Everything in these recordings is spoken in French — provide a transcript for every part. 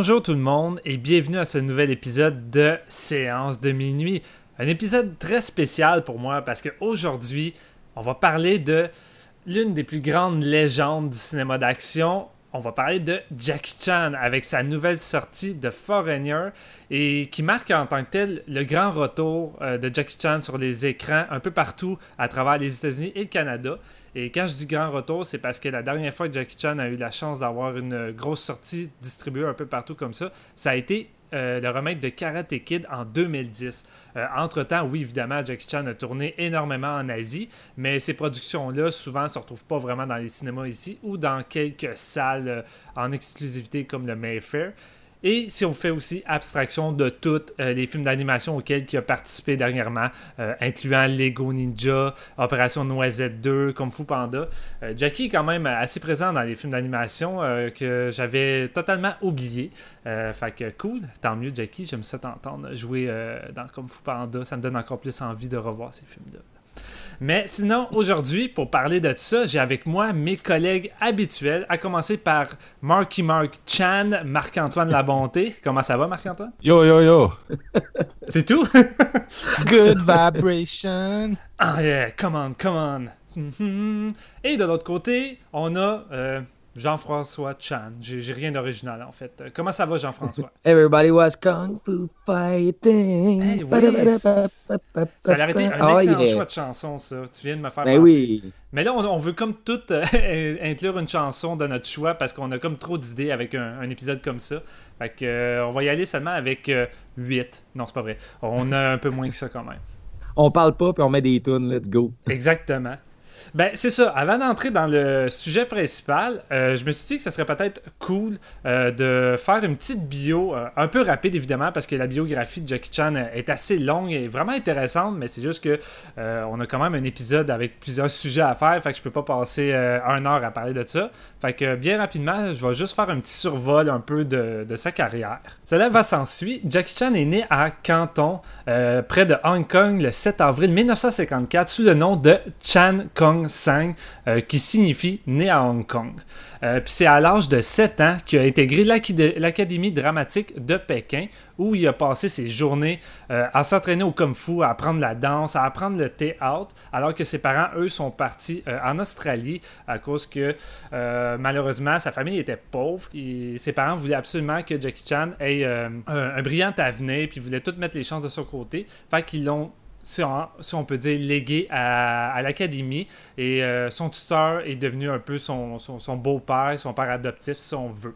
Bonjour tout le monde et bienvenue à ce nouvel épisode de Séance de minuit. Un épisode très spécial pour moi parce qu'aujourd'hui, on va parler de l'une des plus grandes légendes du cinéma d'action. On va parler de Jackie Chan avec sa nouvelle sortie de Foreigner et qui marque en tant que tel le grand retour euh, de Jackie Chan sur les écrans un peu partout à travers les États-Unis et le Canada. Et quand je dis grand retour, c'est parce que la dernière fois que Jackie Chan a eu la chance d'avoir une grosse sortie distribuée un peu partout comme ça, ça a été euh, le remake de Karate Kid en 2010. Euh, entre-temps, oui, évidemment, Jackie Chan a tourné énormément en Asie, mais ces productions-là, souvent, se retrouvent pas vraiment dans les cinémas ici ou dans quelques salles euh, en exclusivité comme le Mayfair. Et si on fait aussi abstraction de tous euh, les films d'animation auxquels il a participé dernièrement, euh, incluant Lego Ninja, Opération Noisette 2, Kung Fu Panda, euh, Jackie est quand même assez présent dans les films d'animation que j'avais totalement oublié. fait que cool, tant mieux Jackie, j'aime ça t'entendre jouer dans Kung Fu Panda, ça me donne encore plus envie de revoir ces films-là. Mais sinon, aujourd'hui, pour parler de ça, j'ai avec moi mes collègues habituels, à commencer par Marky Mark Chan, Marc-Antoine Labonté. Comment ça va, Marc-Antoine? Yo, yo, yo! C'est tout? Good vibration! Ah yeah, come on, come on! Et de l'autre côté, on a... Euh, Jean-François Chan. J'ai rien d'original en fait. Euh, comment ça va, Jean-François? Everybody was kung fu fighting. Hey, oui. Ça a été un oh, excellent choix de chanson, ça. Tu viens de me faire ben oui. Mais là, on, veut comme tout euh, inclure une chanson de notre choix parce qu'on a comme trop d'idées avec un, épisode comme ça. Fait que, euh, on va y aller seulement avec 8. Non, c'est pas vrai. On a un peu moins que ça quand même. On parle pas puis on met des tunes, let's go. Exactement. Ben, c'est ça. Avant d'entrer dans le sujet principal, euh, je me suis dit que ce serait peut-être cool euh, de faire une petite bio, euh, un peu rapide évidemment, parce que la biographie de Jackie Chan est assez longue et vraiment intéressante, mais c'est juste que on a quand même un épisode avec plusieurs sujets à faire, fait que je peux pas passer un heure à parler de ça. Fait que bien rapidement, je vais juste faire un petit survol un peu de, de sa carrière. Cela va s'ensuit. Jackie Chan est né à Canton, près de Hong Kong, le 7 avril 1954, sous le nom de Chan Kong Sang, euh, qui signifie né à Hong Kong. Euh, puis c'est à l'âge de 7 ans qu'il a intégré l'Académie dramatique de Pékin, où il a passé ses journées euh, à s'entraîner au kung fu, à apprendre la danse, à apprendre le théâtre, alors que ses parents, eux, sont partis en Australie à cause que malheureusement sa famille était pauvre et ses parents voulaient absolument que Jackie Chan ait un, brillant avenir, puis voulaient tout mettre les chances de son côté. Fait qu'ils l'ont si on, peut dire, légué à, l'académie. Et euh, son tuteur est devenu un peu son, beau-père, son père adoptif, si on veut.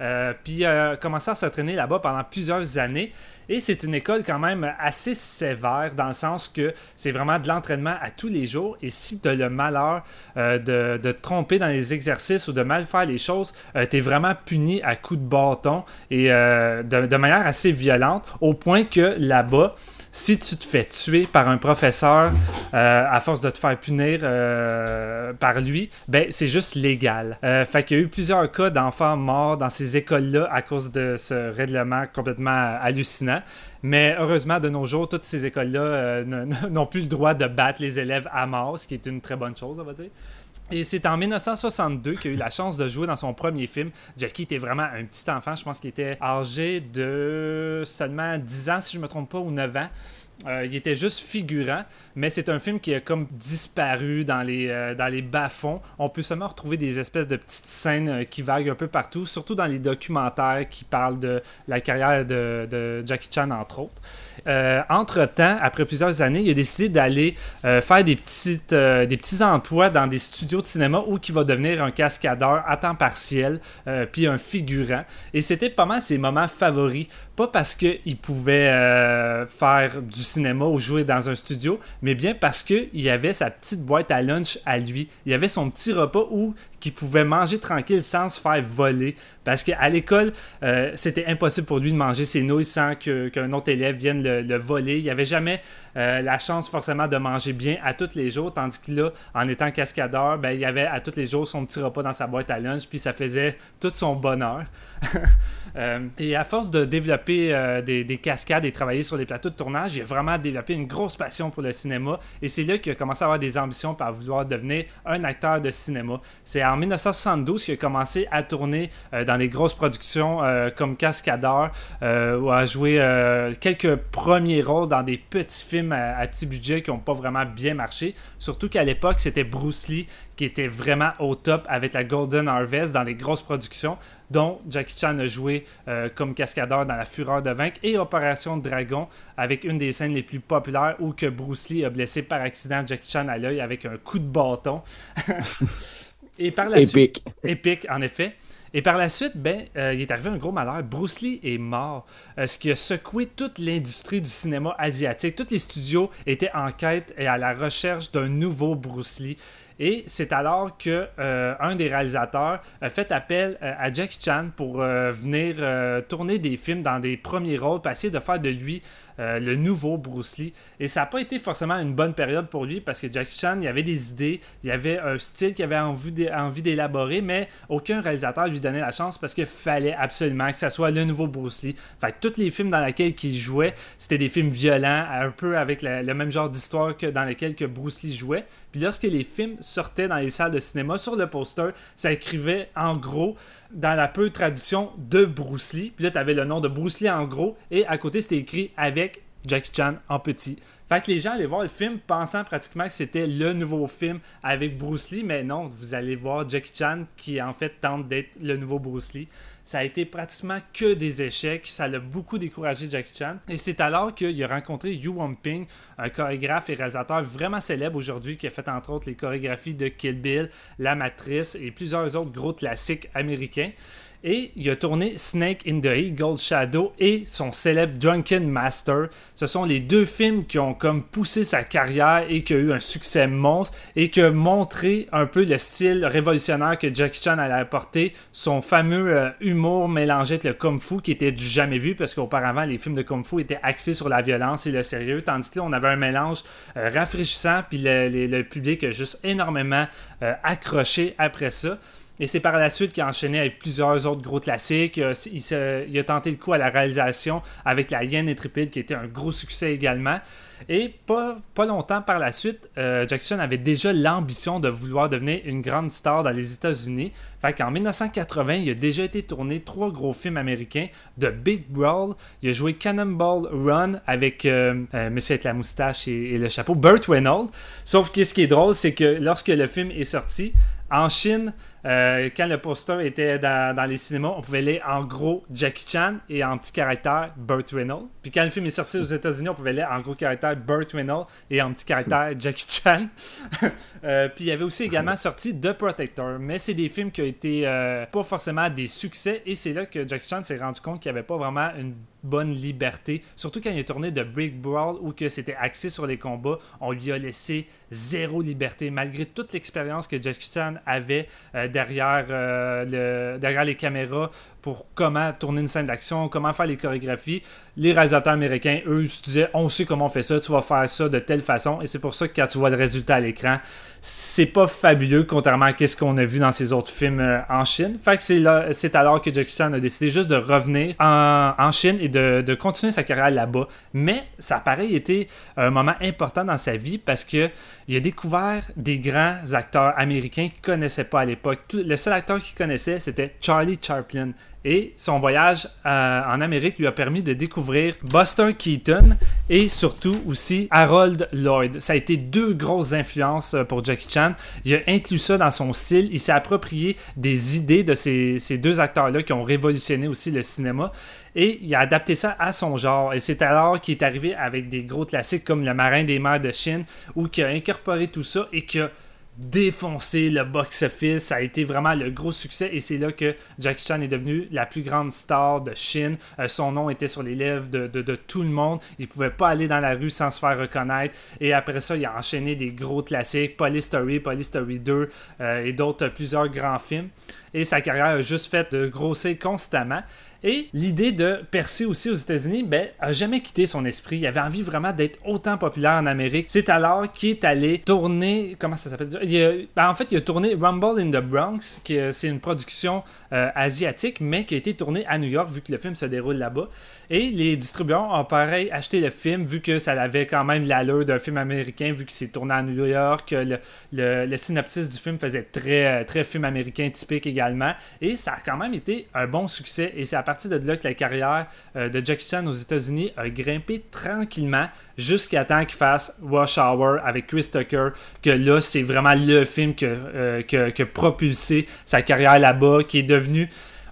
Euh, puis a commencé à s'entraîner là-bas pendant plusieurs années. Et c'est une école quand même assez sévère dans le sens que c'est vraiment de l'entraînement à tous les jours. Et si tu as le malheur euh, de, te tromper dans les exercices ou de mal faire les choses, tu es vraiment puni à coups de bâton et de, manière assez violente au point que là-bas, si tu te fais tuer par un professeur euh, à force de te faire punir euh, par lui, ben c'est juste légal. Euh, fait qu'il y a eu plusieurs cas d'enfants morts dans ces écoles-là à cause de ce règlement complètement hallucinant. Mais heureusement, de nos jours, toutes ces écoles-là n'ont plus le droit de battre les élèves à mort, ce qui est une très bonne chose, on va dire. Et c'est en 1962 qu'il a eu la chance de jouer dans son premier film. Jackie était vraiment un petit enfant, je pense qu'il était âgé de seulement 10 ans, si je ne me trompe pas, ou 9 ans. Euh, il était juste figurant, mais c'est un film qui a comme disparu dans les, euh, dans les bas-fonds. On peut seulement retrouver des espèces de petites scènes euh, qui vaguent un peu partout, surtout dans les documentaires qui parlent de la carrière de, de Jackie Chan, entre autres. Entre-temps, après plusieurs années, il a décidé d'aller faire des, petites, des petits emplois dans des studios de cinéma où il va devenir un cascadeur à temps partiel, puis un figurant. Et c'était pas mal ses moments favoris. Pas parce qu'il pouvait faire du cinéma ou jouer dans un studio, mais bien parce qu'il avait sa petite boîte à lunch à lui. Il avait son petit repas où qu'il pouvait manger tranquille sans se faire voler. Parce qu'à l'école, euh, c'était impossible pour lui de manger ses nouilles sans qu'un autre élève vienne le, voler. Il n'y avait jamais euh, la chance forcément de manger bien à tous les jours, tandis que là, en étant cascadeur, ben, il avait à tous les jours son petit repas dans sa boîte à lunch, puis ça faisait tout son bonheur. Euh, et à force de développer des, des, cascades et travailler sur les plateaux de tournage, il a vraiment développé une grosse passion pour le cinéma. Et c'est là qu'il a commencé à avoir des ambitions pour vouloir devenir un acteur de cinéma. C'est en 1972 qu'il a commencé à tourner dans dans des grosses productions euh, comme Cascadeur, euh, ou à jouer euh, quelques premiers rôles dans des petits films à, petit budget qui n'ont pas vraiment bien marché. Surtout qu'à l'époque, c'était Bruce Lee qui était vraiment au top avec la Golden Harvest dans des grosses productions, dont Jackie Chan a joué comme cascadeur dans La Fureur de Vaincre et Opération Dragon, avec une des scènes les plus populaires où que Bruce Lee a blessé par accident Jackie Chan à l'œil avec un coup de bâton. et par la Épique. Suite, épique, en effet. Et par la suite, ben, euh, il est arrivé un gros malheur. Bruce Lee est mort, euh, ce qui a secoué toute l'industrie du cinéma asiatique. Tous les studios étaient en quête et à la recherche d'un nouveau Bruce Lee. Et c'est alors que euh, un des réalisateurs a fait appel à Jackie Chan pour venir tourner des films dans des premiers rôles, pour essayer de faire de lui euh, le nouveau Bruce Lee. Et ça n'a pas été forcément une bonne période pour lui parce que Jackie Chan, il avait des idées, il avait un style qu'il avait envie d'élaborer, mais aucun réalisateur lui donnait la chance parce qu'il fallait absolument que ça soit le nouveau Bruce Lee. Fait tous les films dans lesquels il jouait, c'était des films violents, un peu avec le même genre d'histoire que dans lesquels que Bruce Lee jouait. Puis lorsque les films sortaient dans les salles de cinéma, sur le poster, ça écrivait en gros dans la peu tradition de Bruce Lee. Puis là, tu avais le nom de Bruce Lee en gros, et à côté, c'était écrit avec Jackie Chan en petit. Fait que les gens allaient voir le film pensant pratiquement que c'était le nouveau film avec Bruce Lee, mais non, vous allez voir Jackie Chan qui en fait tente d'être le nouveau Bruce Lee. Ça a été pratiquement que des échecs, ça l'a beaucoup découragé Jackie Chan. Et c'est alors qu'il a rencontré Yu Ping, un chorégraphe et réalisateur vraiment célèbre aujourd'hui qui a fait entre autres les chorégraphies de Kill Bill, La Matrice et plusieurs autres gros classiques américains. Et il a tourné Snake in the Eagle Shadow et son célèbre Drunken Master. Ce sont les deux films qui ont comme poussé sa carrière et qui ont eu un succès monstre et qui ont montré un peu le style révolutionnaire que Jackie Chan allait apporter. Son fameux euh, humour mélangé avec le kung fu qui était du jamais vu parce qu'auparavant les films de kung fu étaient axés sur la violence et le sérieux tandis que là on avait un mélange euh, rafraîchissant puis le, public a juste énormément euh, accroché après ça. Et c'est par la suite qu'il a enchaîné avec plusieurs autres gros classiques. Il, a tenté le coup à la réalisation avec La Hyène Intrépide, qui était un gros succès également. Et pas, pas longtemps par la suite, euh, Jackson avait déjà l'ambition de vouloir devenir une grande star dans les États-Unis. Fait qu'en 1980, il a déjà été tourné trois gros films américains de Big Brawl. Il a joué Cannonball Run avec euh, euh, Monsieur avec la moustache et, et, le chapeau, Burt Reynolds. Sauf que ce qui est drôle, c'est que lorsque le film est sorti, en Chine, euh, quand le poster était dans, les cinémas, on pouvait lire en gros Jackie Chan et en petit caractère Burt Reynolds. Puis quand le film est sorti aux États-Unis, on pouvait lire en gros caractère Burt Reynolds et en petit caractère Jackie Chan. Euh, puis il y avait aussi également sorti The Protector. Mais c'est des films qui ont été euh, pas forcément des succès et c'est là que Jackie Chan s'est rendu compte qu'il n'y avait pas vraiment une bonne liberté. Surtout quand il est tourné de Brick Brawl où que c'était axé sur les combats, on lui a laissé zéro liberté malgré toute l'expérience que Jackie Chan avait euh, derrière, euh, derrière les caméras pour comment tourner une scène d'action, comment faire les chorégraphies. Les réalisateurs américains, eux, se disaient on sait comment on fait ça, tu vas faire ça de telle façon. Et c'est pour ça que quand tu vois le résultat à l'écran, c'est pas fabuleux contrairement à ce qu'on a vu dans ses autres films euh, en Chine. Fait que c'est, alors que Jackie Chan a décidé juste de revenir en, Chine et de, continuer sa carrière là-bas. Mais ça a pareil été un moment important dans sa vie parce que il a découvert des grands acteurs américains qu'il connaissait pas à l'époque. Le seul acteur qu'il connaissait, c'était Charlie Chaplin. Et son voyage euh, en Amérique lui a permis de découvrir Buster Keaton et surtout aussi Harold Lloyd. Ça a été deux grosses influences euh, pour Jackie Chan. Il a inclus ça dans son style. Il s'est approprié des idées de ces, ces deux acteurs-là qui ont révolutionné aussi le cinéma. Et il a adapté ça à son genre. Et c'est alors qu'il est arrivé avec des gros classiques comme Le Marin des mers de Chine, où il a incorporé tout ça et qu'il a défoncé le box-office. Ça a été vraiment le gros succès et c'est là que Jackie Chan est devenu la plus grande star de Chine. Euh, son nom était sur les lèvres de, de, tout le monde. Il pouvait pas aller dans la rue sans se faire reconnaître. Et après ça, il a enchaîné des gros classiques, Police Story, Police Story 2 euh, et d'autres, plusieurs grands films. Et sa carrière a juste fait de grossir constamment. Et l'idée de percer aussi aux États-Unis, ben, a jamais quitté son esprit. Il avait envie vraiment d'être autant populaire en Amérique. C'est alors qu'il est allé tourner, comment ça s'appelle? Ben, En fait, il a tourné Rumble in the Bronx, qui c'est une production euh, asiatique, mais qui a été tournée à New York, vu que le film se déroule là-bas. Et les distributeurs ont pareil acheté le film, vu que ça avait quand même l'allure d'un film américain, vu que c'est tourné à New York. Le, le, synopsis du film faisait très, très film américain typique également. Et ça a quand même été un bon succès. Et c'est à partir de là que la carrière euh, de Jackie Chan aux États-Unis a grimpé tranquillement jusqu'à temps qu'il fasse Wash Hour avec Chris Tucker. Que là, c'est vraiment le film que, euh, que, propulsé sa carrière là-bas, qui est devenu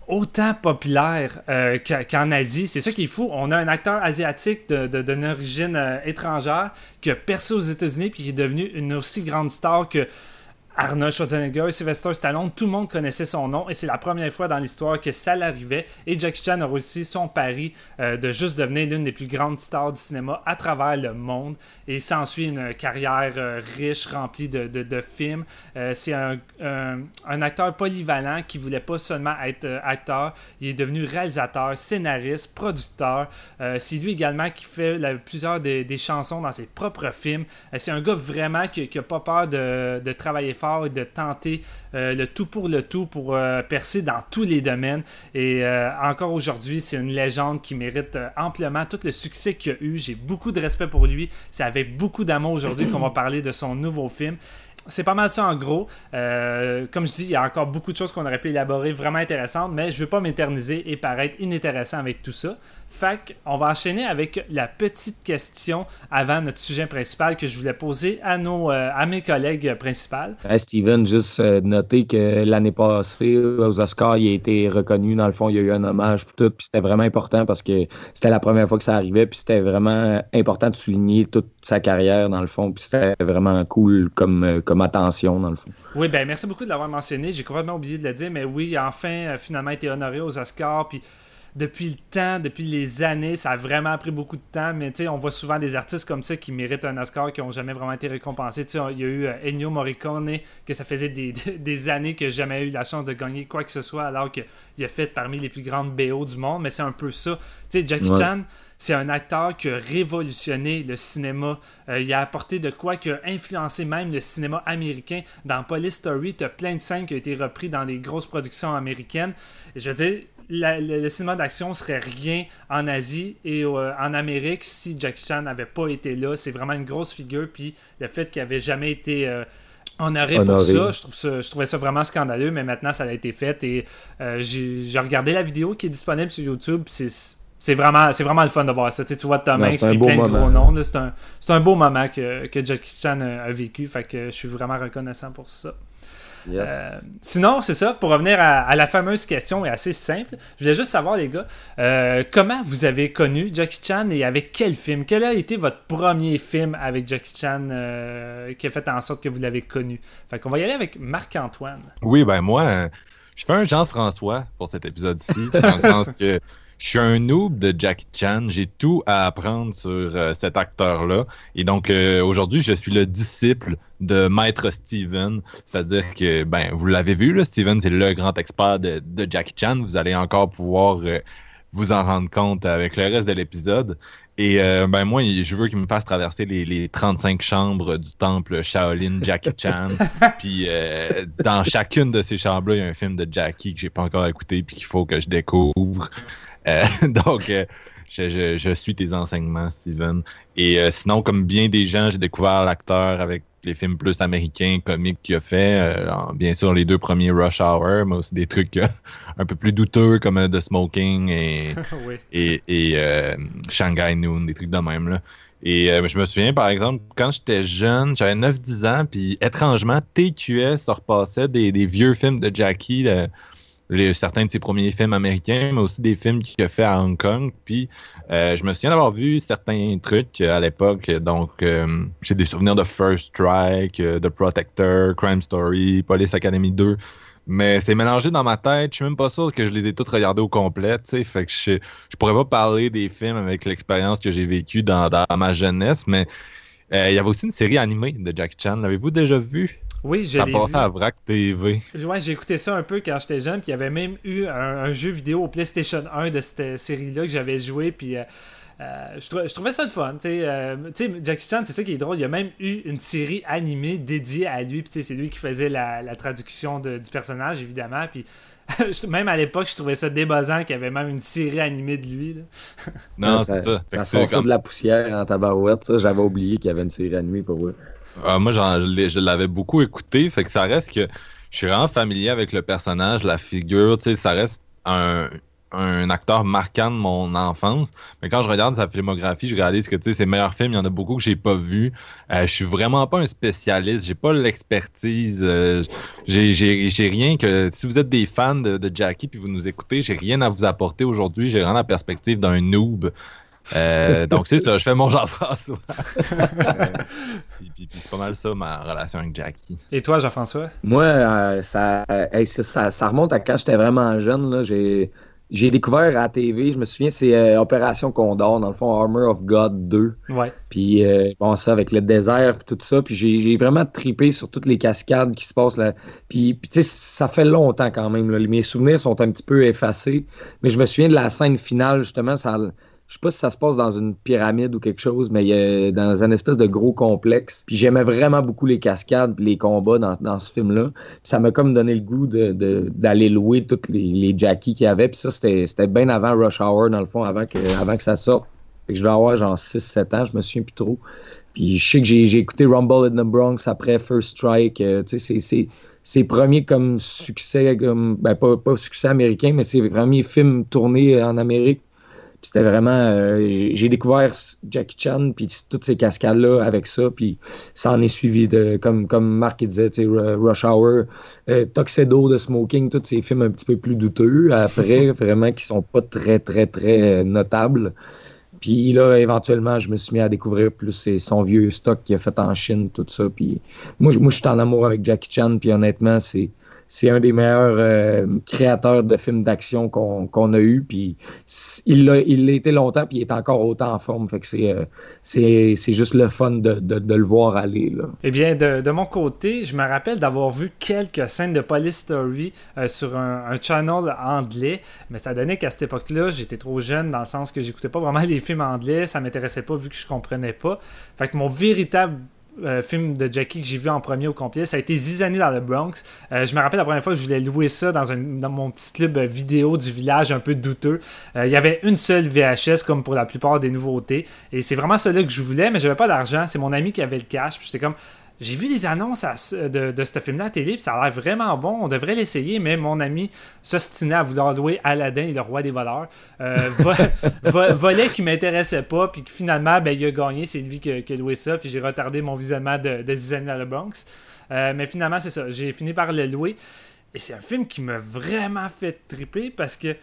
autant populaire euh, qu'en Asie. C'est ça qui est fou. On a un acteur asiatique d'une origine étrangère qui a percé aux États-Unis puis qui est devenu une aussi grande star que Arnold Schwarzenegger, Sylvester Stallone, tout le monde connaissait son nom et c'est la première fois dans l'histoire que ça l'arrivait. Et Jackie Chan a réussi son pari euh, de juste devenir l'une des plus grandes stars du cinéma à travers le monde. Et s'ensuit une carrière euh, riche, remplie de, films. Euh, c'est un, acteur polyvalent qui voulait pas seulement être acteur, il est devenu réalisateur, scénariste, producteur. c'est lui également qui fait plusieurs des, chansons dans ses propres films. c'est un gars vraiment qui, n'a pas peur de, de travailler et de tenter euh, le tout pour le tout pour euh, percer dans tous les domaines. Et euh, encore aujourd'hui, c'est une légende qui mérite amplement tout le succès qu'il a eu. J'ai beaucoup de respect pour lui. C'est avec beaucoup d'amour aujourd'hui qu'on va parler de son nouveau film c'est pas mal ça en gros. comme je dis, il y a encore beaucoup de choses qu'on aurait pu élaborer vraiment intéressantes, mais je ne veux pas m'éterniser et paraître inintéressant avec tout ça. Fait on va enchaîner avec la petite question avant notre sujet principal que je voulais poser à, nos, euh, à mes collègues principaux. Steven, juste euh, noter que l'année passée, aux Oscars, il a été reconnu. Dans le fond, il y a eu un hommage pour tout. Puis c'était vraiment important parce que c'était la première fois que ça arrivait. Puis c'était vraiment important de souligner toute sa carrière, dans le fond. Puis c'était vraiment cool comme, euh, comme attention, dans le fond. Oui, ben merci beaucoup de l'avoir mentionné. J'ai complètement oublié de le dire. Mais oui, enfin, finalement, été honoré aux Oscars. Puis depuis le temps, depuis les années. Ça a vraiment pris beaucoup de temps, mais on voit souvent des artistes comme ça qui méritent un Oscar qui n'ont jamais vraiment été récompensés. il y a eu euh, Ennio Morricone, que ça faisait des, années que j'ai jamais eu la chance de gagner quoi que ce soit, alors qu'il a fait parmi les plus grandes BO du monde, mais c'est un peu ça. sais Jackie Chan, c'est un acteur qui a révolutionné le cinéma. Euh, il a apporté de quoi qui a influencé même le cinéma américain. Dans Police Story, tu as plein de scènes qui ont été reprises dans des grosses productions américaines. je veux dire, le, cinéma d'action serait rien en Asie et euh, en Amérique si Jackie Chan n'avait pas été là. C'est vraiment une grosse figure. Puis le fait qu'il n'avait jamais été euh, honoré, pour ça je, trouve ça je, trouvais ça vraiment scandaleux. Mais maintenant, ça a été fait. Et euh, j'ai regardé la vidéo qui est disponible sur YouTube. C'est vraiment, vraiment le fun de voir ça. Tu, vois Tom Hanks plein de gros noms. C'est un, un, beau moment que, que Jackie Chan a, a, vécu. Fait que je suis vraiment reconnaissant pour ça. Euh, sinon, c'est ça, pour revenir à, la fameuse question, est assez simple. Je voulais juste savoir, les gars, euh, comment vous avez connu Jackie Chan et avec quel film? Quel a été votre premier film avec Jackie Chan euh, qui a fait en sorte que vous l'avez connu? Fait qu'on va y aller avec Marc-Antoine. Oui, ben moi, je fais un Jean-François pour cet épisode-ci, dans le sens que je suis un noob de Jackie Chan. J'ai tout à apprendre sur euh, cet acteur-là. Et donc, euh, aujourd'hui, je suis le disciple de Maître Steven. C'est-à-dire que, ben, vous l'avez vu, là, Steven, c'est le grand expert de, Jackie Chan. Vous allez encore pouvoir euh, vous en rendre compte avec le reste de l'épisode. Et ben moi, je veux qu'il me fasse traverser les, les, 35 chambres du temple Shaolin Jackie Chan. puis dans chacune de ces chambres-là, il y a un film de Jackie que j'ai pas encore écouté puis qu'il faut que je découvre. Euh, donc, euh, je, suis tes enseignements, Steven. Et euh, sinon, comme bien des gens, j'ai découvert l'acteur avec les films plus américains, comiques qu'il a fait. bien sûr, les deux premiers Rush Hour, mais aussi des trucs un peu plus douteux comme The Smoking et, et, Shanghai Noon, des trucs de même. Là. Et je me souviens, par exemple, quand j'étais jeune, j'avais 9-10 ans, puis étrangement, TQS repassait des, des vieux films de Jackie certains de ses premiers films américains, mais aussi des films qu'il a fait à Hong Kong. Puis euh, je me souviens d'avoir vu certains trucs à l'époque. Donc, euh, j'ai des souvenirs de First Strike, euh, The Protector, Crime Story, Police Academy 2. Mais c'est mélangé dans ma tête. Je suis même pas sûr que je les ai tous regardés au complet. Fait que je, je pourrais pas parler des films avec l'expérience que j'ai vécue dans, ma jeunesse. Mais il y avait aussi une série animée de Jackie Chan. L'avez-vous déjà vu? Oui, j'ai Ça passait à VRAC TV. Ouais, j'ai écouté ça un peu quand j'étais jeune, puis il y avait même eu un, jeu vidéo au PlayStation 1 de cette série-là que j'avais joué, puis euh, euh, je, trouvais ça le fun. Tu sais, euh, Jackie Chan, c'est ça qui est drôle, il y a même eu une série animée dédiée à lui, puis c'est lui qui faisait la, traduction du personnage, évidemment, puis même à l'époque, je trouvais ça débuzzant qu'il y avait même une série animée de lui. Non, c'est ça. Ça, sort ça de la poussière en tabarouette, J'avais oublié qu'il y avait une série animée pour eux. Ah, moi, je l'avais beaucoup écouté, que ça reste que je suis vraiment familier avec le personnage, la figure, tu sais, ça reste un, acteur marquant de mon enfance. Mais quand je regarde sa filmographie, je réalise que ses meilleurs films, il y en a beaucoup que j'ai pas vus. Euh, je suis vraiment pas un spécialiste, j'ai pas l'expertise, euh, j'ai rien que. Si vous êtes des fans de, de Jackie puis vous nous écoutez, j'ai rien à vous apporter aujourd'hui. J'ai vraiment la perspective d'un noob. Euh, donc, c'est ça, je fais mon Jean-François. puis, c'est pas mal ça, ma relation avec Jackie. Et toi, Jean-François? Moi, euh, ça, ça, remonte à quand j'étais vraiment jeune. J'ai, j'ai découvert à la TV, je me souviens, c'est euh, Opération Condor, dans le fond, Armor of God 2. Ouais. Puis, bon, ça, avec le désert, puis tout ça. Puis, j'ai, vraiment tripé sur toutes les cascades qui se passent là. Puis, puis tu sais, ça fait longtemps quand même. Mes souvenirs sont un petit peu effacés. Mais je me souviens de la scène finale, justement, ça je sais pas si ça se passe dans une pyramide ou quelque chose, mais dans un espèce de gros complexe. Puis j'aimais vraiment beaucoup les cascades les combats dans, ce film-là. ça m'a comme donné le goût d'aller louer toutes les, les Jackie qu'il y avait. Puis ça, c'était bien avant Rush Hour, dans le fond, avant que, ça sorte. Fait que je vais avoir genre 6-7 ans, je me souviens plus trop. Puis je sais que j'ai écouté Rumble in the Bronx après First Strike. Euh, tu sais, c'est ses premiers comme succès, comme, ben pas, pas succès américain, mais c'est premiers films tournés en Amérique c'était vraiment. Euh, j'ai découvert Jackie Chan, puis toutes ces cascades-là avec ça, puis ça en est suivi de, comme, comme Marc disait, Rush Hour, euh, Tuxedo de Smoking, tous ces films un petit peu plus douteux après, vraiment qui sont pas très, très, très euh, notables. Puis là, éventuellement, je me suis mis à découvrir plus son vieux stock qu'il a fait en Chine, tout ça. Puis moi, moi je suis en amour avec Jackie Chan, puis honnêtement, c'est c'est un des meilleurs euh, créateurs de films d'action qu'on a eu. Il l'a longtemps, puis il est encore autant en forme. Fait que c'est euh, juste le fun de, le voir aller. Eh bien, de, mon côté, je me rappelle d'avoir vu quelques scènes de Police Story euh, sur un, un, channel anglais, mais ça donnait qu'à cette époque-là, j'étais trop jeune dans le sens que j'écoutais pas vraiment les films anglais, ça m'intéressait pas vu que je comprenais pas. Fait que mon véritable euh, film de Jackie que j'ai vu en premier au complet. Ça a été Zizani dans le Bronx. Euh, je me rappelle la première fois que je voulais louer ça dans, un, mon petit club vidéo du village un peu douteux. Euh, il y avait une seule VHS comme pour la plupart des nouveautés. Et c'est vraiment cela que je voulais, mais j'avais pas d'argent. C'est mon ami qui avait le cash. J'étais comme, j'ai vu des annonces de, de ce film-là à télé, puis ça a l'air vraiment bon. On devrait l'essayer, mais mon ami s'ostinait à vouloir louer Aladdin et le roi des voleurs. Euh, volet qui m'intéressait pas, puis finalement, ben, il a gagné. C'est lui qui, a loué ça, puis j'ai retardé mon visionnement de, de Zizanie à la Bronx. Euh, mais finalement, c'est ça. J'ai fini par le louer. Et c'est un film qui m'a vraiment fait triper parce que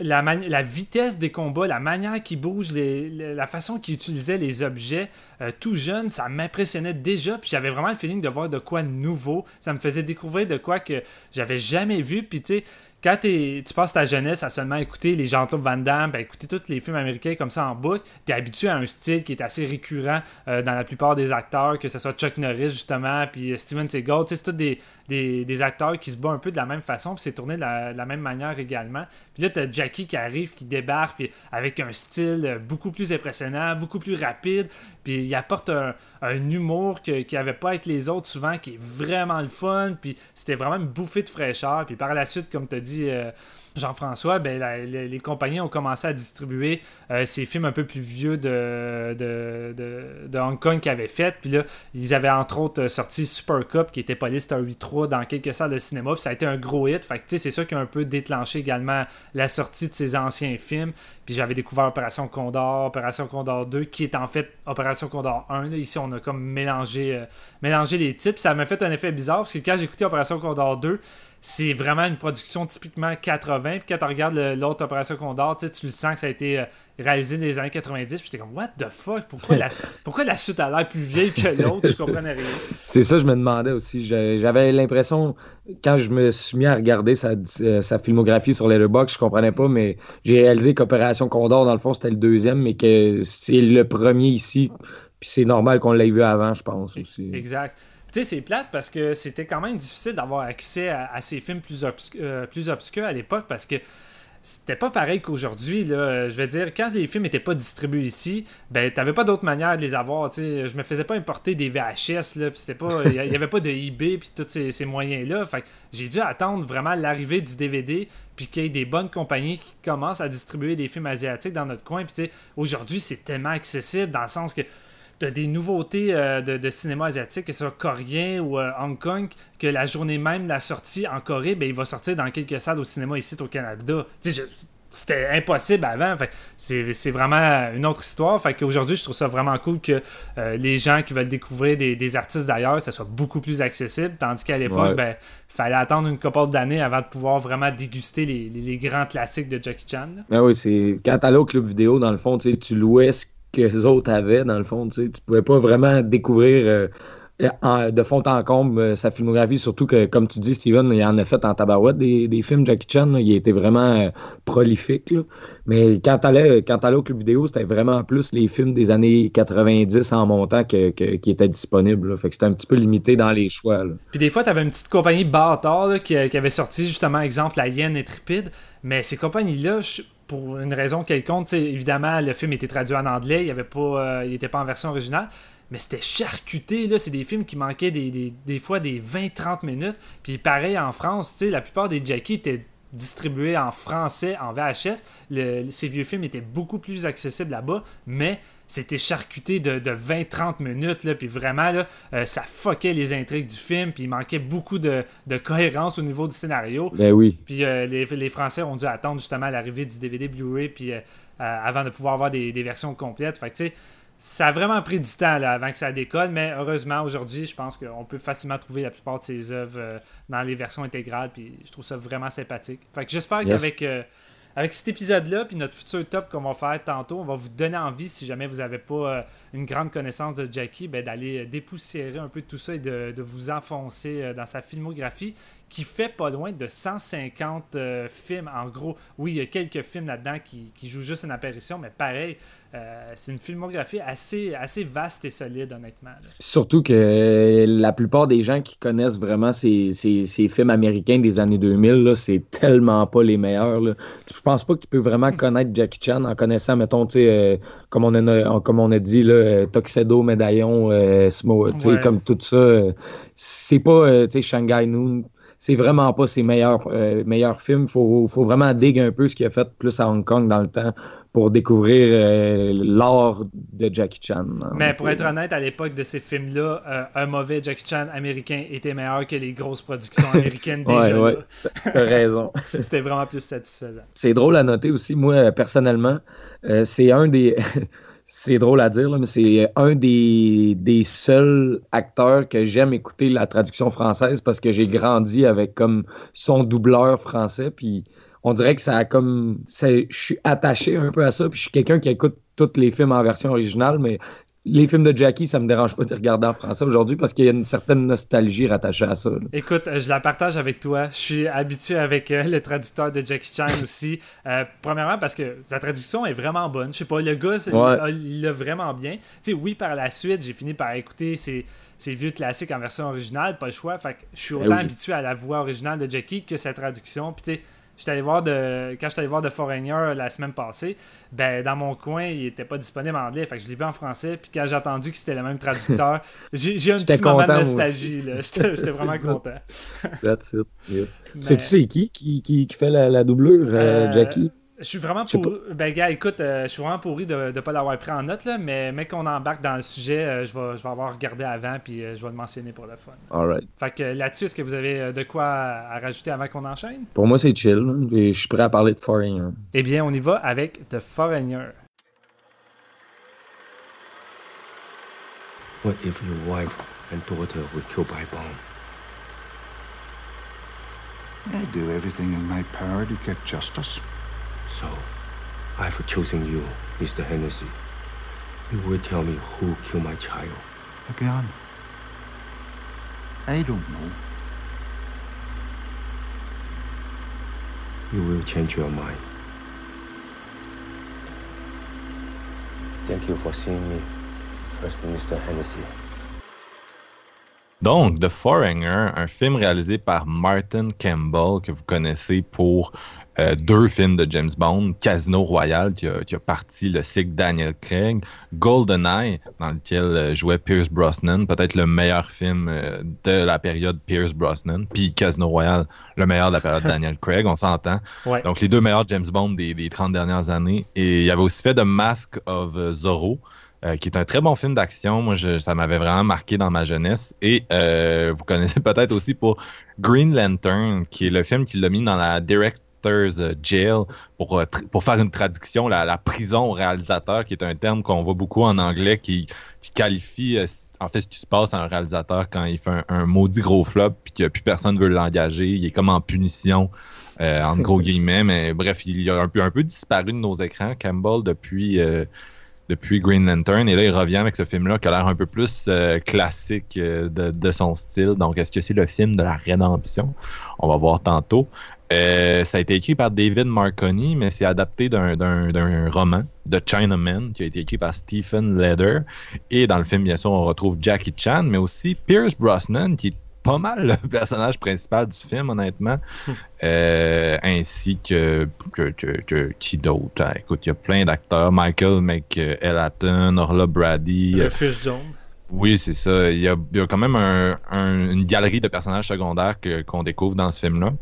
la, vitesse des combats, la manière qu'il bouge, la façon qu'il utilisait les objets euh, tout jeune, ça m'impressionnait déjà. Puis j'avais vraiment le feeling de voir de quoi nouveau. Ça me faisait découvrir de quoi que j'avais jamais vu. Puis tu sais, quand tu passes ta jeunesse à seulement écouter les Jean-Claude Van Damme, ben, écouter tous les films américains comme ça en boucle, tu habitué à un style qui est assez récurrent euh, dans la plupart des acteurs, que ce soit Chuck Norris justement, puis Steven Seagal. C'est tous des, des, acteurs qui se battent un peu de la même façon, puis c'est tourné de la, même manière également. Puis là, tu as Jackie qui arrive, qui débarque, puis avec un style beaucoup plus impressionnant, beaucoup plus rapide, puis il apporte un, humour qui n'avait pas avec les autres souvent, qui est vraiment le fun, puis c'était vraiment une bouffée de fraîcheur. Puis par la suite, comme tu as dit, euh, Jean-François, ben, les compagnies ont commencé à distribuer euh, ces films un peu plus vieux de, de, Hong Kong qu'ils avaient fait. Puis là, ils avaient entre autres sorti Super Cup, qui était Police Story 3 dans quelques salles de cinéma. Puis ça a été un gros hit. Fait que c'est ça qui a un peu déclenché également la sortie de ces anciens films. Puis j'avais découvert Opération Condor, Opération Condor 2, qui est en fait Opération Condor 1. Ici, on a comme mélangé, euh, mélangé les types. Ça m'a fait un effet bizarre parce que quand écouté Opération Condor 2, c'est vraiment une production typiquement 80. Puis quand tu regardes l'autre Opération Condor, tu le sens que ça a été euh, réalisé dans les années 90. Puis j'étais comme, what the fuck? Pourquoi la, pourquoi la suite a l'air plus vieille que l'autre? Je comprenais rien. C'est ça, je me demandais aussi. J'avais l'impression, quand je me suis mis à regarder sa, euh, sa filmographie sur Letterboxd, je comprenais pas, mais j'ai réalisé qu'Opération Condor, dans le fond, c'était le deuxième, mais que c'est le premier ici. Puis c'est normal qu'on l'ait vu avant, je pense aussi. Exact. Tu sais, c'est plate parce que c'était quand même difficile d'avoir accès à, ces films plus, euh, plus obscurs à l'époque parce que c'était pas pareil qu'aujourd'hui. Je veux dire, quand les films n'étaient pas distribués ici, ben t'avais pas d'autre manière de les avoir. sais Je me faisais pas importer des VHS, là, c'était pas. Il y avait pas de eBay puis tous ces, moyens-là. Fait j'ai dû attendre vraiment l'arrivée du DVD puis qu'il y ait des bonnes compagnies qui commencent à distribuer des films asiatiques dans notre coin. Puis aujourd'hui, c'est tellement accessible dans le sens que tu des nouveautés euh, de, cinéma asiatique, que ce soit coréen ou euh, Hong Kong, que la journée même de la sortie en Corée, ben, il va sortir dans quelques salles au cinéma ici au Canada. c'était impossible avant. c'est vraiment une autre histoire. Fait qu'aujourd'hui, je trouve ça vraiment cool que euh, les gens qui veulent découvrir des, artistes d'ailleurs, ça soit beaucoup plus accessible. Tandis qu'à l'époque, il ben, fallait attendre une couple d'années avant de pouvoir vraiment déguster les, grands classiques de Jackie Chan. Ah oui, c'est quand t'allais au club vidéo, dans le fond, tu louais ce que les autres avaient, dans le fond. Tu ne pouvais pas vraiment découvrir euh, de fond en comble euh, sa filmographie, surtout que, comme tu dis, Steven, il en a fait en tabarouette des, films Jackie Chan. il était vraiment euh, prolifique. Mais quand tu allais, au club vidéo, c'était vraiment plus les films des années 90 en montant qui étaient disponibles. Fait que c'était un petit peu limité dans les choix. Puis des fois, tu avais une petite compagnie bâtard qui, avait sorti justement, exemple, La Hyène et Tripide. Mais ces compagnies-là, pour une raison quelconque, évidemment, le film était traduit en anglais, il n'était euh, pas en version originale, mais c'était charcuté, là, c'est des films qui manquaient des, des, fois des 20-30 minutes, puis pareil en France, la plupart des Jackie étaient distribués en français, en VHS, ces vieux films étaient beaucoup plus accessibles là-bas, mais c'était charcuté de, 20-30 minutes, là, puis vraiment, là, euh, ça fuckait les intrigues du film, puis il manquait beaucoup de, cohérence au niveau du scénario. Ben oui. Puis euh, les, Français ont dû attendre justement l'arrivée du DVD Blu-ray, puis euh, avant de pouvoir avoir des, versions complètes. Fait que, tu sais, ça a vraiment pris du temps là, avant que ça décolle, mais heureusement, aujourd'hui, je pense qu'on peut facilement trouver la plupart de ses œuvres dans les versions intégrales, puis je trouve ça vraiment sympathique. Fait que j'espère qu'avec avec cet épisode-là, puis notre futur top qu'on va faire tantôt, on va vous donner envie, si jamais vous n'avez pas euh, une grande connaissance de Jackie, ben, d'aller dépoussiérer un peu tout ça et de, de vous enfoncer euh, dans sa filmographie qui fait pas loin de 150 films. En gros, oui, il y a quelques films là-dedans qui, qui, jouent juste une apparition, mais pareil, euh, c'est une filmographie assez, assez vaste et solide, honnêtement. Surtout que la plupart des gens qui connaissent vraiment ces, films américains des années 2000, c'est tellement pas les meilleurs. Là. Je pense pas que tu peux vraiment connaître Jackie Chan en connaissant, mettons, euh, comme, on a, comme on a dit, là, euh, Tuxedo, Médaillon, comme tout ça. c'est pas Shanghai Noon c'est vraiment pas ses meilleurs, euh, meilleurs films. Il faut, faut, vraiment diguer un peu ce qu'il a fait plus à Hong Kong dans le temps pour découvrir euh, l'art de Jackie Chan. Mais pour être honnête, à l'époque de ces films-là, euh, un mauvais Jackie Chan américain était meilleur que les grosses productions américaines déjà. ouais, ouais. T'as raison. C'était vraiment plus satisfaisant. C'est drôle à noter aussi, moi, personnellement, c'est un des c'est drôle à dire, mais c'est un des, des, seuls acteurs que j'aime écouter la traduction française parce que j'ai grandi avec comme son doubleur français. Puis on dirait que ça a comme. Je suis attaché un peu à ça. Puis je suis quelqu'un qui écoute tous les films en version originale, mais les films de Jackie, ça me dérange pas de regarder en français aujourd'hui parce qu'il y a une certaine nostalgie rattachée à ça. Écoute, euh, je la partage avec toi. Je suis habitué avec euh, le traducteur de Jackie Chan aussi. Euh, premièrement, parce que sa traduction est vraiment bonne. Je sais pas, le gars, il l'a vraiment bien. Tu sais, oui, par la suite, j'ai fini par écouter ses, vieux classiques en version originale, pas le choix. Fait que je suis eh autant habitué à la voix originale de Jackie que sa traduction. Puis tu sais, j'étais allé voir de, quand j'étais allé voir The Foreigner la semaine passée, ben, dans mon coin, il était pas disponible en anglais. Fait que je l'ai vu en français. Puis quand j'ai entendu que c'était le même traducteur, j'ai un petit moment de nostalgie. J'étais vraiment content. That's it. C'est-tu c'est qui, qui qui, fait la, la doublure, euh, euh, Jackie? Je suis vraiment pour. Ben, gars, écoute, euh, je suis vraiment pourri de ne pas l'avoir pris en note, là, mais mec qu'on embarque dans le sujet, euh, je, vais, je vais avoir regardé avant, puis euh, je vais le mentionner pour le fun. Alright. Fait que là-dessus, est-ce que vous avez de quoi à, rajouter avant qu'on enchaîne? Pour moi, c'est chill, et je suis prêt à parler de Foreigner. Eh bien, on y va avec The Foreigner. What if your wife and daughter were killed by bomb? I do everything in my power to get justice. So, I for choosing you, Mr. Hennessy. You will tell me who killed my child. Again, I don't know. You will change your mind. Thank you for seeing me, First Minister Hennessy. Donc, The Foreigner, un film réalisé par Martin Campbell, que vous connaissez pour Euh, deux films de James Bond, Casino Royale, qui a, parti le cycle Daniel Craig, GoldenEye, dans lequel euh, jouait Pierce Brosnan, peut-être le meilleur film euh, de la période Pierce Brosnan, puis Casino Royale, le meilleur de la période Daniel Craig, on s'entend. Donc les deux meilleurs James Bond des, 30 dernières années. Et il y avait aussi fait The Mask of Zorro. qui est un très bon film d'action. Moi, ça m'avait vraiment marqué dans ma jeunesse. Et vous connaissez peut-être aussi pour Green Lantern, qui est le film qui l'a mis dans la direct euh, jail, pour, euh, pour faire une traduction, la, prison au réalisateur, qui est un terme qu'on voit beaucoup en anglais, qui, qualifie euh, en fait ce qui se passe à un réalisateur quand il fait un, maudit gros flop, puis que plus personne veut l'engager, il est comme en punition, en gros guillemets, mais bref, il a un peu, un peu disparu de nos écrans, Campbell, depuis depuis Green Lantern. Et là, il revient avec ce film-là qui a l'air un peu plus classique de, son style. Donc, est-ce que c'est le film de la rédemption? On va voir tantôt. Euh, ça a été écrit par David Marconi, mais c'est adapté d'un roman, The Chinaman, qui a été écrit par Stephen Leder. Et dans le film, bien sûr, on retrouve Jackie Chan, mais aussi Pierce Brosnan, qui est pas mal le personnage principal du film, honnêtement. Euh, ainsi que, que, qui d'autre? Ah, écoute, il y a plein d'acteurs. Michael McElhatton, Orla Brady. Rufus Jones. Oui, c'est ça. Il y, a, quand même une galerie de personnages secondaires qu'on découvre dans ce film-là.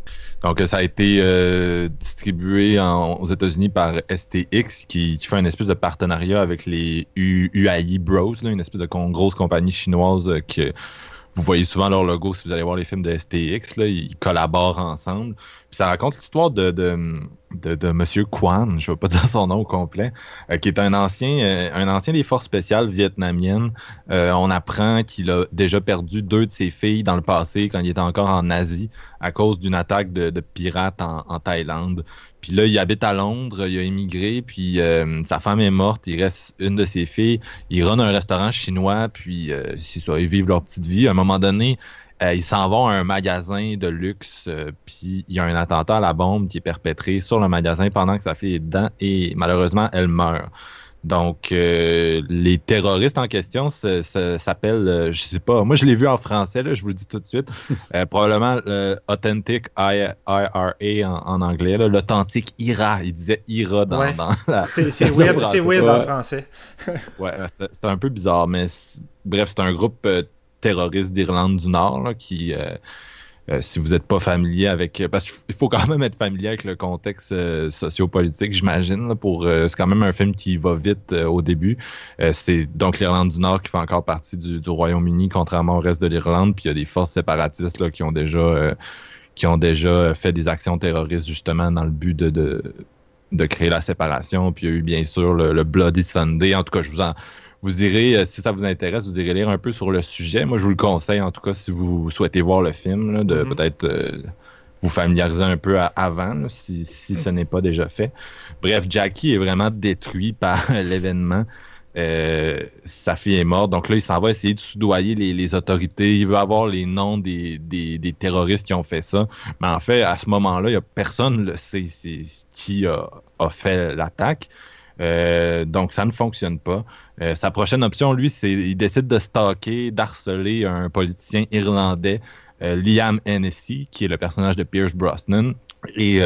Donc, ça a été euh, distribué aux États-Unis par STX, qui, fait une espèce de partenariat avec les UAI Bros, une espèce de grosse compagnie chinoise euh, que vous voyez souvent leur logo si vous allez voir les films de STX. Là, ils collaborent ensemble. ça raconte l'histoire de, de, de, Monsieur Kwan, je ne vais pas dire son nom au complet, euh, qui est un ancien, euh, un ancien des forces spéciales vietnamiennes. Euh, on apprend qu'il a déjà perdu deux de ses filles dans le passé quand il était encore en Asie à cause d'une attaque de, pirates en, Thaïlande. Puis là, il habite à Londres, il a immigré, puis sa femme est morte, il reste une de ses filles. Il run un restaurant chinois, puis ils vivent leur petite vie. À un moment donné, euh, ils s'en vont à un magasin de luxe, puis il y a un attentat à la bombe qui est perpétré sur le magasin pendant que sa fille est dedans, et malheureusement, elle meurt. Donc, euh, les terroristes en question s'appellent, euh, je sais pas, moi je l'ai vu en français, là, je vous le dis tout de suite, euh, probablement Authentic IRA en, anglais, l'authentique IRA, il disait IRA dans, la... C'est weird, weird en français. ouais, c'est un peu bizarre, mais bref, c'est un groupe terroriste d'Irlande du Nord qui euh, si vous n'êtes pas familier avec. Parce qu'il faut quand même être familier avec le contexte euh, sociopolitique, j'imagine. Pour, euh, c'est quand même un film qui va vite au début. c'est donc l'Irlande du Nord qui fait encore partie du, Royaume-Uni, contrairement au reste de l'Irlande. Puis il y a des forces séparatistes là, qui ont déjà qui ont déjà fait des actions terroristes justement dans le but de, de, créer la séparation. Puis il y a eu bien sûr le, le Bloody Sunday. En tout cas, je vous en vous irez, euh, si ça vous intéresse, vous irez lire un peu sur le sujet. Moi, je vous le conseille, en tout cas, si vous souhaitez voir le film, de mhm. peut-être euh, vous familiariser un peu avant, si, ce n'est pas déjà fait. Bref, Jackie est vraiment détruit par l'événement. Euh, sa fille est morte. Donc là, il s'en va essayer de soudoyer les, autorités. Il veut avoir les noms des, terroristes qui ont fait ça. Mais en fait, à ce moment-là, il a, personne ne le sait qui a, a fait l'attaque. Euh, donc, ça ne fonctionne pas. Euh, sa prochaine option, lui, c'est il décide de stalker, d'harceler un politicien irlandais Liam Hennessy, qui est le personnage de Pierce Brosnan. Et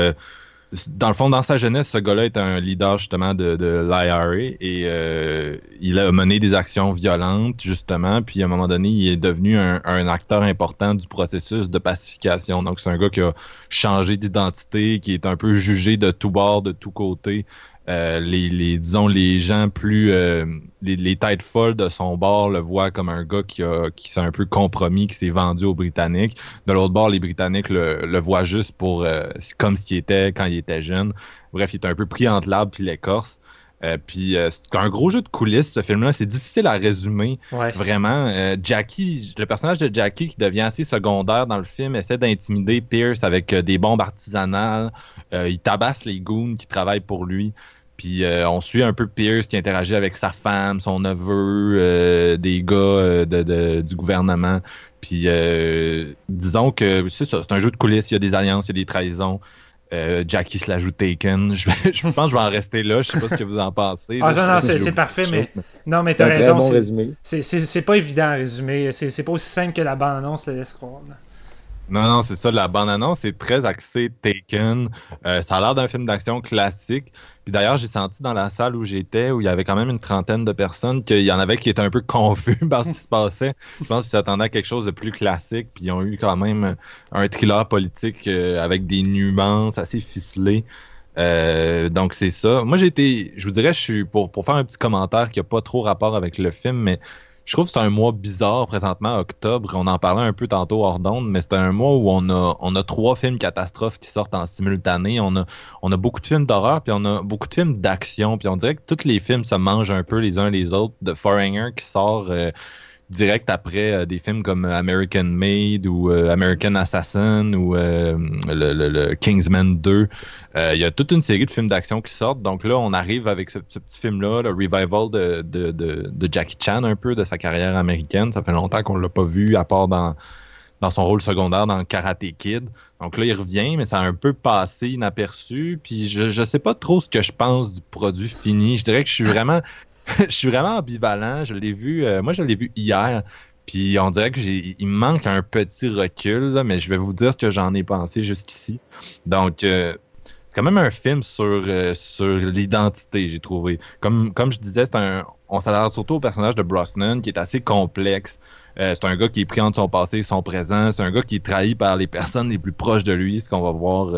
dans le fond, dans sa jeunesse, ce gars-là est un leader justement de, l'IRA et euh, il a mené des actions violentes justement. Puis à un moment donné, il est devenu un, acteur important du processus de pacification. Donc c'est un gars qui a changé d'identité, qui est un peu jugé de tous bords, de tous côtés. Euh, les, disons, les gens plus. Euh, les, têtes folles de son bord le voient comme un gars qui, a, qui s'est un peu compromis, qui s'est vendu aux Britanniques. De l'autre bord, les Britanniques le, voient juste pour euh, comme qu'il était quand il était jeune. Bref, il est un peu pris entre l'arbre puis l'écorce. Puis c'est un gros jeu de coulisses, ce film-là. C'est difficile à résumer. Vraiment. Jackie, le personnage de Jackie qui devient assez secondaire dans le film, essaie d'intimider Pierce avec des bombes artisanales. il tabasse les goons qui travaillent pour lui. Puis euh, on suit un peu Pierce qui interagit avec sa femme, son neveu, euh, des gars euh, du gouvernement. Puis disons que c'est ça, c'est un jeu de coulisses, il y a des alliances, il y a des trahisons. Jackie se l'ajoute Taken. Je, je, pense que je vais en rester là. Je sais pas ce que vous en pensez. Ah, non, non, c'est parfait, mais. Non, mais t'as raison. c'est pas évident à résumer. C'est pas aussi simple que la bande-annonce le laisse croire. Non, non, c'est ça. La bande-annonce est très axée Taken. ça a l'air d'un film d'action classique. Puis d'ailleurs, j'ai senti dans la salle où j'étais, où il y avait quand même une trentaine de personnes, qu'il y en avait qui étaient un peu confus par ce qui se passait. Je pense qu'ils s'attendaient à quelque chose de plus classique, puis ils ont eu quand même un thriller politique euh, avec des nuances assez ficelées. Euh, donc c'est ça. Moi j'ai été, je vous dirais, je suis pour, pour faire un petit commentaire qui n'a pas trop rapport avec le film, mais je trouve que c'est un mois bizarre présentement, octobre. On en parlait un peu tantôt hors d'onde, mais c'est un mois où on a, on a trois films catastrophes qui sortent en simultané. On a, on a beaucoup de films d'horreur, puis on a beaucoup de films d'action. Puis on dirait que tous les films se mangent un peu les uns les autres. De Foreigner qui sort euh, direct après euh, des films comme American Made ou euh, American Assassin ou euh, le, Kingsman 2. Il y a toute une série de films d'action qui sortent. Donc là, on arrive avec ce, petit film-là, le revival de, de, Jackie Chan un peu de sa carrière américaine. Ça fait longtemps qu'on ne l'a pas vu, à part dans, dans son rôle secondaire dans Karate Kid. Donc là, il revient, mais ça a un peu passé inaperçu. Puis je ne sais pas trop ce que je pense du produit fini. Je dirais que je suis vraiment je suis vraiment ambivalent. Je l'ai vu, euh, moi je l'ai vu hier. Puis on dirait qu'il me manque un petit recul, mais je vais vous dire ce que j'en ai pensé jusqu'ici. Donc, euh, c'est quand même un film sur, euh, sur l'identité, j'ai trouvé. Comme, comme je disais, un, on s'adresse surtout au personnage de Brosnan, qui est assez complexe. c'est un gars qui est pris entre son passé et son présent. C'est un gas qui est trahi par les personnes les plus proches de lui, ce qu'on va voir.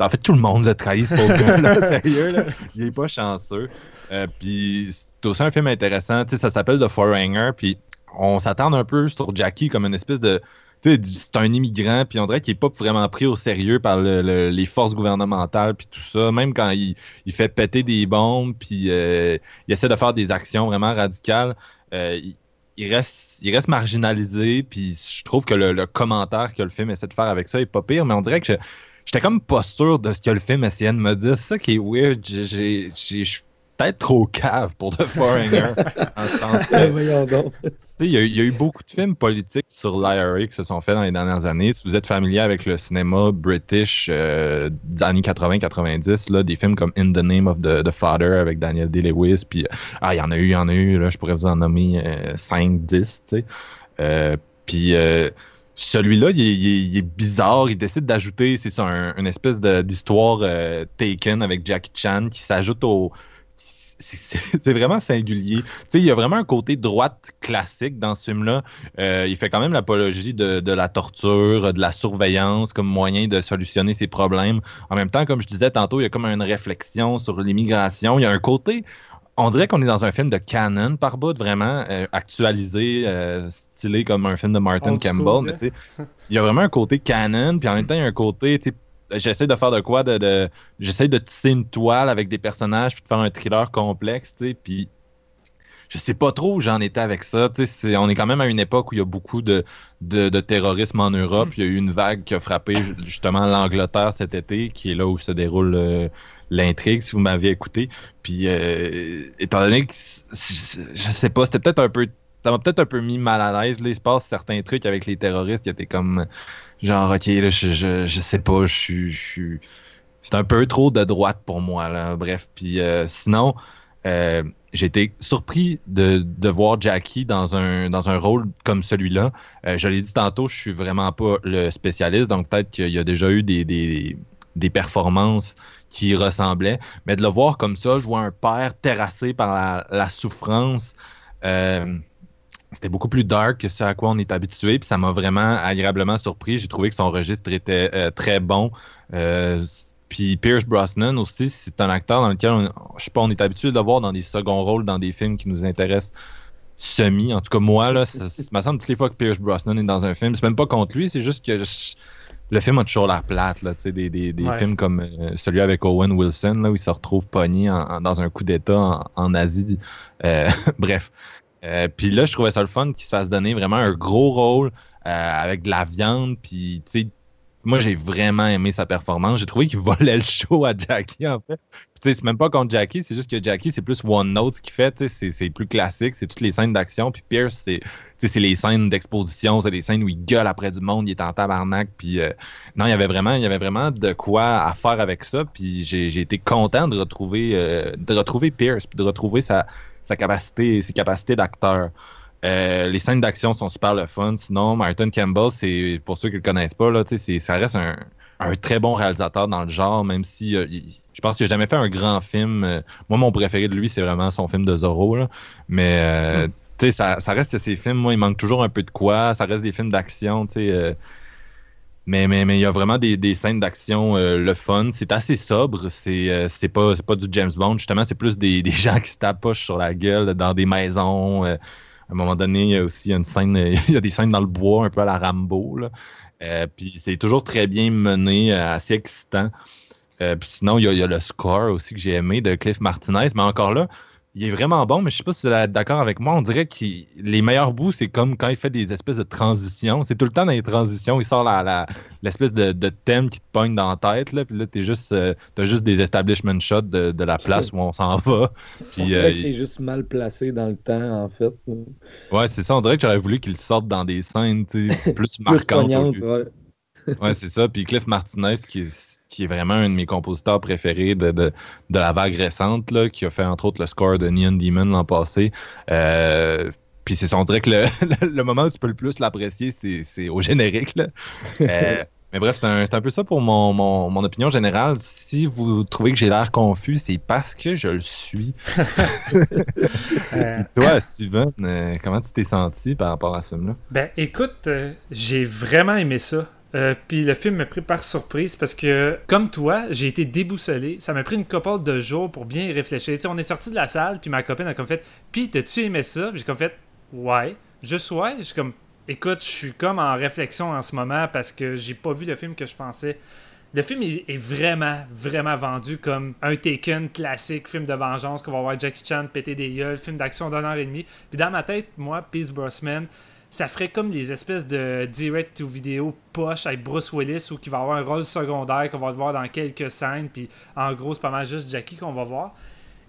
en fait, tout le monde l'a trahi, ce pauvre gars-là, sérieux. Il est pas chanceux. Euh, puis c'est aussi un film intéressant. ça s'appelle The Foreigner. Puis on s'attend un peu sur Jackie comme une espèce de. C'est un immigrant, puis on dirait qu'il n'est pas vraiment pris au sérieux par les forces gouvernementales, puis tout ça. Même quand il, fait péter des bombes, puis euh, il essaie de faire des actions vraiment radicales, euh, il, reste, il reste marginalisé, puis je trouve que le, commentaire que le film essaie de faire avec ça est pas pire, mais on dirait que j'étais comme pas sûr de ce que le film essayait de me dire. C'est ça qui est weird. J'ai peut-être trop cave pour The Foreigner. il, y a, eu beaucoup de films politiques sur l'IRA qui se sont faits dans les dernières années. Si vous êtes familier avec le cinéma british euh, des années 80-90, des films comme In the Name of the, Father avec Daniel Day-Lewis, puis ah, il y en a eu, il y en a eu, là, je pourrais vous en nommer 5-10, euh, euh, puis celui-là, il, est bizarre. Il décide d'ajouter, c'est ça, une espèce d'histoire taken avec Jackie Chan qui s'ajoute au, c'est vraiment singulier. Tu sais, il y a vraiment un côté droite classique dans ce film-là. Euh, il fait quand même l'apologie de, la torture, de la surveillance comme moyen de solutionner ses problèmes. En même temps, comme je disais tantôt, il y a comme une réflexion sur l'immigration. Il y a un côté, on dirait qu'on est dans un film de canon par bout, vraiment euh, actualisé, euh, stylé comme un film de Martin Campbell. il y a vraiment un côté canon, puis en même temps, il y a un côté j'essaie de faire de quoi de, j'essaie de tisser une toile avec des personnages puis de faire un thriller complexe tu sais puis je sais pas trop où j'en étais avec ça on est quand même à une époque où il y a beaucoup de, de, terrorisme en Europe. Il y a eu une vague qui a frappé justement l'Angleterre cet été qui est là où se déroule euh, l'intrigue si vous m'aviez écouté. Puis euh, étant donné que je sais pas c'était peut-être un peu ça m'a peut-être un peu mis mal à l'aise. il se passe certains trucs avec les terroristes qui étaient comme genre, ok, là, je, je, je sais pas, je suis. C'est un peu trop de droite pour moi, là. Bref. Puis euh, sinon, euh, j'ai été surpris de, de, voir Jackie dans un, dans un rôle comme celui-là. Euh, je l'ai dit tantôt, je suis vraiment pas le spécialiste, donc peut-être qu'il y a déjà eu des, des, des, performances qui ressemblaient, mais de le voir comme ça, je vois un père terrassé par la, la souffrance. Euh, c'était beaucoup plus dark que ce à quoi on est habitué, puis ça m'a vraiment agréablement surpris. J'ai trouvé que son registre était euh, très bon. Euh, puis Pierce Brosnan aussi, c'est un acteur dans lequel, on, je sais pas, on est habitué de le voir dans des seconds rôles, dans des films qui nous intéressent semi. En tout cas, moi, là, ça, ça me semble toutes les fois que Pierce Brosnan est dans un film, c'est même pas contre lui, c'est juste que le film a toujours l'air plate, là, des, des, des films comme euh, celui avec Owen Wilson, là, où il se retrouve pogné dans un coup d'État en, Asie. Euh, bref. Euh, puis là, je trouvais ça le fun qu'il se fasse donner vraiment un gros rôle avec de la viande, puis tu sais, moi, j'ai vraiment aimé sa performance. J'ai trouvé qu'il volait le show à Jackie, en fait. C'est même pas contre Jackie, c'est juste que Jackie, c'est plus One Note ce qu'il fait. C'est plus classique, c'est toutes les scènes d'action. Puis Pierce, c'est les scènes d'exposition, c'est les scènes où il gueule après du monde, il est en tabarnak. Puis euh, non, il y avait vraiment, il y avait vraiment de quoi à faire avec ça. Puis j'ai été content de retrouver, euh, de retrouver Pierce, puis de retrouver sa, sa capacité, ses capacités d'acteur. Euh, les scènes d'action sont super le fun. Sinon, Martin Campbell, c'est pour ceux qui le connaissent pas, là, ça reste un, très bon réalisateur dans le genre, même si euh, je pense qu'il n'a jamais fait un grand film. Euh, moi, mon préféré de lui, c'est vraiment son film de Zorro. Mais hmm. ça, ça, reste ses films, moi, il manque toujours un peu de quoi. Ça reste des films d'action. Mais mais mais il y a vraiment des, scènes d'action le fun. C'est assez sobre. C'est c'est pas, pas du James Bond. Justement, c'est plus des, des gens qui se tapochent sur la gueule dans des maisons à un moment donné, il y a aussi une scène, il y a des scènes dans le bois, un peu à la Rambo. Euh, puis c'est toujours très bien mené, euh, assez excitant. Euh, puis sinon, il y, a, il y, a, le score aussi que j'ai aimé de Cliff Martinez. Mais encore là, il est vraiment bon, mais je sais pas si vous êtes d'accord avec moi. On dirait que les meilleurs bouts, c'est comme quand il fait des espèces de transitions. C'est tout le temps dans les transitions, il sort l'espèce de, thème qui te pogne dans la tête, là, puis là, t'es juste, euh, t'as juste des establishment shots de, la place où on s'en va. Puis, euh, c'est juste mal placé dans le temps, en fait. Ouais, c'est ça. On dirait que j'aurais voulu qu'il sorte dans des scènes plus marquantes. ouais, ouais c'est ça. Puis Cliff Martinez, qui est qui est vraiment un de mes compositeurs préférés de, de, de, la vague récente, là, qui a fait entre autres le score de Neon Demon l'an passé. Euh, puis c'est on dirait que le, le, moment où tu peux le plus l'apprécier, c'est au générique. Là. Euh, mais bref, c'est un, un, peu ça pour mon, mon, mon, opinion générale. Si vous trouvez que j'ai l'air confus, c'est parce que je le suis. Puis toi, Steven, euh, comment tu t'es senti par rapport à ce film-là? Ben écoute, j'ai vraiment aimé ça. Euh, puis le film m'a pris par surprise parce que, comme toi, j'ai été déboussolé. Ça m'a pris une couple de jours pour bien y réfléchir. sais, on est sorti de la salle, puis ma copine a comme fait Puis, t'as-tu aimé ça? J'ai comme fait Ouais. Juste ouais. J'ai comme Écoute, je suis comme en réflexion en ce moment parce que j'ai pas vu le film que je pensais. Le film est vraiment, vraiment vendu comme un Taken classique, film de vengeance qu'on va voir Jackie Chan péter des gueules, film d'action d'un heure et demie. Puis dans ma tête, moi, Peace Brosnan, ça ferait comme les espèces de direct to vidéo poche avec Bruce Willis ou qui va avoir un rôle secondaire qu'on va voir dans quelques scènes puis en gros c'est pas mal juste Jackie qu'on va voir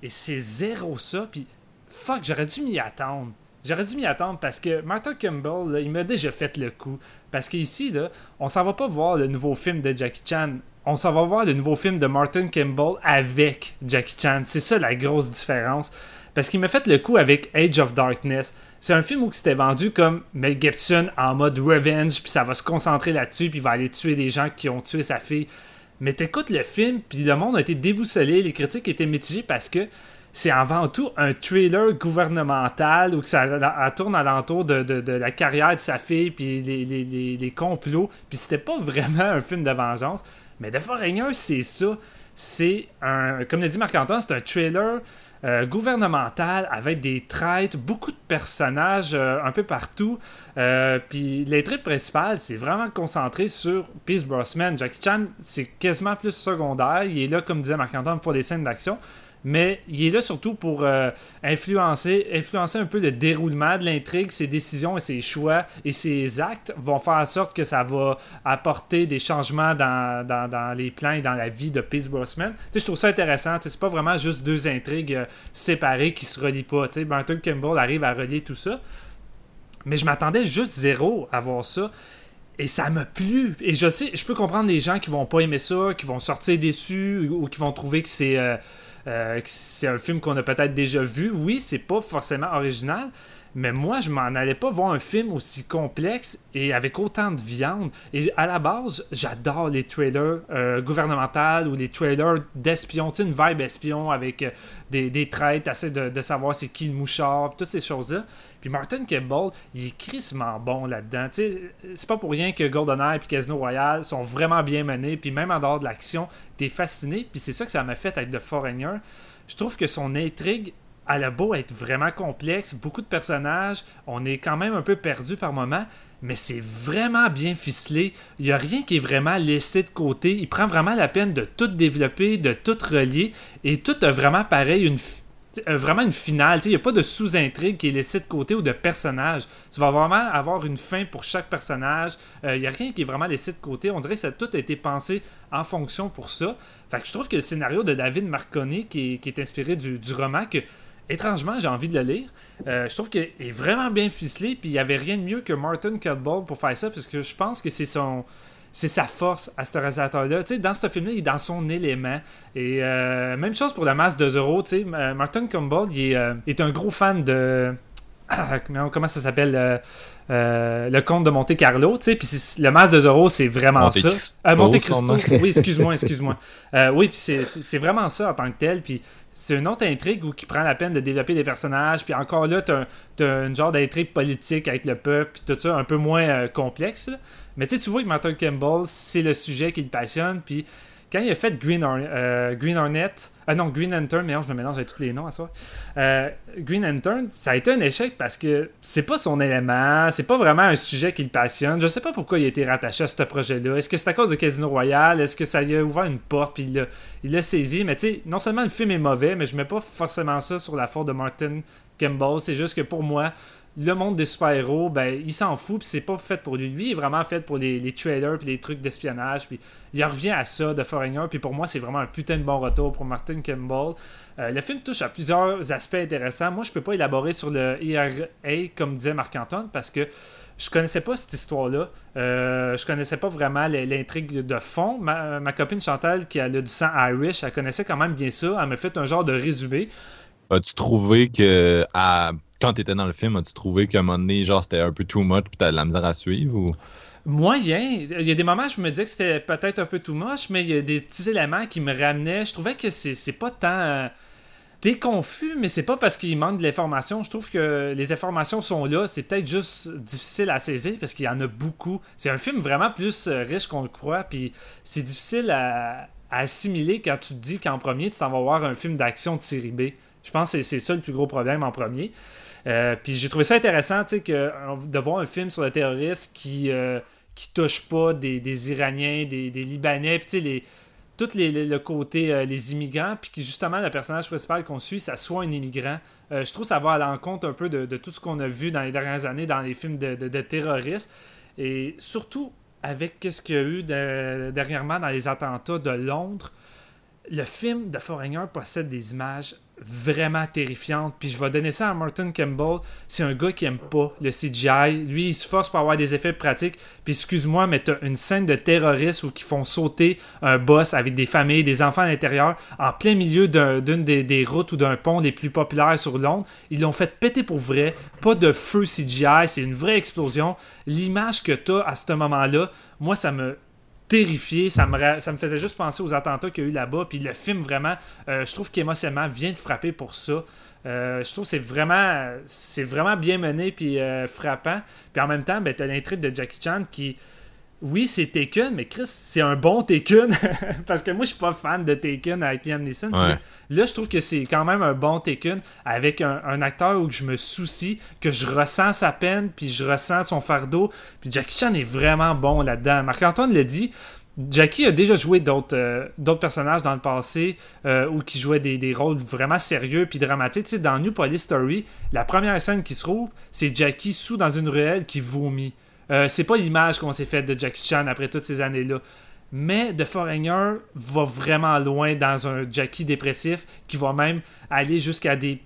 et c'est zéro ça puis fuck j'aurais dû m'y attendre J'aurais dû m'y attendre parce que Martha Campbell, il m'a déjà fait le coup. Parce qu'ici, on s'en va pas voir le nouveau film de Jackie Chan. On s'en va voir le nouveau film de Martin Campbell avec Jackie Chan. C'est ça la grosse différence. Parce qu'il m'a fait le coup avec Age of Darkness. C'est un film où c'était vendu comme Mel Gibson en mode revenge, puis ça va se concentrer là-dessus, puis il va aller tuer des gens qui ont tué sa fille. Mais t'écoutes le film, puis le monde a été déboussolé, les critiques étaient mitigées parce que c'est avant tout un trailer gouvernemental où ça tourne alentour de, la carrière de sa fille, puis les, complots. Puis c'était pas vraiment un film de vengeance. Mais The Foreigner, c'est ça. C'est un. Comme l'a dit Marc-Antoine, c'est un trailer euh, gouvernemental avec des traites, beaucoup de personnages euh, un peu partout. Euh, puis l'intrigue principale, c'est vraiment concentré sur Peace Brosnan. Jackie Chan, c'est quasiment plus secondaire. Il est là, comme disait Marc-Antoine, pour des scènes d'action mais il est là surtout pour euh, influencer, influencer un peu le déroulement de l'intrigue, ses décisions et ses choix et ses actes vont faire en sorte que ça va apporter des changements dans, dans, les plans et dans la vie de Peace Brosnan. je trouve ça intéressant. C'est pas vraiment juste deux intrigues euh, séparées qui se relient pas. T'sais, Martin Kimball arrive à relier tout ça. Mais je m'attendais juste zéro à voir ça. Et ça m'a plu. Et je sais, je peux comprendre les gens qui vont pas aimer ça, qui vont sortir déçus ou qui vont trouver que c'est. Euh, c'est un film qu'on a peut-être déjà vu. Oui, c'est pas forcément original, mais moi, je m'en allais pas voir un film aussi complexe et avec autant de viande. Et à la base, j'adore les trailers euh, gouvernementaux ou les trailers d'espions. Tu sais, une vibe espion avec euh, des, des traites, assez de, savoir c'est qui le mouchard, toutes ces choses-là. Puis Martin Campbell, il est crissement bon là-dedans. C'est pas pour rien que GoldenEye et Casino Royale sont vraiment bien menés. Puis même en dehors de l'action, t'es fasciné. Puis c'est ça que ça m'a fait avec The Foreigner. Je trouve que son intrigue elle a beau être vraiment complexe, beaucoup de personnages, on est quand même un peu perdu par moment, mais c'est vraiment bien ficelé. Il n'y a rien qui est vraiment laissé de côté. Il prend vraiment la peine de tout développer, de tout relier, et tout a vraiment pareil une vraiment une finale. Il n'y a pas de sous-intrigue qui est laissée de côté ou de personnage. Tu vas vraiment avoir une fin pour chaque personnage. Euh, il n'y a rien qui est vraiment laissé de côté. On dirait que ça tout a été pensé en fonction pour ça. Fait que je trouve que le scénario de David Marconi, qui est, inspiré du, du roman, que étrangement, j'ai envie de le lire. Euh, je trouve qu'il est vraiment bien ficelé, puis il n'y avait rien de mieux que Martin Cutball pour faire ça, parce que je pense que c'est son. C'est sa force à ce réalisateur-là. dans ce film-là, il est dans son élément. Et euh, même chose pour la masse de Zero. Martin Campbell, il est, euh, est, un gros fan de. comment ça s'appelle Le conte de Monte Carlo. Puis le masque de Zoro, c'est vraiment ça. Monte Cristo. oui, excuse-moi, excuse-moi. oui, puis c'est vraiment ça en tant que tel. Puis c'est une autre intrigue où qui prend la peine de développer des personnages. Puis encore là, t'as as une genre d'intrigue politique avec le peuple, puis tout ça, un peu moins euh, complexe. Mais tu vois que Martin Campbell, c'est le sujet qui le passionne. Puis quand il a fait Green, euh, Green Hornet, ah non, Green Lantern, mais non, je me mélange avec tous les noms à soi. Euh, Green Lantern, ça a été un échec parce que c'est pas son élément, c'est pas vraiment un sujet qui le passionne. Je sais pas pourquoi il a été rattaché à ce projet-là. Est-ce que c'est à cause de Casino Royale? Est-ce que ça lui a ouvert une porte puis il l'a saisi? Mais tu sais, non seulement le film est mauvais, mais je mets pas forcément ça sur la faute de Martin Campbell. C'est juste que pour moi, le monde des super-héros, ben, il s'en fout, puis c'est pas fait pour lui. Lui, il est vraiment fait pour les, les trailers, puis les trucs d'espionnage, puis il revient à ça de Foreigner, puis pour moi, c'est vraiment un putain de bon retour pour Martin Campbell. Euh, le film touche à plusieurs aspects intéressants. Moi, je peux pas élaborer sur le IRA, comme disait Marc-Antoine, parce que je connaissais pas cette histoire-là. Euh, je connaissais pas vraiment l'intrigue de fond. Ma, ma, copine Chantal, qui a le du sang Irish, elle connaissait quand même bien ça. Elle m'a fait un genre de résumé. As-tu trouvé que quand tu étais dans le film, as-tu trouvé qu'à un moment donné, genre, c'était un peu too much puis t'as de la misère à suivre ou... Moyen. Il y a des moments où je me disais que c'était peut-être un peu too much, mais il y a des petits éléments qui me ramenaient. Je trouvais que c'est pas tant. Euh, t'es confus, mais c'est pas parce qu'il manque de l'information. Je trouve que les informations sont là. C'est peut-être juste difficile à saisir parce qu'il y en a beaucoup. C'est un film vraiment plus euh, riche qu'on le croit. Puis c'est difficile à, à, assimiler quand tu te dis qu'en premier, tu t'en vas voir un film d'action de série B. Je pense que c'est ça le plus gros problème en premier. Euh, puis j'ai trouvé ça intéressant euh, de voir un film sur le terrorisme qui, euh, qui touche pas des, Iraniens, des, Libanais, puis les, tout les, le côté les immigrants, puis que justement le personnage principal qu'on suit, ça soit un immigrant. je trouve ça va à l'encontre un peu de, tout ce qu'on a vu dans les dernières années dans les films de, de, terroristes. Et surtout avec ce qu'il y a eu dernièrement dans les attentats de Londres, le film de Foreigner possède des images vraiment terrifiante. Puis je vais donner ça à Martin Campbell. C'est un gars qui aime pas le CGI. Lui, il se force pour avoir des effets pratiques. Puis excuse-moi, mais t'as une scène de terroristes où qui font sauter un boss avec des familles, des enfants à l'intérieur, en plein milieu d'une des, routes ou d'un pont les plus populaires sur Londres. Ils l'ont fait péter pour vrai. Pas de feu CGI, c'est une vraie explosion. L'image que t'as à ce moment-là, moi, ça me terrifié. Ça me, faisait juste penser aux attentats qu'il y a eu là-bas. Puis le film, vraiment, euh, je trouve qu'émotionnellement vient de frapper pour ça. Euh, je trouve que c'est vraiment, c'est vraiment bien mené puis euh, frappant. Puis en même temps, ben, tu as l'intrigue de Jackie Chan qui, oui, c'est Taken, mais Chris, c'est un bon Taken. Parce que moi, je suis pas fan de Taken avec Liam Neeson. Là, je trouve que c'est quand même un bon Taken avec un, acteur où je me soucie, que je ressens sa peine, puis je ressens son fardeau. Puis Jackie Chan est vraiment bon là-dedans. Marc-Antoine l'a dit. Jackie a déjà joué d'autres euh, personnages dans le passé euh, où qui jouait des, des, rôles vraiment sérieux puis dramatiques. Tu sais, dans New Police Story, la première scène qui se trouve, c'est Jackie sous dans une ruelle qui vomit. Euh, c'est pas l'image qu'on s'est faite de Jackie Chan après toutes ces années-là. Mais The Foreigner va vraiment loin dans un Jackie dépressif qui va même aller jusqu'à des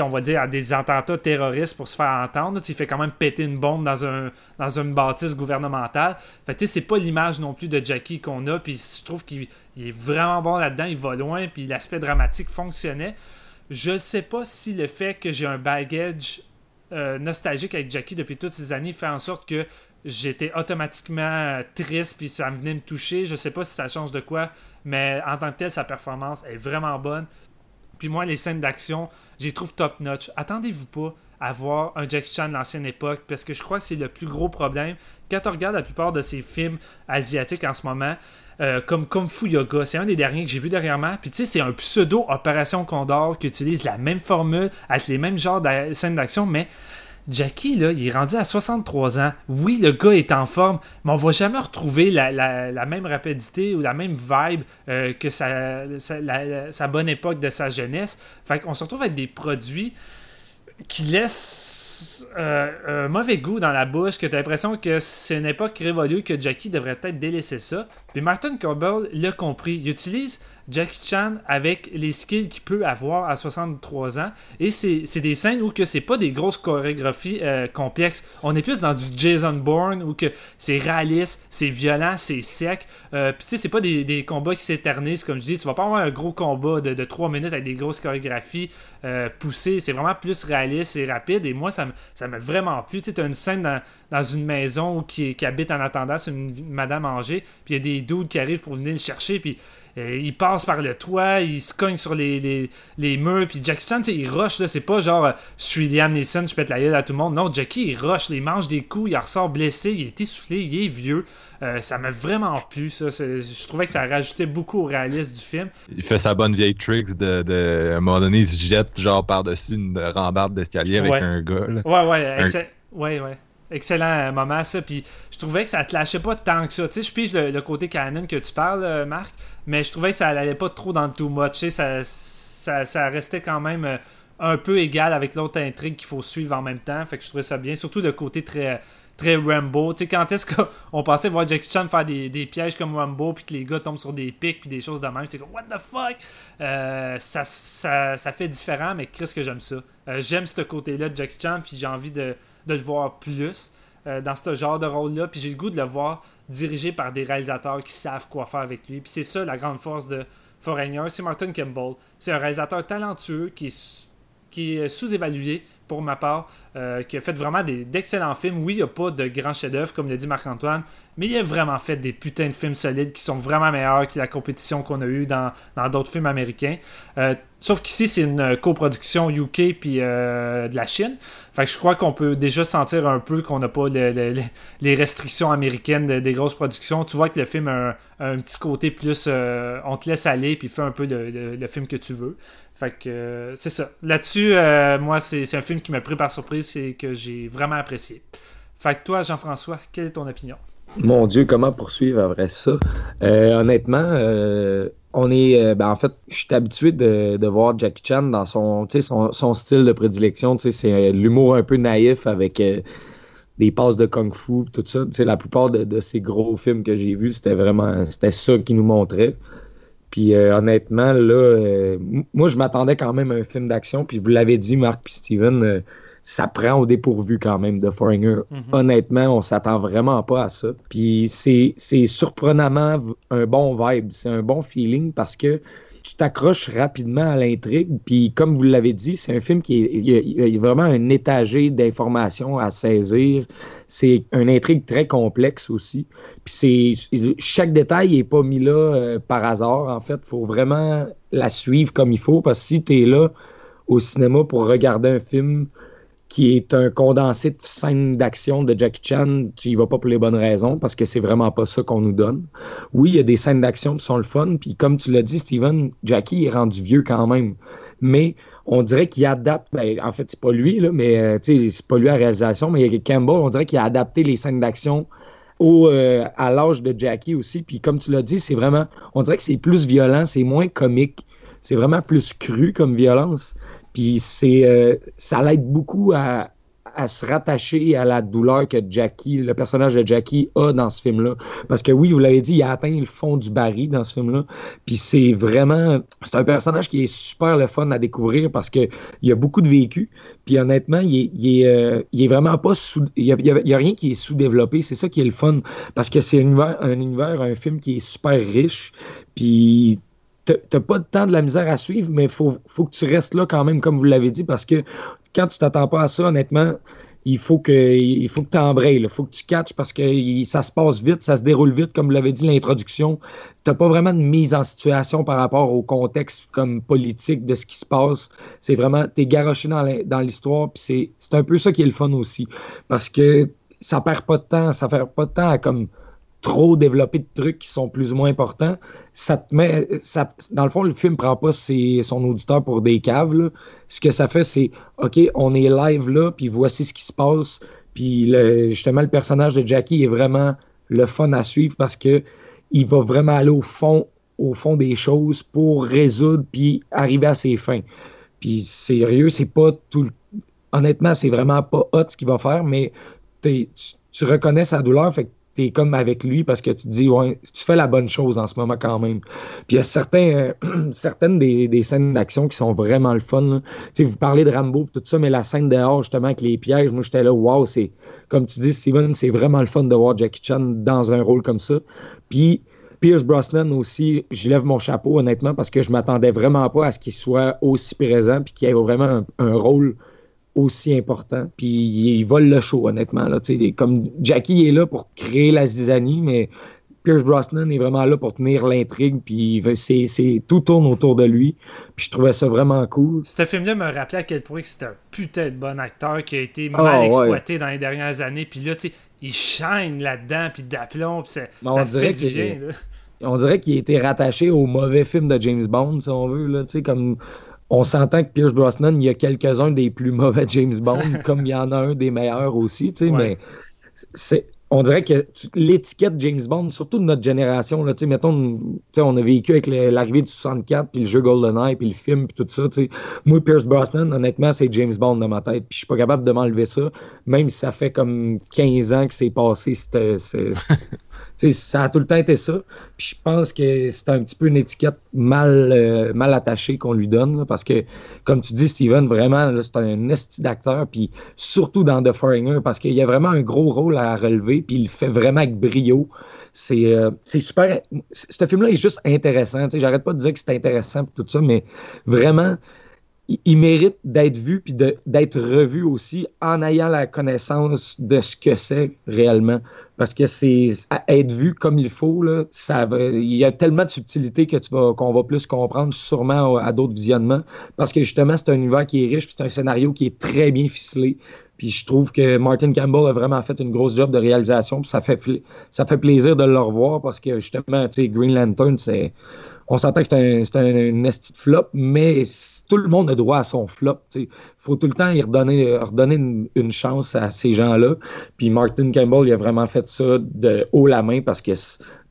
on va dire, à des attentats terroristes pour se faire entendre. il fait quand même péter une bombe dans, un, dans une bâtisse gouvernementale. Fait c'est pas l'image non plus de Jackie qu'on a. Puis je trouve qu'il est vraiment bon là-dedans. Il va loin. Puis l'aspect dramatique fonctionnait. Je sais pas si le fait que j'ai un baggage euh, nostalgique avec Jackie depuis toutes ces années fait en sorte que j'étais automatiquement triste puis ça venait me toucher. Je sais pas si ça change de quoi, mais en tant que tel, sa performance est vraiment bonne. Puis moi, les scènes d'action, j'y trouve top notch. Attendez-vous pas à voir un Jackie Chan de l'ancienne époque parce que je crois que c'est le plus gros problème. Quand on regarde la plupart de ces films asiatiques en ce moment, euh, comme Kung Fu Yoga, c'est un des derniers que j'ai vu dernièrement. Puis tu sais, c'est un pseudo Opération Condor qui utilise la même formule avec les mêmes genres de scènes d'action, mais Jackie, là, il est rendu à 63 ans. Oui, le gars est en forme, mais on va jamais retrouver la, même rapidité ou la même vibe euh, que sa, sa, bonne époque de sa jeunesse. Fait qu'on se retrouve avec des produits qui laissent euh, un mauvais goût dans la bouche, que tu l'impression que c'est une époque révolue, que Jackie devrait peut-être délaisser ça. Puis Martin Corbell l'a compris. Il utilise Jackie Chan avec les skills qu'il peut avoir à 63 ans. Et c'est des scènes où que c'est pas des grosses chorégraphies euh, complexes. On est plus dans du Jason Bourne où que c'est réaliste, c'est violent, c'est sec. Euh, Puis tu sais, c'est pas des, combats qui s'éternisent comme je dis. Tu vas pas avoir un gros combat de, de 3 minutes avec des grosses chorégraphies euh, poussées. C'est vraiment plus réaliste et rapide. Et moi, ça m'a vraiment plu. Tu sais, une scène dans, une maison qui, qui habite en attendant, c'est une madame âgée. Puis il y a des dudes qui arrivent pour venir le chercher. Puis euh, il passe par le toit, il se cogne sur les, les, murs, puis Jackie Chan, il rush, là, c'est pas genre euh, je suis Liam Neeson, je pète la gueule à tout le monde. Non, Jackie, il rush, il mange des coups, il ressort blessé, il est essoufflé, il est vieux. Euh, ça m'a vraiment plu, ça. Je trouvais que ça rajoutait beaucoup au réalisme du film. Il fait sa bonne vieille tricks de, de à un moment donné, il se jette genre par-dessus une rambarde d'escalier avec un gars. Ouais, ouais, ouais, ouais excellent moment, ça. Puis je trouvais que ça te lâchait pas tant que ça. Tu sais, je pige le, côté canon que tu parles, euh, Marc, mais je trouvais que ça allait pas trop dans le too much. Tu sais, ça, ça, restait quand même euh, un peu égal avec l'autre intrigue qu'il faut suivre en même temps. Fait que je trouvais ça bien. Surtout le côté très très Rambo. Tu sais, quand est-ce qu'on pensait voir Jackie Chan faire des, pièges comme Rambo, puis que les gars tombent sur des pics, puis des choses de même, c'est comme, what the fuck? Euh, ça, ça, fait différent, mais qu'est-ce que j'aime ça? j'aime ce côté-là de Jackie Chan, puis j'ai envie de, de le voir plus euh, dans ce genre de rôle-là. Puis j'ai le goût de le voir dirigé par des réalisateurs qui savent quoi faire avec lui. Puis c'est ça la grande force de Foreigner, c'est Martin Campbell. C'est un réalisateur talentueux qui est, sous-évalué pour ma part, euh, qui a fait vraiment d'excellents films. Oui, il n'y a pas de grands chefs-d'œuvre, comme l'a dit Marc-Antoine, mais il a vraiment fait des putains de films solides qui sont vraiment meilleurs que la compétition qu'on a eue dans d'autres films américains. Euh, sauf qu'ici, c'est une coproduction UK puis euh, de la Chine. Fait que je crois qu'on peut déjà sentir un peu qu'on n'a pas les restrictions américaines des grosses productions. Tu vois que le film a un, petit côté plus on te laisse aller puis fais un peu le, film que tu veux. Fait que c'est ça. Là-dessus, moi, c'est un film qui m'a pris par surprise et que j'ai vraiment apprécié. Fait que toi, Jean-François, quelle est ton opinion? Mon Dieu, comment poursuivre après ça? Euh, honnêtement, euh, on est. Euh, ben, en fait, je suis habitué de, voir Jackie Chan dans son, son, style de prédilection. C'est l'humour un peu naïf avec des passes de kung-fu, tout ça. la plupart de, ces gros films que j'ai vus, c'était vraiment c'était ça qui nous montrait. Puis honnêtement, là, moi, je m'attendais quand même à un film d'action. Puis vous l'avez dit, Marc et Steven ça prend au dépourvu quand même de Foreigner. Mhm. Honnêtement, on s'attend vraiment pas à ça. Puis c'est surprenamment un bon vibe, c'est un bon feeling parce que tu t'accroches rapidement à l'intrigue. Puis comme vous l'avez dit, c'est un film qui est il y a, vraiment un étagé d'informations à saisir. C'est une intrigue très complexe aussi. Puis c'est chaque détail n'est pas mis là euh, par hasard. En fait, il faut vraiment la suivre comme il faut parce que si tu es là au cinéma pour regarder un film qui est un condensé de scènes d'action de Jackie Chan, tu y vas pas pour les bonnes raisons, parce que c'est vraiment pas ça qu'on nous donne. Oui, il y a des scènes d'action qui sont le fun, puis comme tu l'as dit, Steven, Jackie est rendu vieux quand même. Mais on dirait qu'il adapte, ben, en fait, c'est pas lui, là, mais euh, c'est pas lui à la réalisation, mais il y a Campbell, on dirait qu'il a adapté les scènes d'action au, euh, à l'âge de Jackie aussi. Puis comme tu l'as dit, c'est vraiment, on dirait que c'est plus violent, c'est moins comique, c'est vraiment plus cru comme violence. Puis c'est, euh, ça l'aide beaucoup à, à se rattacher à la douleur que Jackie, le personnage de Jackie, a dans ce film-là. Parce que oui, vous l'avez dit, il a atteint le fond du baril dans ce film-là. Puis c'est vraiment. C'est un personnage qui est super le fun à découvrir parce qu'il y a beaucoup de vécu. Puis honnêtement, il est, il est, euh, vraiment pas sous. Il y a, rien qui est sous-développé. C'est ça qui est le fun. Parce que c'est un univers, un univers, un film qui est super riche. Puis t'as pas de temps de la misère à suivre, mais il faut, faut, que tu restes là quand même, comme vous l'avez dit, parce que quand tu t'attends pas à ça, honnêtement, il faut que il faut que tu embrayes, il faut que tu catches parce que ça se passe vite, ça se déroule vite, comme vous l'avez dit l'introduction. Tu n'as pas vraiment de mise en situation par rapport au contexte comme politique de ce qui se passe. C'est vraiment, tu es garoché dans l'histoire, puis c'est un peu ça qui est le fun aussi. Parce que ça perd pas de temps, ça perd pas de temps à comme trop développer de trucs qui sont plus ou moins importants, ça te met. Ça, dans le fond, le film prend pas son auditeur pour des caves. Ce que ça fait, c'est OK, on est live là, puis voici ce qui se passe. Puis justement, le personnage de Jackie est vraiment le fun à suivre parce que il va vraiment aller au fond, des choses pour résoudre puis arriver à ses fins. Puis sérieux, c'est pas tout. Honnêtement, c'est vraiment pas hot ce qu'il va faire, mais tu, reconnais sa douleur, fait tu es comme avec lui parce que tu te dis, ouais, tu fais la bonne chose en ce moment quand même. Puis il y a certains, euh, certaines des, scènes d'action qui sont vraiment le fun. Vous parlez de Rambo tout ça, mais la scène dehors, justement, avec les pièges, moi j'étais là, wow, c'est, comme tu dis, Steven, c'est vraiment le fun de voir Jackie Chan dans un rôle comme ça. Puis Pierce Brosnan aussi, je lève mon chapeau honnêtement parce que je m'attendais vraiment pas à ce qu'il soit aussi présent puis qu'il ait vraiment un rôle aussi important. Puis il vole le show, honnêtement. Là, comme Jackie est là pour créer la zizanie, mais Pierce Brosnan est vraiment là pour tenir l'intrigue, puis c'est, tout tourne autour de lui. Puis je trouvais ça vraiment cool. Ce film-là me rappelait à quel point c'était un putain de bon acteur qui a été ah, mal exploité dans les dernières années. Puis là, tu sais, il shine là-dedans, puis d'aplomb, puis ça, fait du bien. On dirait qu'il a été rattaché au mauvais film de James Bond, si on veut. Là, comme on s'entend que Pierce Brosnan, il y a quelques-uns des plus mauvais James Bond, comme il y en a un des meilleurs aussi, tu sais, mais c'est on dirait que l'étiquette James Bond, surtout de notre génération, là, mettons, on a vécu avec l'arrivée du 64, puis le jeu GoldenEye, puis le film, puis tout ça. Moi, Pierce Brosnan, honnêtement, c'est James Bond dans ma tête, puis je suis pas capable de m'enlever ça, même si ça fait comme 15 ans que c'est passé. ça a tout le temps été ça. Puis je pense que c'est un petit peu une étiquette mal, euh, mal attachée qu'on lui donne, parce que, comme tu dis, Steven, vraiment, c'est un esti d'acteur, puis surtout dans The Foreigner, parce qu'il y a vraiment un gros rôle à relever puis il le fait vraiment avec brio. C'est euh, super. Ce film-là est juste intéressant. J'arrête pas de dire que c'est intéressant tout ça, mais vraiment, il, mérite d'être vu puis d'être revu aussi en ayant la connaissance de ce que c'est réellement. Parce que c'est être vu comme il faut, là, ça il y a tellement de subtilité qu'on va plus comprendre sûrement à, d'autres visionnements. Parce que justement, c'est un univers qui est riche, c'est un scénario qui est très bien ficelé. Puis je trouve que Martin Campbell a vraiment fait une grosse job de réalisation. Puis ça fait, ça fait plaisir de le revoir parce que justement, tu sais, Green Lantern, c'est. On s'entend que c'est un, un, flop, mais tout le monde a droit à son flop. Il faut tout le temps y redonner, redonner une, chance à ces gens-là. Puis Martin Campbell, il a vraiment fait ça de haut la main parce que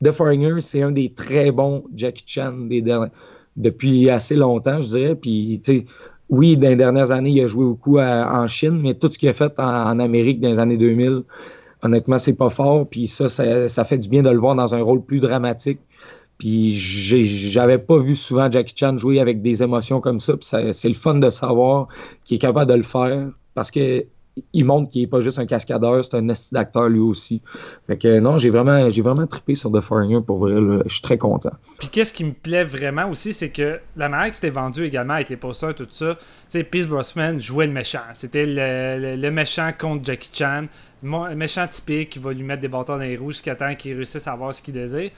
The Foreigner, c'est un des très bons Jackie Chan depuis assez longtemps, je dirais. Puis, tu sais, oui, dans les dernières années, il a joué beaucoup en Chine, mais tout ce qu'il a fait en, Amérique dans les années 2000, honnêtement, c'est pas fort. Puis ça, ça, fait du bien de le voir dans un rôle plus dramatique. Puis j'avais pas vu souvent Jackie Chan jouer avec des émotions comme ça. Puis c'est le fun de savoir qu'il est capable de le faire parce que il montre qu'il n'est pas juste un cascadeur, c'est un d'acteur lui aussi. Fait que non, j'ai vraiment, j'ai vraiment trippé sur The Foreigner pour vrai. Je suis très content. Puis qu'est-ce qui me plaît vraiment aussi, c'est que la manière que c'était vendu également avec les posters, tout ça, tu sais, Peace Brosnan jouait le méchant. C'était le, méchant contre Jackie Chan. Le méchant typique qui va lui mettre des bâtons dans les roues jusqu'à temps qu'il réussisse à avoir ce qu'il désire.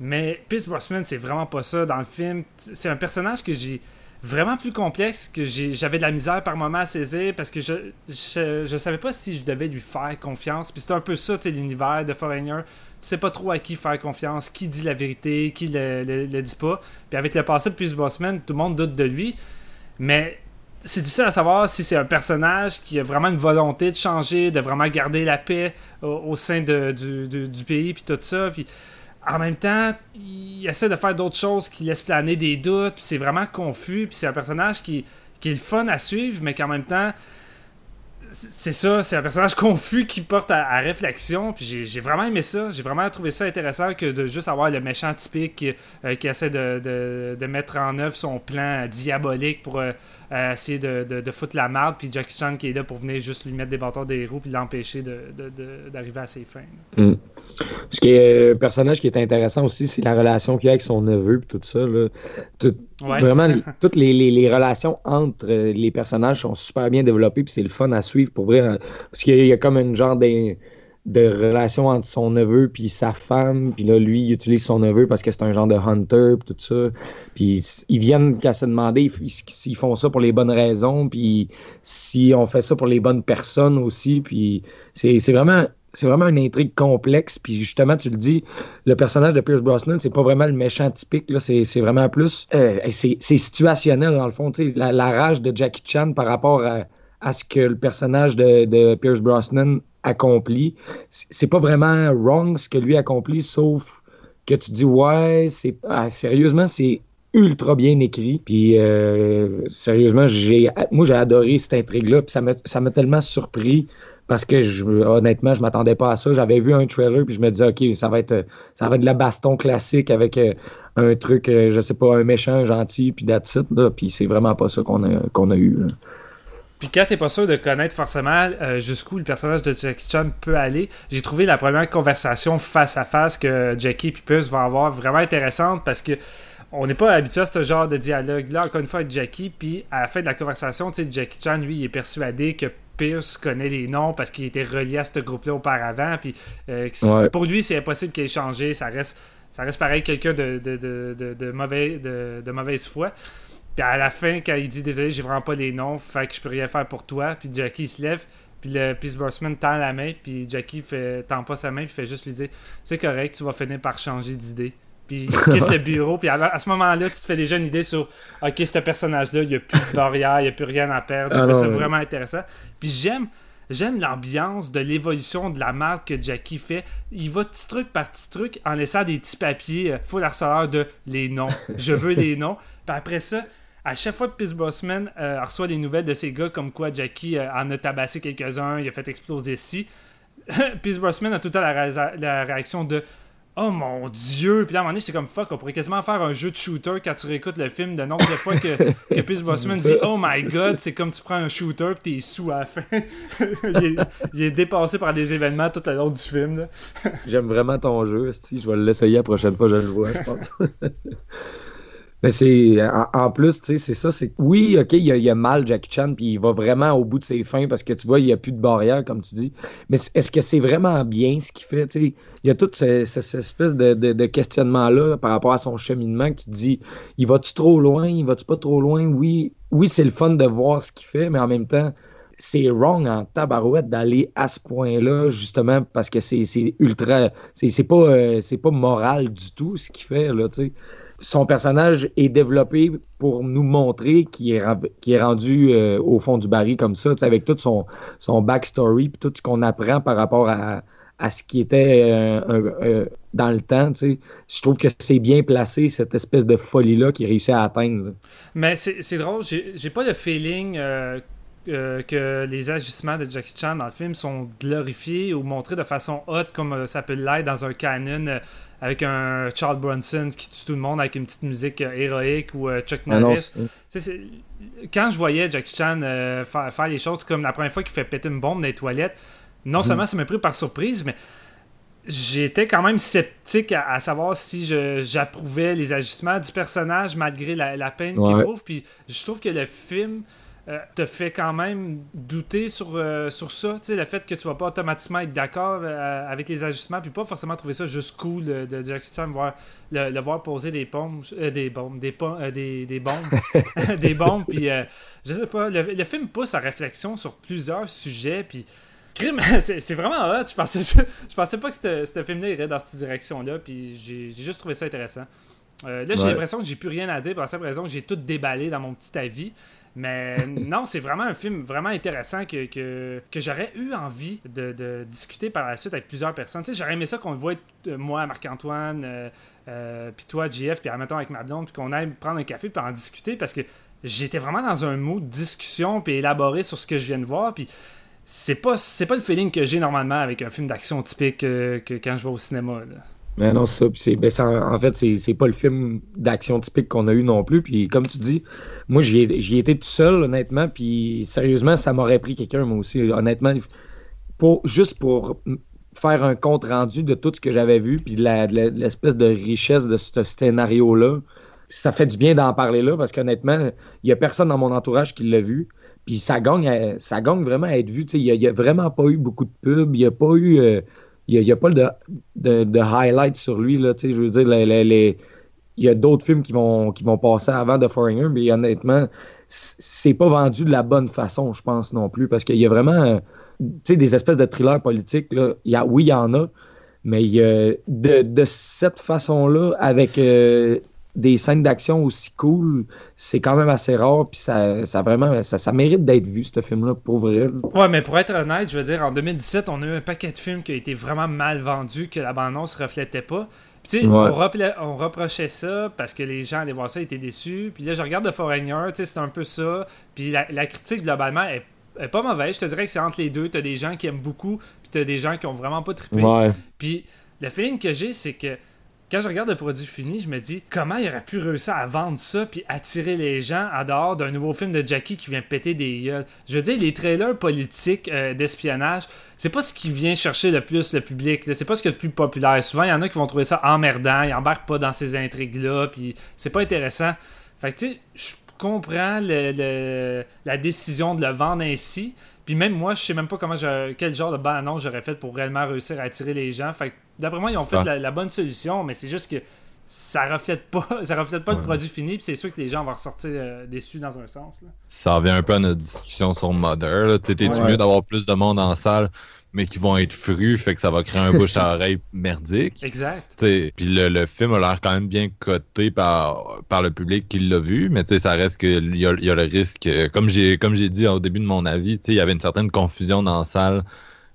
Mais Peace Brosnan, c'est vraiment pas ça dans le film. C'est un personnage que j'ai vraiment plus complexe que j'avais de la misère par moment à saisir parce que je, je, savais pas si je devais lui faire confiance. Puis c'est un peu ça, tu sais, l'univers de Foreigner. Tu sais pas trop à qui faire confiance, qui dit la vérité, qui le, le, dit pas. Puis avec le passé depuis ce Bossman, tout le monde doute de lui. Mais c'est difficile à savoir si c'est un personnage qui a vraiment une volonté de changer, de vraiment garder la paix au, sein de, du, du, pays, puis tout ça. Puis en même temps, il essaie de faire d'autres choses qui laissent planer des doutes, c'est vraiment confus, puis c'est un personnage qui, qui est fun à suivre, mais qu'en même temps, c'est ça, c'est un personnage confus qui porte à, réflexion. Puis j'ai vraiment aimé ça. J'ai vraiment trouvé ça intéressant que de juste avoir le méchant typique qui, euh, essaie de, de, mettre en œuvre son plan diabolique pour euh, essayer de, foutre la marde. Puis Jackie Chan qui est là pour venir juste lui mettre des bâtons des roues puis l'empêcher d'arriver à ses fins. Mm. Ce qui est un personnage qui est intéressant aussi, c'est la relation qu'il a avec son neveu puis tout ça. Là. Vraiment, toutes les, les, relations entre les personnages sont super bien développées puis c'est le fun à suivre pour vrai. Hein. Parce qu'il y, a comme une genre de, de relation entre son neveu puis sa femme. Puis là, lui, il utilise son neveu parce que c'est un genre de hunter puis tout ça. Puis ils viennent qu'à se demander s'ils font ça pour les bonnes raisons. Puis si on fait ça pour les bonnes personnes aussi. Puis c'est vraiment c'est vraiment une intrigue complexe. Puis justement, tu le dis, le personnage de Pierce Brosnan, c'est pas vraiment le méchant typique. C'est, vraiment plus. Euh, c'est, situationnel, dans le fond. La, la, rage de Jackie Chan par rapport à, à ce que le personnage de, Pierce Brosnan accomplit. C'est pas vraiment wrong ce que lui accomplit, sauf que tu dis ouais, c'est ah, sérieusement c'est ultra bien écrit. Puis euh, sérieusement, j'ai moi j'ai adoré cette intrigue-là. Puis ça m'a tellement surpris parce que honnêtement, je m'attendais pas à ça. J'avais vu un trailer puis je me disais ok, ça va être ça va être de la baston classique avec euh, un truc, euh, je sais pas, un méchant, gentil, puis that's it, Puis c'est vraiment pas ça qu'on a, qu'on a eu. Puis quand t'es pas sûr de connaître forcément euh, jusqu'où le personnage de Jackie Chan peut aller, j'ai trouvé la première conversation face à face que Jackie et Pierce vont avoir vraiment intéressante parce que on n'est pas habitué à ce genre de dialogue-là, encore une fois, avec Jackie. Puis à la fin de la conversation, Jackie Chan, lui, il est persuadé que Pierce connaît les noms parce qu'il était relié à ce groupe-là auparavant. Puis euh, pour lui, c'est impossible qu'il ait changé. Ça reste, ça reste pareil, quelqu'un de, de, de, de, mauvais, de, mauvaise foi. Puis à la fin, quand il dit désolé, j'ai vraiment pas les noms, fait que je peux rien faire pour toi. Puis Jackie se lève, puis le Peace Bossman tend la main, puis Jackie fait, tend pas sa main, puis fait juste lui dire c'est correct, tu vas finir par changer d'idée. Puis il quitte le bureau, puis à, ce moment-là, tu te fais déjà une idée sur ok, ce personnage-là, il n'y a plus de barrière, il n'y a plus rien à perdre. Je trouve ça vraiment intéressant. Puis j'aime. J'aime l'ambiance de l'évolution de la marque que Jackie fait. Il va petit truc par petit truc en laissant des petits papiers euh, full harceleur de les noms. Je veux les noms. Puis après ça, à chaque fois que Peace Bossman euh, reçoit des nouvelles de ces gars comme quoi Jackie euh, en a tabassé quelques-uns, il a fait exploser ci, Peace Bossman a tout le temps la, réaction de Oh mon dieu! Puis là, à un moment donné, j'étais comme fuck, on pourrait quasiment faire un jeu de shooter quand tu réécoutes le film de nombre de fois que, que Pierce Bossman dit Oh my god, c'est comme tu prends un shooter puis t'es sous à la fin. il, est, dépassé par des événements tout le long du film. J'aime vraiment ton jeu, si je vais l'essayer la prochaine fois je le vois, je pense. Mais c'est en, plus, tu sais, c'est ça, c'est oui, ok, il y, a, mal Jackie Chan, puis il va vraiment au bout de ses fins parce que tu vois, il n'y a plus de barrière, comme tu dis. Mais est-ce que c'est vraiment bien ce qu'il fait? Tu il y a toute cette, espèce de, questionnement-là par rapport à son cheminement que tu dis, il va-tu trop loin, il va-tu pas trop loin? Oui, oui, c'est le fun de voir ce qu'il fait, mais en même temps, c'est wrong en tabarouette d'aller à ce point-là, justement, parce que c'est ultra. C'est pas, euh, c'est pas moral du tout ce qu'il fait, là, tu sais son personnage est développé pour nous montrer qu'il est, rendu euh, au fond du baril comme ça, avec tout son, backstory, tout ce qu'on apprend par rapport à, ce qui était euh, euh, dans le temps. Je trouve que c'est bien placé, cette espèce de folie-là qu'il réussit à atteindre. Mais c'est drôle, j'ai pas le feeling que les agissements de Jackie Chan dans le film sont glorifiés ou montrés de façon haute comme ça peut l'être dans un canon avec un Charles Bronson qui tue tout le monde avec une petite musique euh, héroïque ou euh, Chuck ah Norris. quand je voyais Jackie Chan euh, faire, les choses comme la première fois qu'il fait péter une bombe dans les toilettes, non mhm. seulement ça m'a pris par surprise, mais j'étais quand même sceptique à, savoir si j'approuvais les agissements du personnage malgré la, peine qu'il trouve. Puis je trouve que le film euh, te fait quand même douter sur, euh, sur ça, le fait que tu vas pas automatiquement être d'accord euh, avec les ajustements, puis pas forcément trouver ça juste cool de, de Jackie Chan, voir, le, voir poser des bombes, des bombes, des, des, des, bombes, des bombes, puis je sais pas, le, film pousse à réflexion sur plusieurs sujets, puis c'est vraiment hot. Je pensais, je, pensais pas que ce film-là irait dans cette direction-là, puis j'ai juste trouvé ça intéressant. là, j'ai l'impression que j'ai plus rien à dire, pour la simple raison que j'ai tout déballé dans mon petit avis. Mais non, c'est vraiment un film vraiment intéressant que, que, j'aurais eu envie de, discuter par la suite avec plusieurs personnes. Tu sais, j'aurais aimé ça qu'on le voit, euh, moi, Marc-Antoine, euh, euh, puis toi, JF, puis mettons avec ma blonde, puis qu'on aille prendre un café puis en discuter parce que j'étais vraiment dans un mood de discussion puis élaboré sur ce que je viens de voir. Puis c'est pas, c'est pas le feeling que j'ai normalement avec un film d'action typique que quand je vais au cinéma. Mais non, ça, ben, en fait, c'est pas le film d'action typique qu'on a eu non plus. Puis comme tu dis, moi, j'y ai, été tout seul, honnêtement. Puis sérieusement, ça m'aurait pris quelqu'un, moi aussi. Honnêtement, pour, juste pour faire un compte rendu de tout ce que j'avais vu, puis de l'espèce de richesse de ce scénario-là. Ça fait du bien d'en parler là, parce qu'honnêtement, il n'y a personne dans mon entourage qui l'a vu. Puis ça gagne, ça gagne vraiment à être vu. Il n'y a, vraiment pas eu beaucoup de pubs, il n'y a pas eu. Euh, il n'y a, pas de, de, de, highlight sur lui. Là, je veux dire, les, il y a d'autres films qui vont, qui vont passer avant The Foreigner, mais honnêtement, c'est pas vendu de la bonne façon, je pense non plus, parce qu'il y a vraiment des espèces de thrillers politiques. Là. Il y a, oui, il y en a, mais de, de, cette façon-là, avec euh, des scènes d'action aussi cool, c'est quand même assez rare, puis ça, ça vraiment, ça, mérite d'être vu, ce film-là, pour vrai. Ouais, mais pour être honnête, je veux dire, en 2017, on a eu un paquet de films qui a été vraiment mal vendus, que la bande-annonce reflétait pas. Puis, on, on, reprochait ça parce que les gens allaient voir ça, étaient déçus. Puis là, je regarde The Foreigner, c'est un peu ça. Puis la, la critique, globalement, est, est, pas mauvaise. Je te dirais que c'est entre les deux. T'as des gens qui aiment beaucoup, puis t'as des gens qui ont vraiment pas trippé. Puis le feeling que j'ai, c'est que quand je regarde le produit fini, je me dis comment il aurait pu réussir à vendre ça puis attirer les gens à dehors d'un nouveau film de Jackie qui vient péter des gueules? Je veux dire, les trailers politiques euh, d'espionnage, c'est pas ce qui vient chercher le plus le public. C'est pas ce qui est le plus populaire. Souvent, il y en a qui vont trouver ça emmerdant, ils embarquent pas dans ces intrigues-là, puis c'est pas intéressant. Fait que tu sais, je comprends la décision de le vendre ainsi. Puis même moi, je sais même pas comment quel genre de bande-annonce j'aurais fait pour réellement réussir à attirer les gens. Fait d'après moi, ils ont fait ah. la, bonne solution, mais c'est juste que ça reflète pas ça reflète pas le produit fini puis c'est sûr que les gens vont ressortir euh, déçus dans un sens ça revient un peu à notre discussion sur Mother t'es mieux d'avoir plus de monde en salle? Mais qui vont être frus, fait que ça va créer un bouche à oreille merdique. Exact. Puis le, le, film a l'air quand même bien coté par, par le public qui l'a vu, mais ça reste qu'il y a, y a le risque. Comme j'ai comme j'ai dit au début de mon avis, il y avait une certaine confusion dans la salle.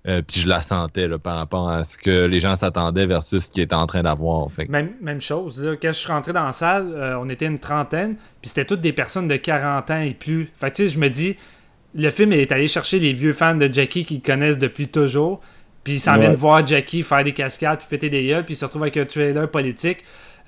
Euh, puis je la sentais là, par rapport à ce que les gens s'attendaient versus ce qu'ils étaient en train d'avoir. Même, même chose. Là. Quand je suis rentré dans la salle, euh, on était une trentaine, puis c'était toutes des personnes de 40 ans et plus. Fait que je me dis, le film est allé chercher les vieux fans de Jackie qui connaissent depuis toujours. Puis ils s'en viennent voir Jackie faire des cascades puis péter des yeux, puis ils se retrouvent avec un trailer politique.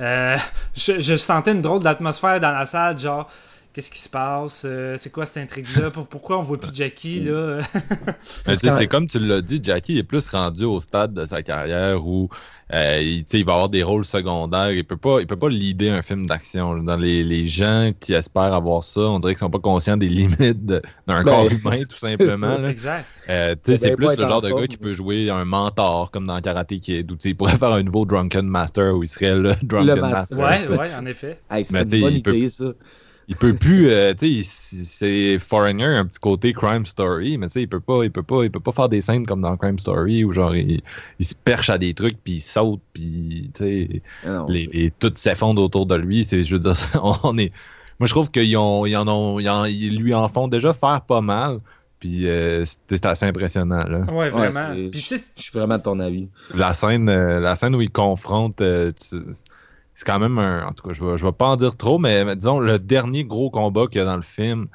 Euh, je, sentais une drôle d'atmosphère dans la salle, genre qu'est-ce qui se passe, euh, c'est quoi cette intrigue-là, pourquoi on voit plus Jackie là? c'est comme tu l'as dit, Jackie est plus rendu au stade de sa carrière où euh, il, va avoir des rôles secondaires. Il peut pas, il peut pas leader un film d'action. Dans les, gens qui espèrent avoir ça, on dirait qu'ils sont pas conscients des limites d'un ben, corps humain, tout simplement. Exact. Euh, c'est plus le genre de gars qui peut jouer un mentor, comme dans Karate Kid, où il pourrait faire un nouveau Drunken Master où il serait le Drunken Master. Ouais, ouais, en effet. c'est une bonne idée, ça il peut plus euh, tu sais c'est foreigner un petit côté crime story mais tu sais il peut pas il peut pas il peut pas faire des scènes comme dans crime story où genre il, se perche à des trucs puis il saute puis tu sais ah les, tout s'effondre autour de lui c'est je veux dire on est moi je trouve qu'ils ont ils en ont ils, lui en font déjà faire pas mal puis euh, c'est assez impressionnant là. Ouais, vraiment. je suis vraiment de ton avis. La scène, euh, la scène où il confronte, c'est quand même un. En tout cas, je ne vais, pas en dire trop, mais, disons, le dernier gros combat qu'il y a dans le film,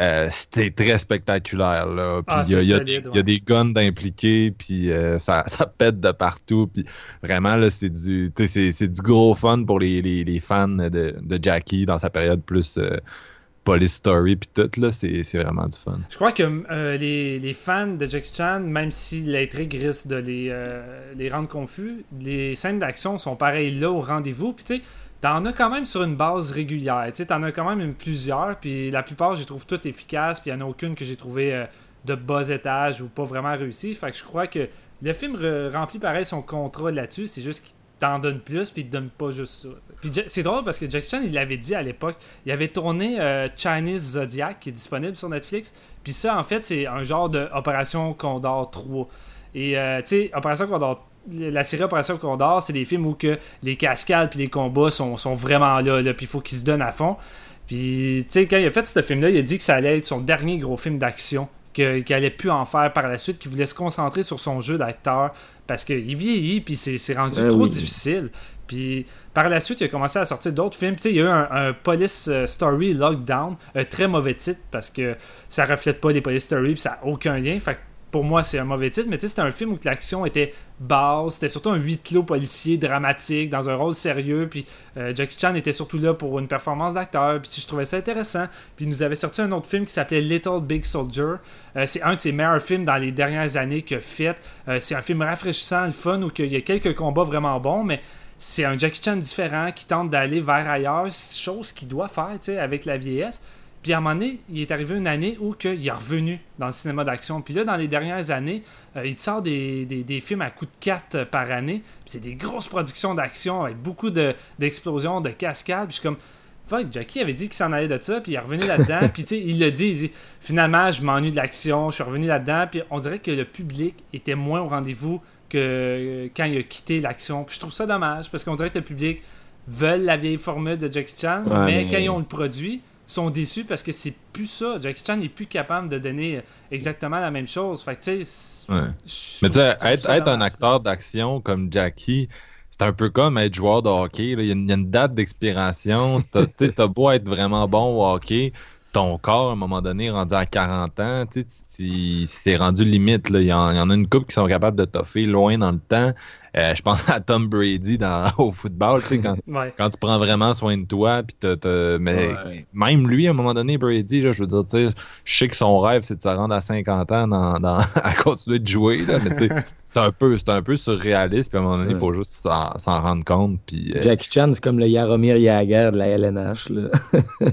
euh, c'était très spectaculaire. Là. Puis ah, il y, a des guns d'impliqués, puis euh, ça, ça, pète de partout. Puis vraiment, là, c'est du, c'est, du gros fun pour les, les, fans de, de, Jackie dans sa période plus. Euh, Police Story puis tout, là, c'est, vraiment du fun. Je crois que euh, les, les, fans de Jackie Chan, même si l'intrigue risque de les, euh, les rendre confus, les scènes d'action sont pareilles là au rendez-vous. Puis tu sais, t'en as quand même sur une base régulière. Tu sais, t'en as quand même plusieurs. Puis la plupart, je trouve toutes efficaces. Puis il n'y en a aucune que j'ai trouvé euh, de bas étage ou pas vraiment réussi. Fait que je crois que le film remplit pareil son contrat là-dessus. C'est juste qu'il t'en donne plus, puis il te donne pas juste ça. Puis c'est drôle parce que Jack Chan, il l'avait dit à l'époque, il avait tourné euh, Chinese Zodiac, qui est disponible sur Netflix. Puis ça, en fait, c'est un genre d'Opération Condor 3. Et euh, tu sais, Opération Condor la série Opération Condor, c'est des films où que les cascades puis les combats sont, sont vraiment là, là puis il faut qu'ils se donnent à fond. Puis, tu sais, quand il a fait ce film-là, il a dit que ça allait être son dernier gros film d'action, qu'il allait plus en faire par la suite, qu'il voulait se concentrer sur son jeu d'acteur, parce qu'il vieillit, puis c'est rendu eh trop difficile. Puis par la suite, il a commencé à sortir d'autres films. il y a eu un, Police euh, Story Lockdown, un très mauvais titre parce que ça reflète pas les Police Story, puis ça n'a aucun lien. Fait pour moi, c'est un mauvais titre, mais c'était un film où l'action était basse, c'était surtout un huis clos policier dramatique, dans un rôle sérieux, puis euh, Jackie Chan était surtout là pour une performance d'acteur, puis je trouvais ça intéressant. Puis nous avait sorti un autre film qui s'appelait Little Big Soldier. Euh, c'est un de ses meilleurs films dans les dernières années qu'il a fait. Euh, c'est un film rafraîchissant, le fun, où il y a quelques combats vraiment bons, mais c'est un Jackie Chan différent qui tente d'aller vers ailleurs, chose qu'il doit faire, avec la vieillesse. Puis à un moment donné, il est arrivé une année où il est revenu dans le cinéma d'action. Puis là, dans les dernières années, euh, il sort des, films à coups de 4 euh, par année. c'est des grosses productions d'action avec beaucoup d'explosions, de, cascades. Puis je suis comme, fuck, Jackie avait dit qu'il s'en allait de ça, puis il est revenu là-dedans. puis tu sais, il l'a dit, il dit, finalement, je m'ennuie de l'action, je suis revenu là-dedans. Puis on dirait que le public était moins au rendez-vous que euh, quand il a quitté l'action. Puis je trouve ça dommage, parce qu'on dirait que le public veut la vieille formule de Jackie Chan, mais quand ils ont le produit sont déçus parce que c'est plus ça. Jackie Chan n'est plus capable de donner exactement la même chose. Fait tu sais. Mais tu sais, être, un acteur d'action comme Jackie, c'est un peu comme être joueur de hockey. Il y, a une date d'expiration. Tu as beau être vraiment bon au hockey, ton corps, à un moment donné, rendu à 40 ans, c'est rendu limite. Il, y en, a une couple qui sont capables de toffer loin dans le temps. Euh, je pense à Tom Brady dans, au football, quand, quand tu prends vraiment soin de toi. mais même lui, à un moment donné, Brady, je veux dire, je sais que son rêve, c'est de se rendre à 50 ans dans, à continuer de jouer. mais c'est un peu un peu surréaliste puis à un moment donné il faut juste s'en rendre compte puis euh, Jackie Chan c'est comme le Yaromir Yager de la LNH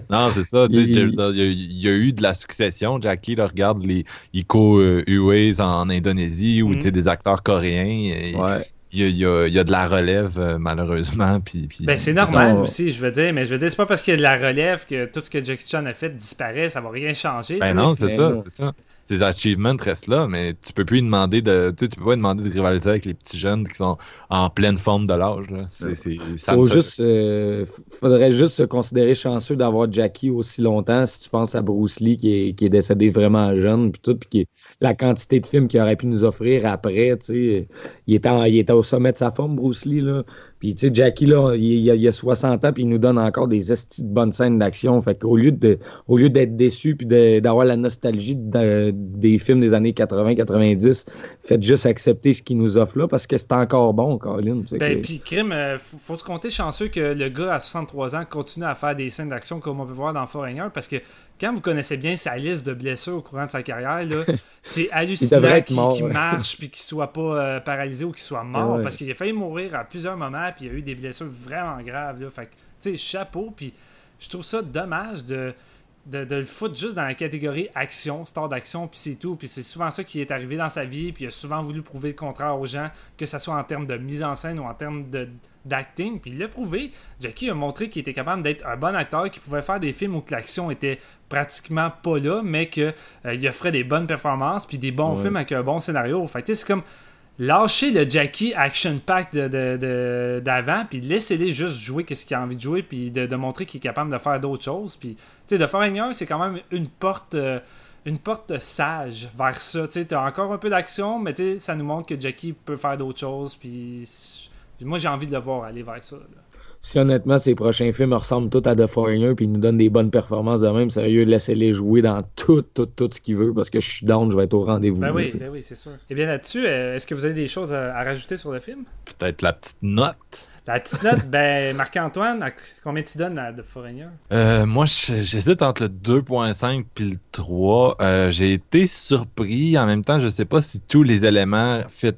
non c'est ça il... Il, y a, eu de la succession Jackie là, regarde les Iko Uwais en Indonésie ou mm. des acteurs coréens et, ouais il y, a, de la relève, euh, malheureusement. Puis, ben, c'est normal aussi, je veux dire. Mais je veux dire, c'est pas parce qu'il y a de la relève que tout ce que Jackie Chan a fait disparaît, ça va rien changer. Ben non, c'est ça, c'est ça ses achievements restent là, mais tu peux plus lui demander de. Tu peux pas demander de rivaliser avec les petits jeunes qui sont en pleine forme de l'âge. Faut juste, euh, faudrait juste se considérer chanceux d'avoir Jackie aussi longtemps si tu penses à Bruce Lee qui est, qui est décédé vraiment jeune, puis tout, puis la quantité de films qu'il aurait pu nous offrir après, tu sais, il était, il était au sommet de sa forme, Bruce Lee, là. Puis, tu sais, Jackie, là, il, a, 60 ans, puis il nous donne encore des estis de bonnes scènes d'action. Fait qu'au lieu de, au lieu d'être déçu puis d'avoir la nostalgie des films des années 80-90, faites juste accepter ce qu'il nous offre là, parce que c'est encore bon, Colin. Ben, puis, Crime, euh, faut, se compter chanceux que le gars à 63 ans continue à faire des scènes d'action comme on peut voir dans Foreigner, parce que quand vous connaissez bien sa liste de blessures au courant de sa carrière, c'est hallucinant qu'il marche puis qu'il soit pas euh, paralysé ou qu'il soit mort parce qu'il a failli mourir à plusieurs moments puis il a eu des blessures vraiment graves. Là. Fait tu sais, chapeau. Puis je trouve ça dommage de, de, le foutre juste dans la catégorie action, star d'action, puis c'est tout. Puis c'est souvent ça qui est arrivé dans sa vie, puis il a souvent voulu prouver le contraire aux gens, que ce soit en termes de mise en scène ou en termes de d'acting, puis il l'a prouvé. Jackie a montré qu'il était capable d'être un bon acteur, qu'il pouvait faire des films où l'action était pratiquement pas là, mais qu'il euh, offrait des bonnes performances, puis des bons films avec un bon scénario. Fait c'est comme lâcher le Jackie action pack d'avant, de, de, puis laissez-les juste jouer ce qu'il a envie de jouer, puis de, montrer qu'il est capable de faire d'autres choses. Puis, tu sais, de faire c'est quand même une porte. Euh, une porte sage vers ça. Tu as encore un peu d'action, mais ça nous montre que Jackie peut faire d'autres choses. Puis moi, j'ai envie de le voir aller vers ça. Si honnêtement, ces prochains films ressemblent tous à The Foreigner puis ils nous donnent des bonnes performances de même, sérieux, laissez-les jouer dans tout, tout, tout ce qu'ils veulent parce que je suis down, je vais être au rendez-vous. Ben oui, ben oui c'est sûr. Et eh bien là-dessus, euh, est-ce que vous avez des choses à, rajouter sur le film? Peut-être la petite note. La petite note, ben, Marc-Antoine, combien tu donnes à The Foreigner? Euh, moi, j'hésite entre le 2.5 puis le 3. Euh, j'ai été surpris. En même temps, je sais pas si tous les éléments fit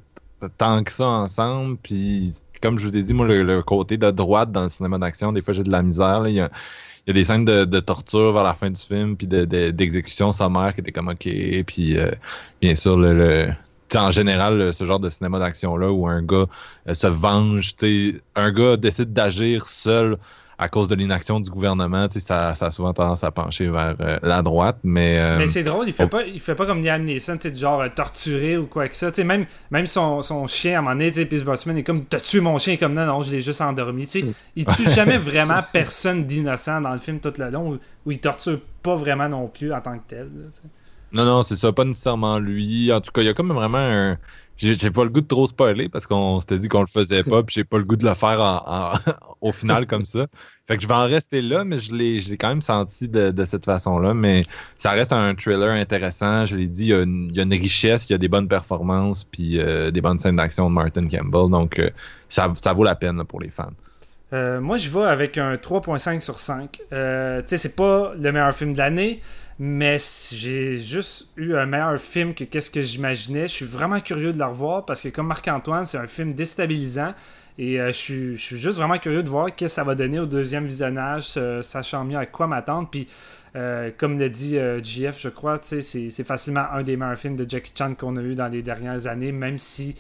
tant que ça ensemble. Puis comme je vous ai dit, moi, le, côté de droite dans le cinéma d'action, des fois, j'ai de la misère. Il, y a, des scènes de, torture vers la fin du film, puis d'exécution sommaire qui étaient comme OK. Puis, euh, bien sûr, en général, ce genre de cinéma d'action-là où un gars euh, se venge, un gars décide d'agir seul à cause de l'inaction du gouvernement, ça, ça a souvent tendance à pencher vers euh, la droite. Mais, euh, mais c'est drôle, il fait, pas, il fait pas comme Liam Neeson, du genre euh, torturé ou quoi que ça. même, même son, son chien, à un moment donné, Pierce Bossman est comme T'as tué mon chien comme non, non, je l'ai juste endormi. sais il tue jamais vraiment personne d'innocent dans le film tout le long, où, il torture pas vraiment non plus en tant que tel. non, non, c'est ça, pas nécessairement lui. En tout cas, il y a comme vraiment un j'ai pas le goût de trop spoiler parce qu'on s'était dit qu'on le faisait pas, puis j'ai pas le goût de le faire au final comme ça. Fait que je vais en rester là, mais je l'ai quand même senti de, cette façon-là. Mais ça reste un thriller intéressant. Je l'ai dit, il y, a une, richesse, il y a des bonnes performances, puis euh, des bonnes scènes d'action de Martin Campbell. Donc, euh, ça, vaut la peine pour les fans. Euh, moi, je vais avec un 3.5 sur 5. tu sais, c'est pas le meilleur film de l'année, mais j'ai juste eu un meilleur film que qu'est-ce que j'imaginais. Je suis vraiment curieux de le revoir parce que, comme Marc-Antoine, c'est un film déstabilisant. Et euh, je, suis, juste vraiment curieux de voir qu'est-ce que ça va donner au deuxième visionnage, sachant mieux à quoi m'attendre. Puis, euh, comme l'a dit euh, GF, je crois, c'est facilement un des meilleurs films de Jackie Chan qu'on a eu dans les dernières années, même si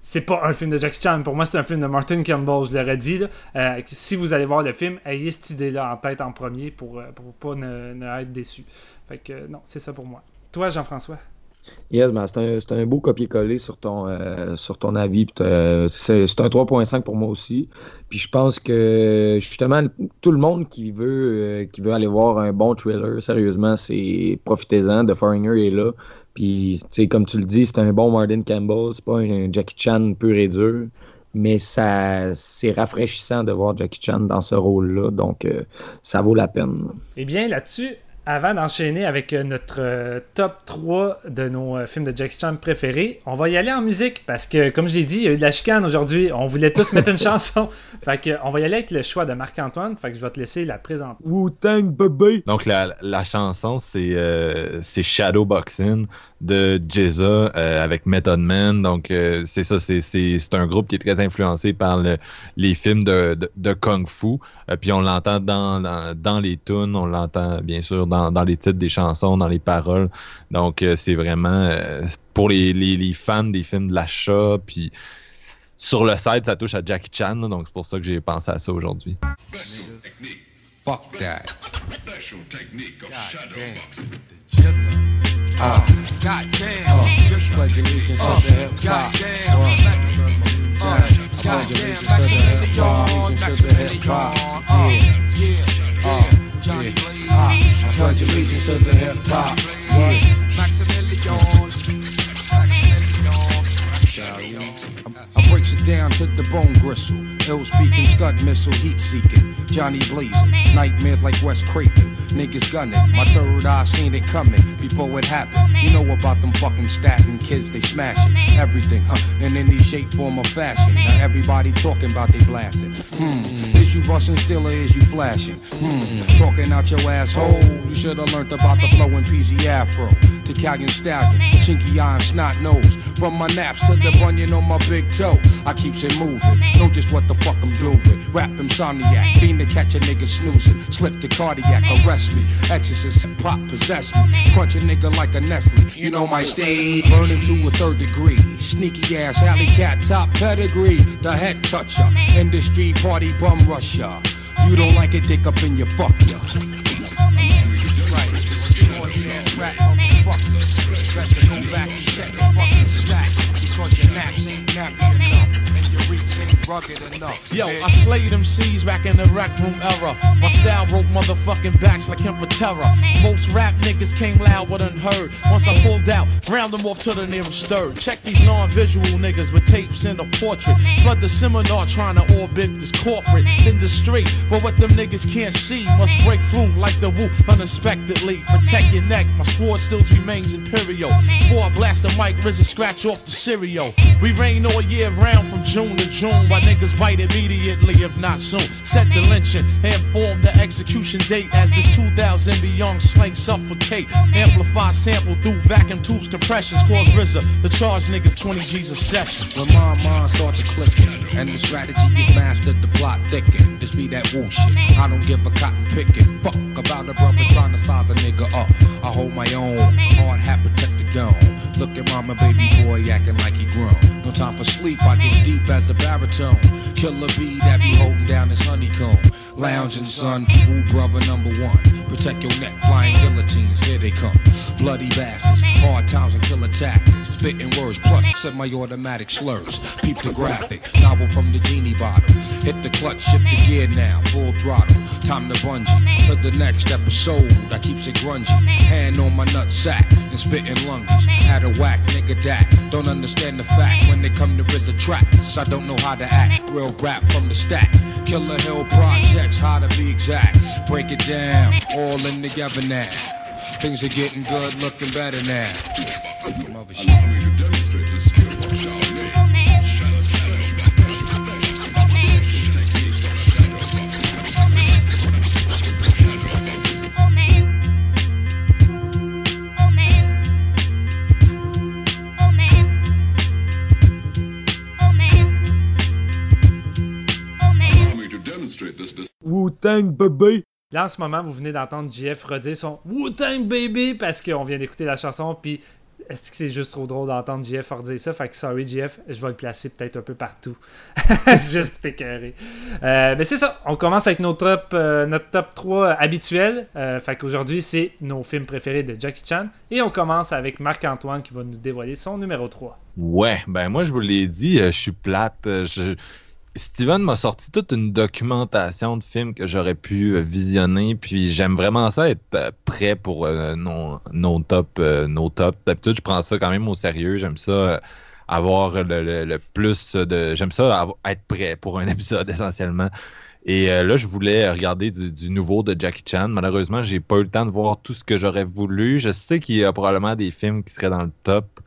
c'est pas un film de Jackie Chan. Pour moi, c'est un film de Martin Campbell, je l'aurais dit. si vous allez voir le film, ayez cette idée-là en tête en premier pour, pour pas ne, être déçu. Fait que non, c'est ça pour moi. Toi, Jean-François? Yes, ben c'est un, beau copier-coller sur, ton euh, sur ton avis. C'est un 3.5 pour moi aussi. Puis je pense que justement, tout le monde qui veut, euh, qui veut aller voir un bon thriller, sérieusement, c'est profitez-en. The Foreigner est là. Puis, comme tu le dis, c'est un bon Martin Campbell. C'est pas un Jackie Chan pur et dur. Mais ça c'est rafraîchissant de voir Jackie Chan dans ce rôle-là. Donc, euh, ça vaut la peine. Eh bien, là-dessus, avant d'enchaîner avec euh, notre euh, top 3 de nos euh, films de Jackie Chan préférés, on va y aller en musique parce que, comme je l'ai dit, il y a eu de la chicane aujourd'hui. On voulait tous mettre une chanson. Fait que, on va y aller avec le choix de Marc-Antoine. Fait que je vais te laisser la présenter. Wu-Tang Baby! Donc, la, la chanson, c'est c'est Shadow Boxing de Jeza avec Method Man. Donc, c'est ça, c'est un groupe qui est très influencé par les films de, de, Kung Fu. Puis on l'entend dans, dans, dans, les tunes, on l'entend bien sûr dans, les titres des chansons, dans les paroles. Donc, euh, c'est vraiment euh, pour les, fans des films de l'achat. Puis sur le site, ça touche à Jackie Chan. donc, c'est pour ça que j'ai pensé à ça aujourd'hui. Fuck that. Special technique of shadow Ah, God damn. Oh, just like allegiance to the hip hop. God damn. Uh, yeah, yeah. Johnny Blaze. I pledge allegiance to the hip hop. Maximilian. I breaks it down to the bone gristle. Ill speaking, scud missile, heat seeking. Johnny blazing, nightmares like West Craven. Niggas gunning, my third eye seen it coming before it happened. You know about them fucking statin kids, they smashing everything, huh? In any shape, form, or fashion. Now everybody talking about they blasting. Hmm, is you busting still or is you flashing? Hmm, talking out your asshole. You should have learned about the flowing PZ Afro. Italian stallion, chinky and snot nose. From my naps to the bunion on my big toe. I keeps it moving, know just what the fuck I'm doing. Rap insomniac, fiend to catch a nigga snoozing. Slip the cardiac, arrest me. Exorcist, pop possess me. Crunch a nigga like a Nestle. You know my stage, burning to a third degree. Sneaky ass alley cat, top pedigree. The head toucher, industry party bum rusher. You don't like it, dick up in your fuck ya. Motherfucker. Best to back check the stack. Because your naps ain't nappy enough. Rugged enough. Yo, I slayed them C's back in the rec room era. My style broke motherfucking backs like him for terror. Most rap niggas came loud but unheard. Once I pulled out, round them off to the nearest third. Check these non-visual niggas with tapes in a portrait. Flood the seminar trying to orbit this corporate industry. But what them niggas can't see must break through like the woo unexpectedly. Protect your neck, my sword still remains imperial. Before I blast the mic, RZA scratch off the cereal. We rain all year round from June to June. Why niggas bite immediately, if not soon. Set the lynching and form the execution date as this 2000 beyond slang suffocate. Amplify sample through vacuum tubes, compressions, cause RZA. The charge niggas 20 G's a session. When my mind starts to clicking and the strategy is mastered, the plot thicken. This be that woo shit. I don't give a cotton picking. Fuck about a brother trying to size a nigga up. I hold my own. Hard hat protect the dome. Look at mama, baby boy acting like he grown. No time for sleep, I get deep as a baritone. Killer bee that be holding down his honeycomb. Lounging son, woo brother number one. Protect your neck, flying guillotines, here they come. Bloody bastards, hard times and killer tactics Spitting words, plus semi-automatic slurs. Peep the graphic, novel from the genie bottle. Hit the clutch, shift the gear now, full throttle. Time to bungee to the next episode. I keeps it grungy. Hand on my nut sack and spitting lunges. Had a whack, nigga that. Don't understand the fact when they come to RZA tracks. I don't know how to act. Real rap from the stack. Killer Hill projects, how to be exact. Break it down, all in together now. Things are getting good, looking better now. Bébé! Là, en ce moment, vous venez d'entendre JF redire son Wu-Tang Baby parce qu'on vient d'écouter la chanson. Puis, est-ce que c'est juste trop drôle d'entendre JF redire ça? Fait que, sorry, JF, je vais le placer peut-être un peu partout. juste pour t'écœurer. Euh, mais c'est ça, on commence avec notre top, euh, notre top 3 habituel. Euh, fait qu'aujourd'hui, c'est nos films préférés de Jackie Chan. Et on commence avec Marc-Antoine qui va nous dévoiler son numéro 3. Ouais, ben moi, je vous l'ai dit, je suis plate. je- Steven m'a sorti toute une documentation de films que j'aurais pu euh, visionner, puis j'aime vraiment ça être euh, prêt pour euh, nos, nos top, nos. D'habitude, je prends ça quand même au sérieux. J'aime ça avoir le, le- plus de. J'aime ça être prêt pour un épisode essentiellement. Et là, je voulais regarder du, du nouveau de Jackie Chan. Malheureusement, j'ai pas eu le temps de voir tout ce que j'aurais voulu. Je sais qu'il y a probablement des films qui seraient dans le top.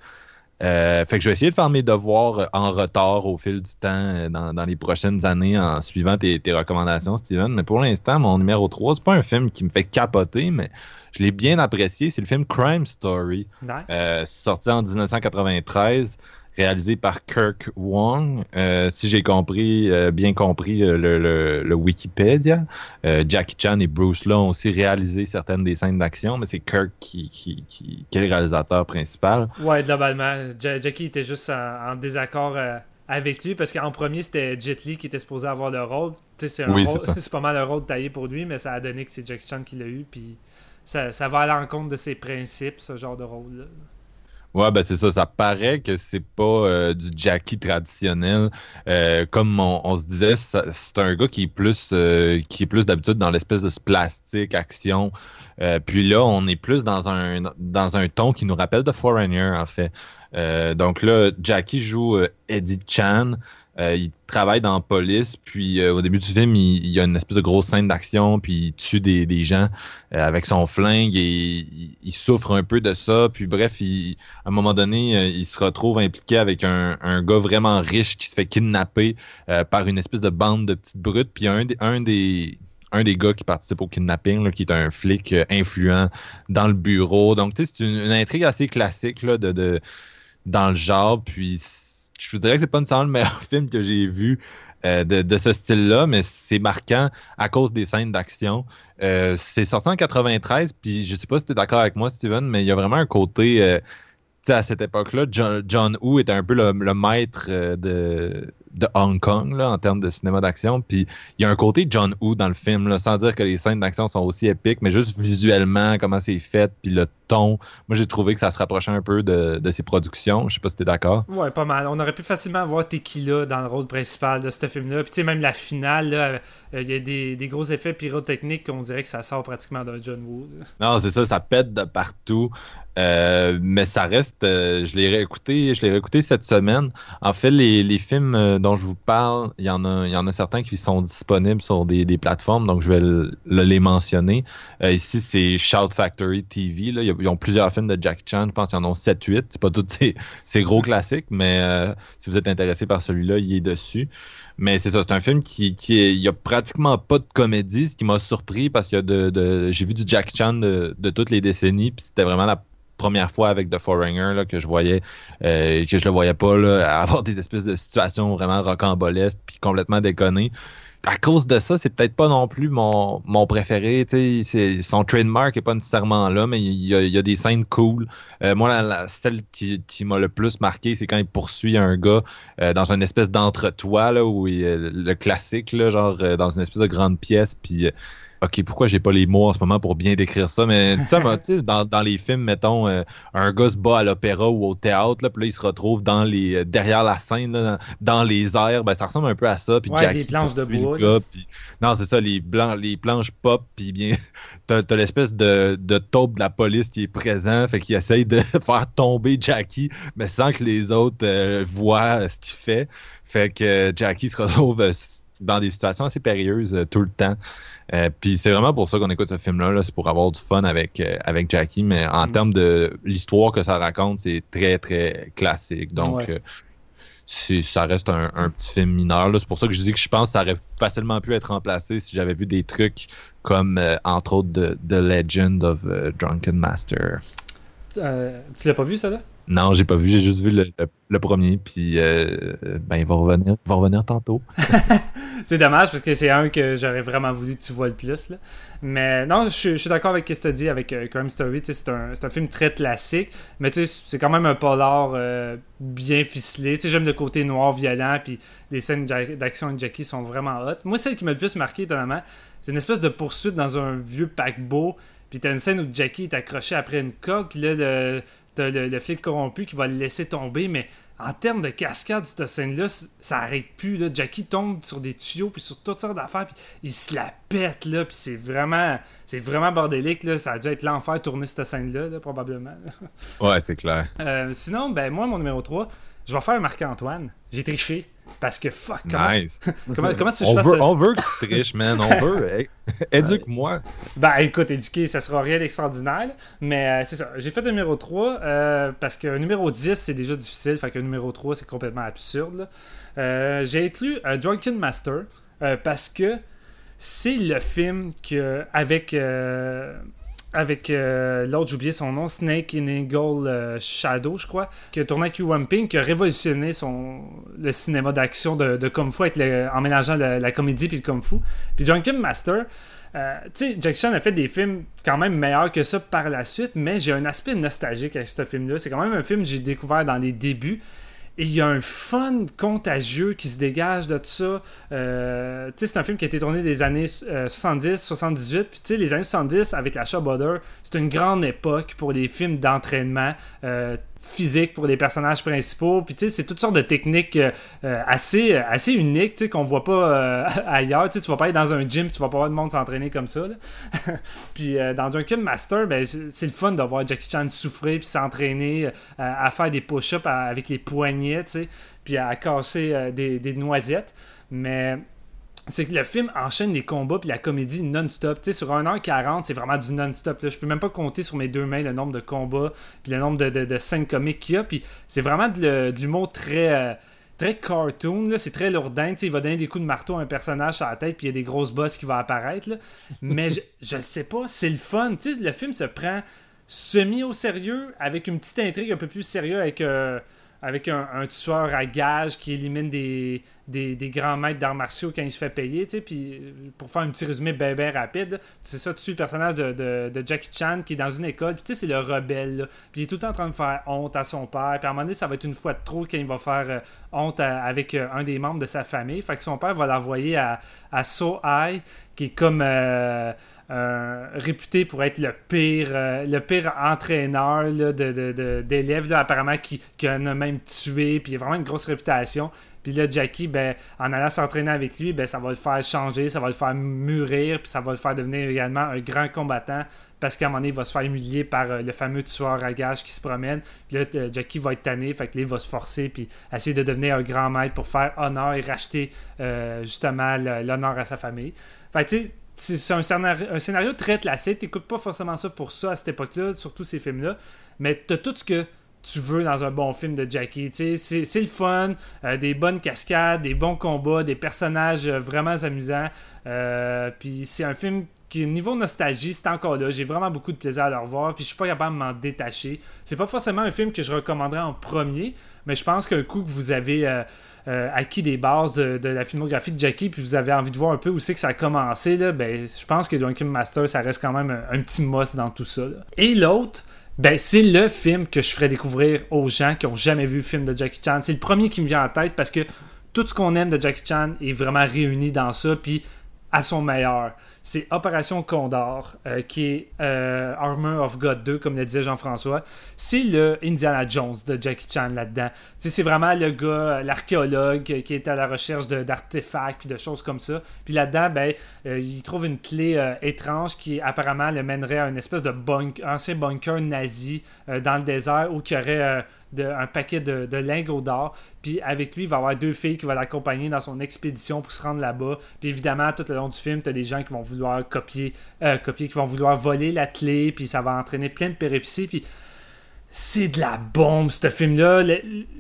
Euh, fait que je vais essayer de faire mes devoirs euh, en retard au fil du temps euh, dans, dans les prochaines années en suivant tes, tes recommandations, Steven. Mais pour l'instant, mon numéro 3, c'est pas un film qui me fait capoter, mais je l'ai bien apprécié. C'est le film Crime Story, Nice. euh, sorti en 1993, réalisé par Kirk Wong. Euh, si j'ai compris, euh, bien compris euh, le, le- le Wikipédia, euh, Jackie Chan et Bruce Lee ont aussi réalisé certaines des scènes d'action, mais c'est Kirk qui, qui, qui- qui est le réalisateur principal. Ouais, globalement, Ja- Jackie était juste en, en désaccord avec lui parce qu'en premier, c'était Jet Li qui était supposé avoir le rôle. C'est Oui, pas mal un rôle taillé pour lui, mais ça a donné que c'est Jackie Chan qui l'a eu. Puis ça, ça va à l'encontre de ses principes, ce genre de rôle-là. Ouais, ben c'est ça. Ça paraît que c'est pas euh, du Jackie traditionnel. Euh, comme on, se disait, c'est un gars qui est plus, euh, qui est plus d'habitude dans l'espèce de plastique, action. Puis là, on est plus dans un, dans un ton qui nous rappelle de Foreigner, en fait. Donc là, Jackie joue Eddie Chan. Euh, il travaille dans la police, puis euh, au début du film, il, y a une espèce de grosse scène d'action, puis il tue des, gens euh, avec son flingue et il, souffre un peu de ça. Puis bref, à un moment donné, il se retrouve impliqué avec un, gars vraiment riche qui se fait kidnapper par une espèce de bande de petites brutes. Puis un des, un des, un des gars qui participe au kidnapping, qui est un flic influent dans le bureau. Donc, tu sais, c'est une, une intrigue assez classique là, de, de, dans le genre. Puis, je vous dirais que c'est pas nécessairement le meilleur film que j'ai vu euh, de, de ce style-là, mais c'est marquant à cause des scènes d'action. Euh, c'est sorti en 93, puis je sais pas si tu es d'accord avec moi, Steven, mais il y a vraiment un côté. euh, à cette époque-là, John, John Woo était un peu le, le maître euh, de, de Hong Kong là, en termes de cinéma d'action. Puis il y a un côté John Woo dans le film, là, sans dire que les scènes d'action sont aussi épiques, mais juste visuellement, comment c'est fait, puis le ton. Moi, j'ai trouvé que ça se rapprochait un peu de, de ses productions. Je sais pas si tu es d'accord. Ouais, pas mal. On aurait pu facilement voir Tequila dans le rôle principal de ce film-là. Puis tu sais, même la finale, là, euh, il y a des, des gros effets pyrotechniques qu'on dirait que ça sort pratiquement d'un John Woo. là. Non, c'est ça, ça pète de partout. Euh, mais ça reste, euh, je l'ai réécouté, je l'ai réécouté cette semaine. En fait, les, les films euh, dont je vous parle, il y en a, il y en a certains qui sont disponibles sur des, des plateformes, donc je vais le- le- les mentionner. Ici, c'est Shout Factory TV. Là. Ils ont- plusieurs films de Jack Chan, je pense qu'ils en ont 7-8. C'est pas tous ces, gros classiques, mais si vous êtes intéressé par celui-là, il est dessus. Mais c'est ça, c'est un film qui, qui y a pratiquement pas de comédie, ce qui m'a surpris parce que de, de- j'ai vu du Jack Chan de, de toutes les décennies, puis c'était vraiment la première fois avec The Foreigner là, que je voyais, euh, que je le voyais pas là, avoir des espèces de situations vraiment rocambolesques puis complètement déconnées. À cause de ça, c'est peut-être pas non plus mon, mon préféré. c'est- Son trademark est pas nécessairement là, mais il y a, des scènes cool. Euh, moi, la, celle qui, m'a le plus marqué, c'est quand il poursuit un gars euh, dans une espèce d'entre-toi, où il, le classique, là, genre euh, dans une espèce de grande pièce, puis OK, pourquoi j'ai pas les mots en ce moment pour bien décrire ça, mais tu sais, dans, dans les films, mettons, euh, un gars se bat à l'opéra ou au théâtre, là, puis là, il se retrouve dans les, euh, derrière la scène, là, dans, les airs, ben, ça ressemble un peu à ça. Puis ouais, Jackie des planches de bois. Gars, puis... Non, c'est ça, les, blancs, les planches pop, puis bien, t'as as, l'espèce de, de taupe de la police qui est présent, fait qu'il essaye de faire tomber Jackie, mais sans que les autres euh, voient ce qu'il fait. Fait que Jackie se retrouve dans des situations assez périlleuses tout le temps. Euh, puis c'est vraiment pour ça qu'on écoute ce film-là. c'est pour avoir du fun avec, euh, avec Jackie. Mais en mm. termes de l'histoire que ça raconte, c'est très, très classique. Donc, euh, ça reste un, petit film mineur. C'est pour ça que je dis que je pense que ça aurait facilement pu être remplacé si j'avais vu des trucs comme, entre autres, The, Legend of Drunken Master. tu l'as pas vu, ça, là? Non, j'ai pas vu, j'ai juste vu le, premier, puis euh, ben il va revenir, va tantôt. c'est dommage parce que c'est un que j'aurais vraiment voulu que tu vois le plus. Là. Mais non, je, suis d'accord avec ce que tu as dit avec euh, Crime Story. C'est un, un, film très classique, mais c'est quand même un polar euh, bien ficelé. J'aime le côté noir, violent, puis les scènes d'action de Jackie sont vraiment hot. Moi, celle qui m'a le plus marqué, étonnamment, c'est une espèce de poursuite dans un vieux paquebot. Puis t'as une scène où Jackie est accroché après une corde, puis là, le, t'as le, flic corrompu qui va le laisser tomber, mais en termes de cascade, cette scène-là, ça arrête plus. Là. Jackie tombe sur des tuyaux, puis sur toutes sortes d'affaires, puis il se la pète, là, puis c'est vraiment, c'est vraiment bordélique. Là. Ça a dû être l'enfer tourner cette scène-là, probablement. ouais, c'est clair. Euh, sinon, ben moi, mon numéro 3, je vais faire Marc-Antoine. J'ai triché. Parce que fuck, comment, nice. comment, comment tu on, veut, on veut que tu triches, man. On veut. Éduque-moi. Ben écoute, éduquer, ça sera rien d'extraordinaire. Mais euh, c'est ça. J'ai fait numéro 3 euh, parce que numéro 10, c'est déjà difficile. Fait que numéro 3, c'est complètement absurde. Euh, j'ai inclus Drunken Master parce que c'est le film que, avec avec euh, l'autre, j'ai oublié son nom, Snake in Eagle euh, Shadow, je crois, qui a tourné avec Yu Ping, qui a révolutionné son, le cinéma d'action de, de, Kung Fu en mélangeant la, comédie et le Kung Fu. Puis Drunken Master, euh, tu sais, Jack Chan a fait des films quand même meilleurs que ça par la suite, mais j'ai un aspect nostalgique avec ce film-là. C'est quand même un film que j'ai découvert dans les débuts. Et il y a un fun contagieux qui se dégage de tout ça. Euh, c'est un film qui a été tourné des années 70, euh, 78. Puis les années 70, avec la Butter, c'est une grande époque pour les films d'entraînement. Euh, physique pour les personnages principaux. Puis tu sais, c'est toutes sortes de techniques euh, euh, assez, assez uniques, tu sais, qu'on voit pas euh, ailleurs. Tu sais, tu vas pas aller dans un gym, tu vas pas voir le monde s'entraîner comme ça. puis dans un Master, ben, c'est le fun de voir Jackie Chan souffrir puis s'entraîner à faire des push-ups avec les poignets, tu sais, puis à casser des, des noisettes. Mais c'est que le film enchaîne les combats puis la comédie non-stop. Tu sur 1h40, c'est vraiment du non-stop. Je peux même pas compter sur mes deux mains le nombre de combats puis le nombre de, scènes comiques qu'il y a. C'est vraiment de, l'humour très, euh, très cartoon. C'est très lourdin. il va donner des coups de marteau à un personnage sur la tête puis il y a des grosses bosses qui vont apparaître. Mais je, je sais pas, c'est le fun. Tu sais, le film se prend semi au sérieux avec une petite intrigue un peu plus sérieuse avec... Euh, avec un, tueur à gage qui élimine des, des, grands maîtres d'arts martiaux quand il se fait payer. Puis pour faire un petit résumé bien ben rapide, c'est ça, tu suis le personnage de, de, Jackie Chan qui est dans une école. Puis c'est le rebelle. Puis il est tout le temps en train de faire honte à son père. Puis à un moment donné, ça va être une fois de trop quand il va faire euh, honte avec euh, un des membres de sa famille. Fait que son père va l'envoyer à, à So High, qui est comme. Euh, euh, réputé pour être le pire, euh, le pire entraîneur d'élèves, de, apparemment, qui, qui en a même tué, puis il a vraiment une grosse réputation. Puis là, Jackie, ben, en allant s'entraîner avec lui, ben, ça va le faire changer, ça va le faire mûrir, puis ça va le faire devenir également un grand combattant, parce qu'à un moment donné, il va se faire humilier par euh, le fameux tueur à gage qui se promène. Puis là, Jackie va être tanné, fait que là, il va se forcer, puis essayer de devenir un grand maître pour faire honneur et racheter justement l'honneur à sa famille. Fait tu sais, c'est un scénario, un scénario très classique. T'écoutes pas forcément ça pour ça à cette époque-là, surtout ces films-là. Mais t'as tout ce que tu veux dans un bon film de Jackie. C'est le fun, euh, des bonnes cascades, des bons combats, des personnages euh, vraiment amusants. Euh, puis c'est un film qui, niveau nostalgie, c'est encore là. J'ai vraiment beaucoup de plaisir à le revoir. Puis je suis pas capable de m'en détacher. C'est pas forcément un film que je recommanderais en premier, mais je pense qu'un coup que vous avez euh, acquis des bases de, la filmographie de Jackie, puis vous avez envie de voir un peu où c'est que ça a commencé, là, ben, je pense que Drunken Master, ça reste quand même un, petit must dans tout ça. Et l'autre, ben, c'est le film que je ferais découvrir aux gens qui ont jamais vu le film de Jackie Chan. C'est le premier qui me vient en tête parce que tout ce qu'on aime de Jackie Chan est vraiment réuni dans ça, puis à son meilleur. C'est Opération Condor, euh, qui est euh, Armor of God 2, comme le disait Jean-François. C'est le Indiana Jones de Jackie Chan là-dedans. C'est vraiment le gars, l'archéologue qui est à la recherche d'artefacts puis de choses comme ça. Puis là-dedans, ben, il trouve une clé étrange qui apparemment le mènerait à une espèce de ancien bunker nazi dans le désert où il y aurait un paquet de, de lingots d'or. Puis avec lui, il va avoir deux filles qui vont l'accompagner dans son expédition pour se rendre là-bas. Puis évidemment, tout le long du film, tu as des gens qui vont vouloir copier, euh, copier, qui vont vouloir voler la clé. Puis ça va entraîner plein de péripéties. Puis c'est de la bombe, ce film-là.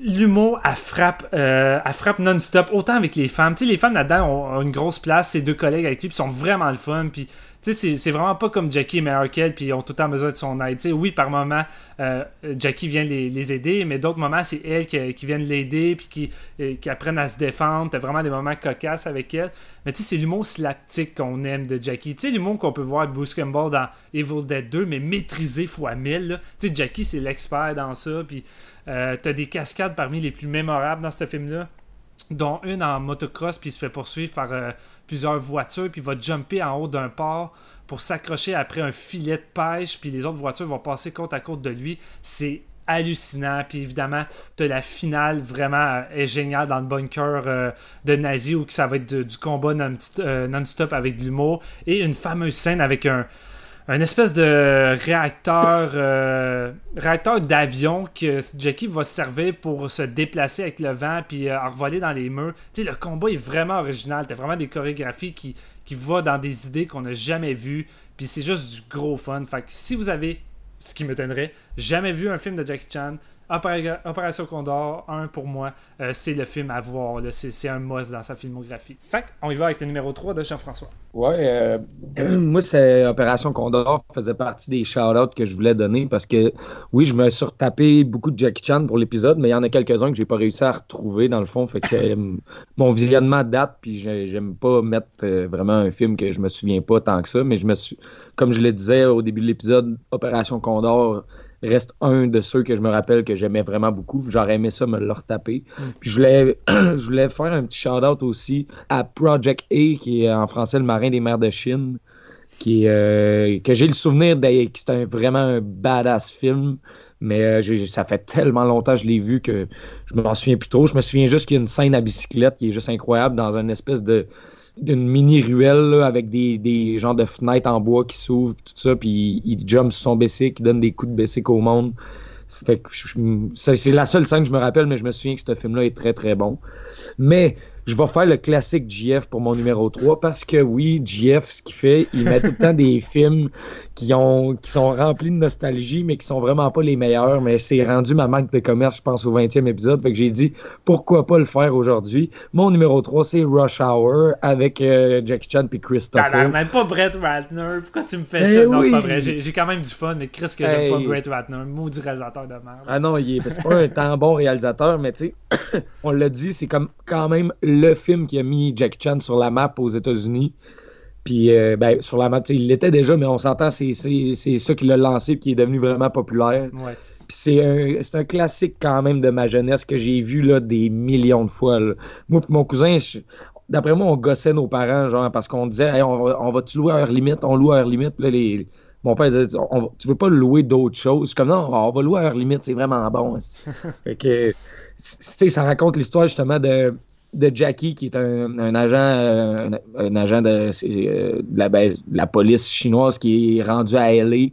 L'humour, elle frappe, euh, frappe non-stop, autant avec les femmes. Tu sais, les femmes là-dedans ont, une grosse place, ces deux collègues avec lui, puis sont vraiment le fun. Puis tu sais, c'est vraiment pas comme Jackie et meilleur puis ils ont tout le temps besoin de son aide. oui, par moment, euh, Jackie vient les, aider, mais d'autres moments, c'est elle qui, vient l'aider, puis qui, euh, qui apprennent à se défendre. T'as vraiment des moments cocasses avec elle. Mais tu sais, c'est l'humour slaptique qu'on aime de Jackie. Tu sais, l'humour qu'on peut voir de Bruce Campbell dans Evil Dead 2, mais maîtrisé fois 1000. Tu sais, Jackie, c'est l'expert dans ça, puis euh, t'as des cascades parmi les plus mémorables dans ce film-là dont une en motocross, puis il se fait poursuivre par plusieurs voitures, puis il va jumper en haut d'un port pour s'accrocher après un filet de pêche, puis les autres voitures vont passer côte à côte de lui. C'est hallucinant. Puis évidemment, tu la finale vraiment euh, est géniale dans le bunker euh, de nazi où ça va être du combat euh, non-stop avec de l'humour. Et une fameuse scène avec un, un espèce de réacteur réacteur d'avion que Jackie va servir pour se déplacer avec le vent puis euh, envoler dans les murs. Tu sais, le combat est vraiment original. T'as vraiment des chorégraphies qui, qui vont dans des idées qu'on n'a jamais vues. Puis c'est juste du gros fun. Fait si vous avez, ce qui me donnerait, jamais vu un film de Jackie Chan, Opération Condor, un pour moi, euh, c'est le film à voir. C'est un must dans sa filmographie. Fait on y va avec le numéro 3 de Jean-François. Ouais, euh, moi, c'est Opération Condor faisait partie des shout-outs que je voulais donner parce que, oui, je me suis retapé beaucoup de Jackie Chan pour l'épisode, mais il y en a quelques-uns que j'ai pas réussi à retrouver dans le fond. Fait que euh, mon visionnement date, puis j'aime pas mettre vraiment un film que je me souviens pas tant que ça, mais je me suis, comme je le disais au début de l'épisode, Opération Condor reste un de ceux que je me rappelle que j'aimais vraiment beaucoup. J'aurais aimé ça me le retaper. Mm. Puis je voulais, je voulais faire un petit shout-out aussi à Project A, qui est en français le marin des mers de Chine, qui euh, que j'ai le souvenir que c'était vraiment un badass film. Mais euh, ça fait tellement longtemps que je l'ai vu que je m'en souviens plus trop. Je me souviens juste qu'il y a une scène à bicyclette qui est juste incroyable dans une espèce de, d'une mini ruelle avec des, des genres de fenêtres en bois qui s'ouvrent, tout ça, puis il, jump sur son bicycle, il donne des coups de bicycle au monde. Fait que c'est la seule scène que je me rappelle, mais je me souviens que ce film-là est très très bon. Mais je vais faire le classique GF pour mon numéro 3 parce que oui, GF, ce qu'il fait, il met tout le temps des films qui, ont, qui sont remplis de nostalgie, mais qui sont vraiment pas les meilleurs. Mais c'est rendu ma marque de commerce, je pense, au 20e épisode. Fait que j'ai dit, pourquoi pas le faire aujourd'hui? Mon numéro 3, c'est Rush Hour avec euh, Jackie Chan et Chris Tucker. même pas Brett Ratner. Pourquoi tu me fais ça? Eh non, c'est pas vrai. J'ai quand même du fun, mais Chris, que j'aime pas Brett Ratner. Maudit réalisateur de merde. Ah non, il est, pas un tant bon réalisateur, mais tu sais, on l'a dit, c'est comme quand même le film qui a mis Jackie Chan sur la map aux États-Unis. Puis, euh, ben, sur la map, il l'était déjà, mais on s'entend, c'est ça qui l'a lancé et qui est devenu vraiment populaire. Puis c'est un, un, classique quand même de ma jeunesse que j'ai vu là, des millions de fois. Moi mon cousin, d'après moi, on gossait nos parents, genre, parce qu'on disait, on, va, on va-tu louer à heure limite? On loue à heure limite. Là, les, mon père disait, tu veux pas louer d'autres choses? Comme non, on va louer à heure limite, c'est vraiment bon. fait que, ça raconte l'histoire justement de de Jackie, qui est un, agent, euh, un, agent de, euh, ben, la, police chinoise qui est rendu à LA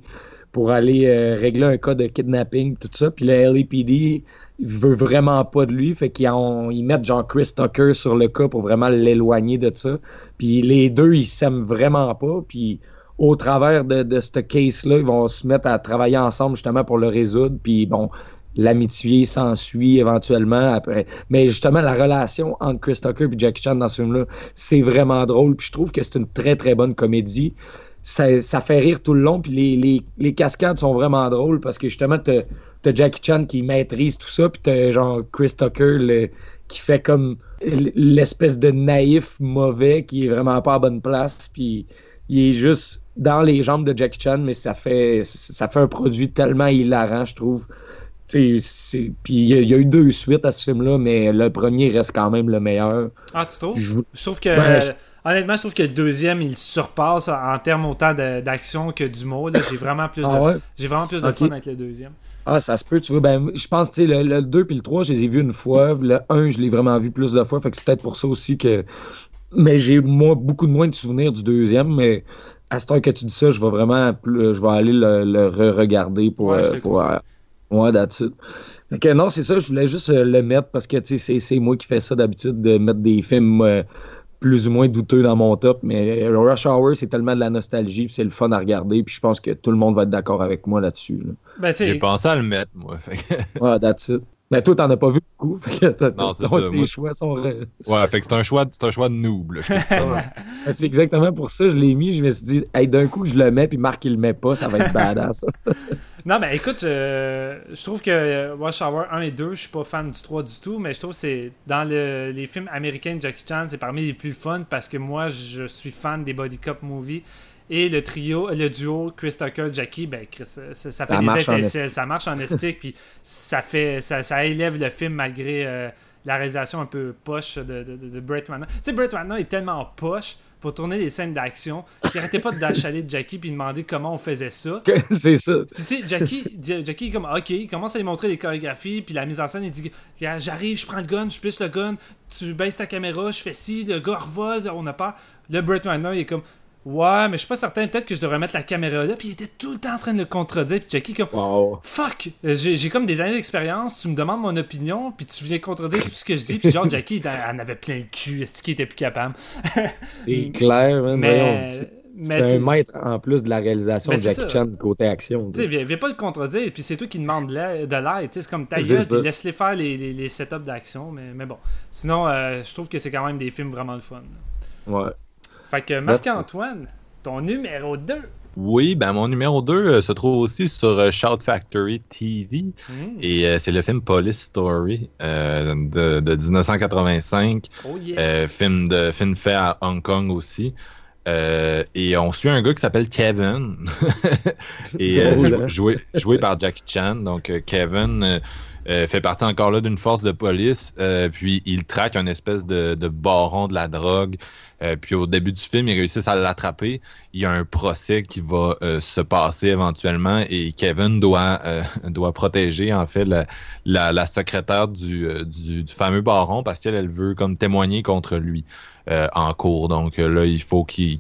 pour aller euh, régler un cas de kidnapping, tout ça. Puis le LAPD veut vraiment pas de lui, fait qu'ils ils mettent genre Chris Tucker sur le cas pour vraiment l'éloigner de ça. Puis les deux, ils s'aiment vraiment pas. Puis au travers de, de ce case-là, ils vont se mettre à travailler ensemble justement pour le résoudre. Puis bon, l'amitié s'ensuit éventuellement après. Mais justement, la relation entre Chris Tucker et Jackie Chan dans ce film-là, c'est vraiment drôle. Puis je trouve que c'est une très, très bonne comédie. Ça, fait rire tout le long. Puis les cascades sont vraiment drôles parce que justement, t'as as Jackie Chan qui maîtrise tout ça. Puis t'as genre Chris Tucker le, qui fait comme l'espèce de naïf mauvais qui est vraiment pas à bonne place. Puis il est juste dans les jambes de Jackie Chan, mais ça fait, ça fait un produit tellement hilarant, je trouve. Puis il y, a eu deux suites à ce film-là, mais le premier reste quand même le meilleur. Ah, tu trouves? Je, trouve que Honnêtement, je trouve que le deuxième, il surpasse en termes autant d'action que d'humour. J'ai vraiment plus ah de, j'ai vraiment plus de fun avec le deuxième. Ah, ça se peut, tu vois. Ben, je pense, tu sais, le, le 2 puis le 3, je les ai vus une fois. Le 1, je l'ai vraiment vu plus de fois. Fait que c'est peut-être pour ça aussi que. Mais j'ai moi beaucoup de moins de souvenirs du deuxième, mais à ce temps que tu dis ça, je vais vraiment je vais aller le, re-regarder pour. Ouais, pour ouais, that's it. Fait non, c'est ça, je voulais juste euh, le mettre parce que c'est moi qui fais ça d'habitude de mettre des films. Euh, plus ou moins douteux dans mon top, mais Rush Hour, c'est tellement de la nostalgie, c'est le fun à regarder, puis je pense que tout le monde va être d'accord avec moi là-dessus. Ben, J'ai pensé à le mettre, moi. ouais, that's it. Mais toi, t'en as pas vu beaucoup, fait que non, tes choix sont... Ouais, fait que c'est un choix, un choix de noob, c'est exactement pour ça, je l'ai mis, je me suis dit, hey, d'un coup, je le mets, puis Marc, il le met pas, ça va être badass. Non, mais écoute, je trouve que Watch Hour 1 et 2, je suis pas fan du 3 du tout, mais je trouve que c'est dans les films américains de Jackie Chan, c'est parmi les plus fun parce que moi, je suis fan des body cop movies. Et le trio, le duo Chris Tucker, Jackie, ben Chris, ça, fait des étincelles, ça marche en estique, puis ça fait, ça, élève le film malgré euh, la réalisation un peu poche de, de, Brett Ratner. Tu sais, Brett Ratner est tellement poche pour tourner les scènes d'action. Il arrêtait pas d'achaler de Jackie puis demander comment on faisait ça. c'est ça. Puis tu sais, Jackie, Jackie est comme OK, il commence à lui montrer les chorégraphies, puis la mise en scène, il dit J'arrive, je prends le gun, je pisse le gun, tu baisses ta caméra, je fais ci, le gars revole, on a pas. Le Brett Runner, il est comme Ouais, mais je suis pas certain. Peut-être que je devrais mettre la caméra là. Puis il était tout le temps en train de le contredire. Puis Jackie, comme Fuck J'ai comme des années d'expérience. Tu me demandes mon opinion. Puis tu viens contredire tout ce que je dis. Puis genre, Jackie, en avait plein le cul. Est-ce qu'il était plus capable? C'est clair, mais. C'est un maître en plus de la réalisation de Jackie Chan côté action. Tu sais, viens, pas le contredire, puis c'est toi qui demandes de l'aide. C'est comme ta gueule, laisse-les faire les, les, setups d'action. Mais, mais bon. Sinon, euh, je trouve que c'est quand même des films vraiment le fun. Ouais. Fait que Marc-Antoine, ton numéro 2. Oui, ben mon numéro 2 euh, se trouve aussi sur euh, Shout Factory TV. Hmm. Et euh, c'est le film Police Story de, 1985. Oh film, de, film fait à Hong Kong aussi. et on suit un gars qui s'appelle Kevin. et joué, joué, par Jackie Chan. Donc Kevin fait partie encore là d'une force de police. puis il traque un espèce de, de baron de la drogue. Euh, puis au début du film, ils réussissent à l'attraper. Il y a un procès qui va euh, se passer éventuellement et Kevin doit, euh, doit protéger en fait la, la, secrétaire du, du, fameux baron parce qu'elle elle veut comme témoigner contre lui en cours. Donc là, il faut qu'il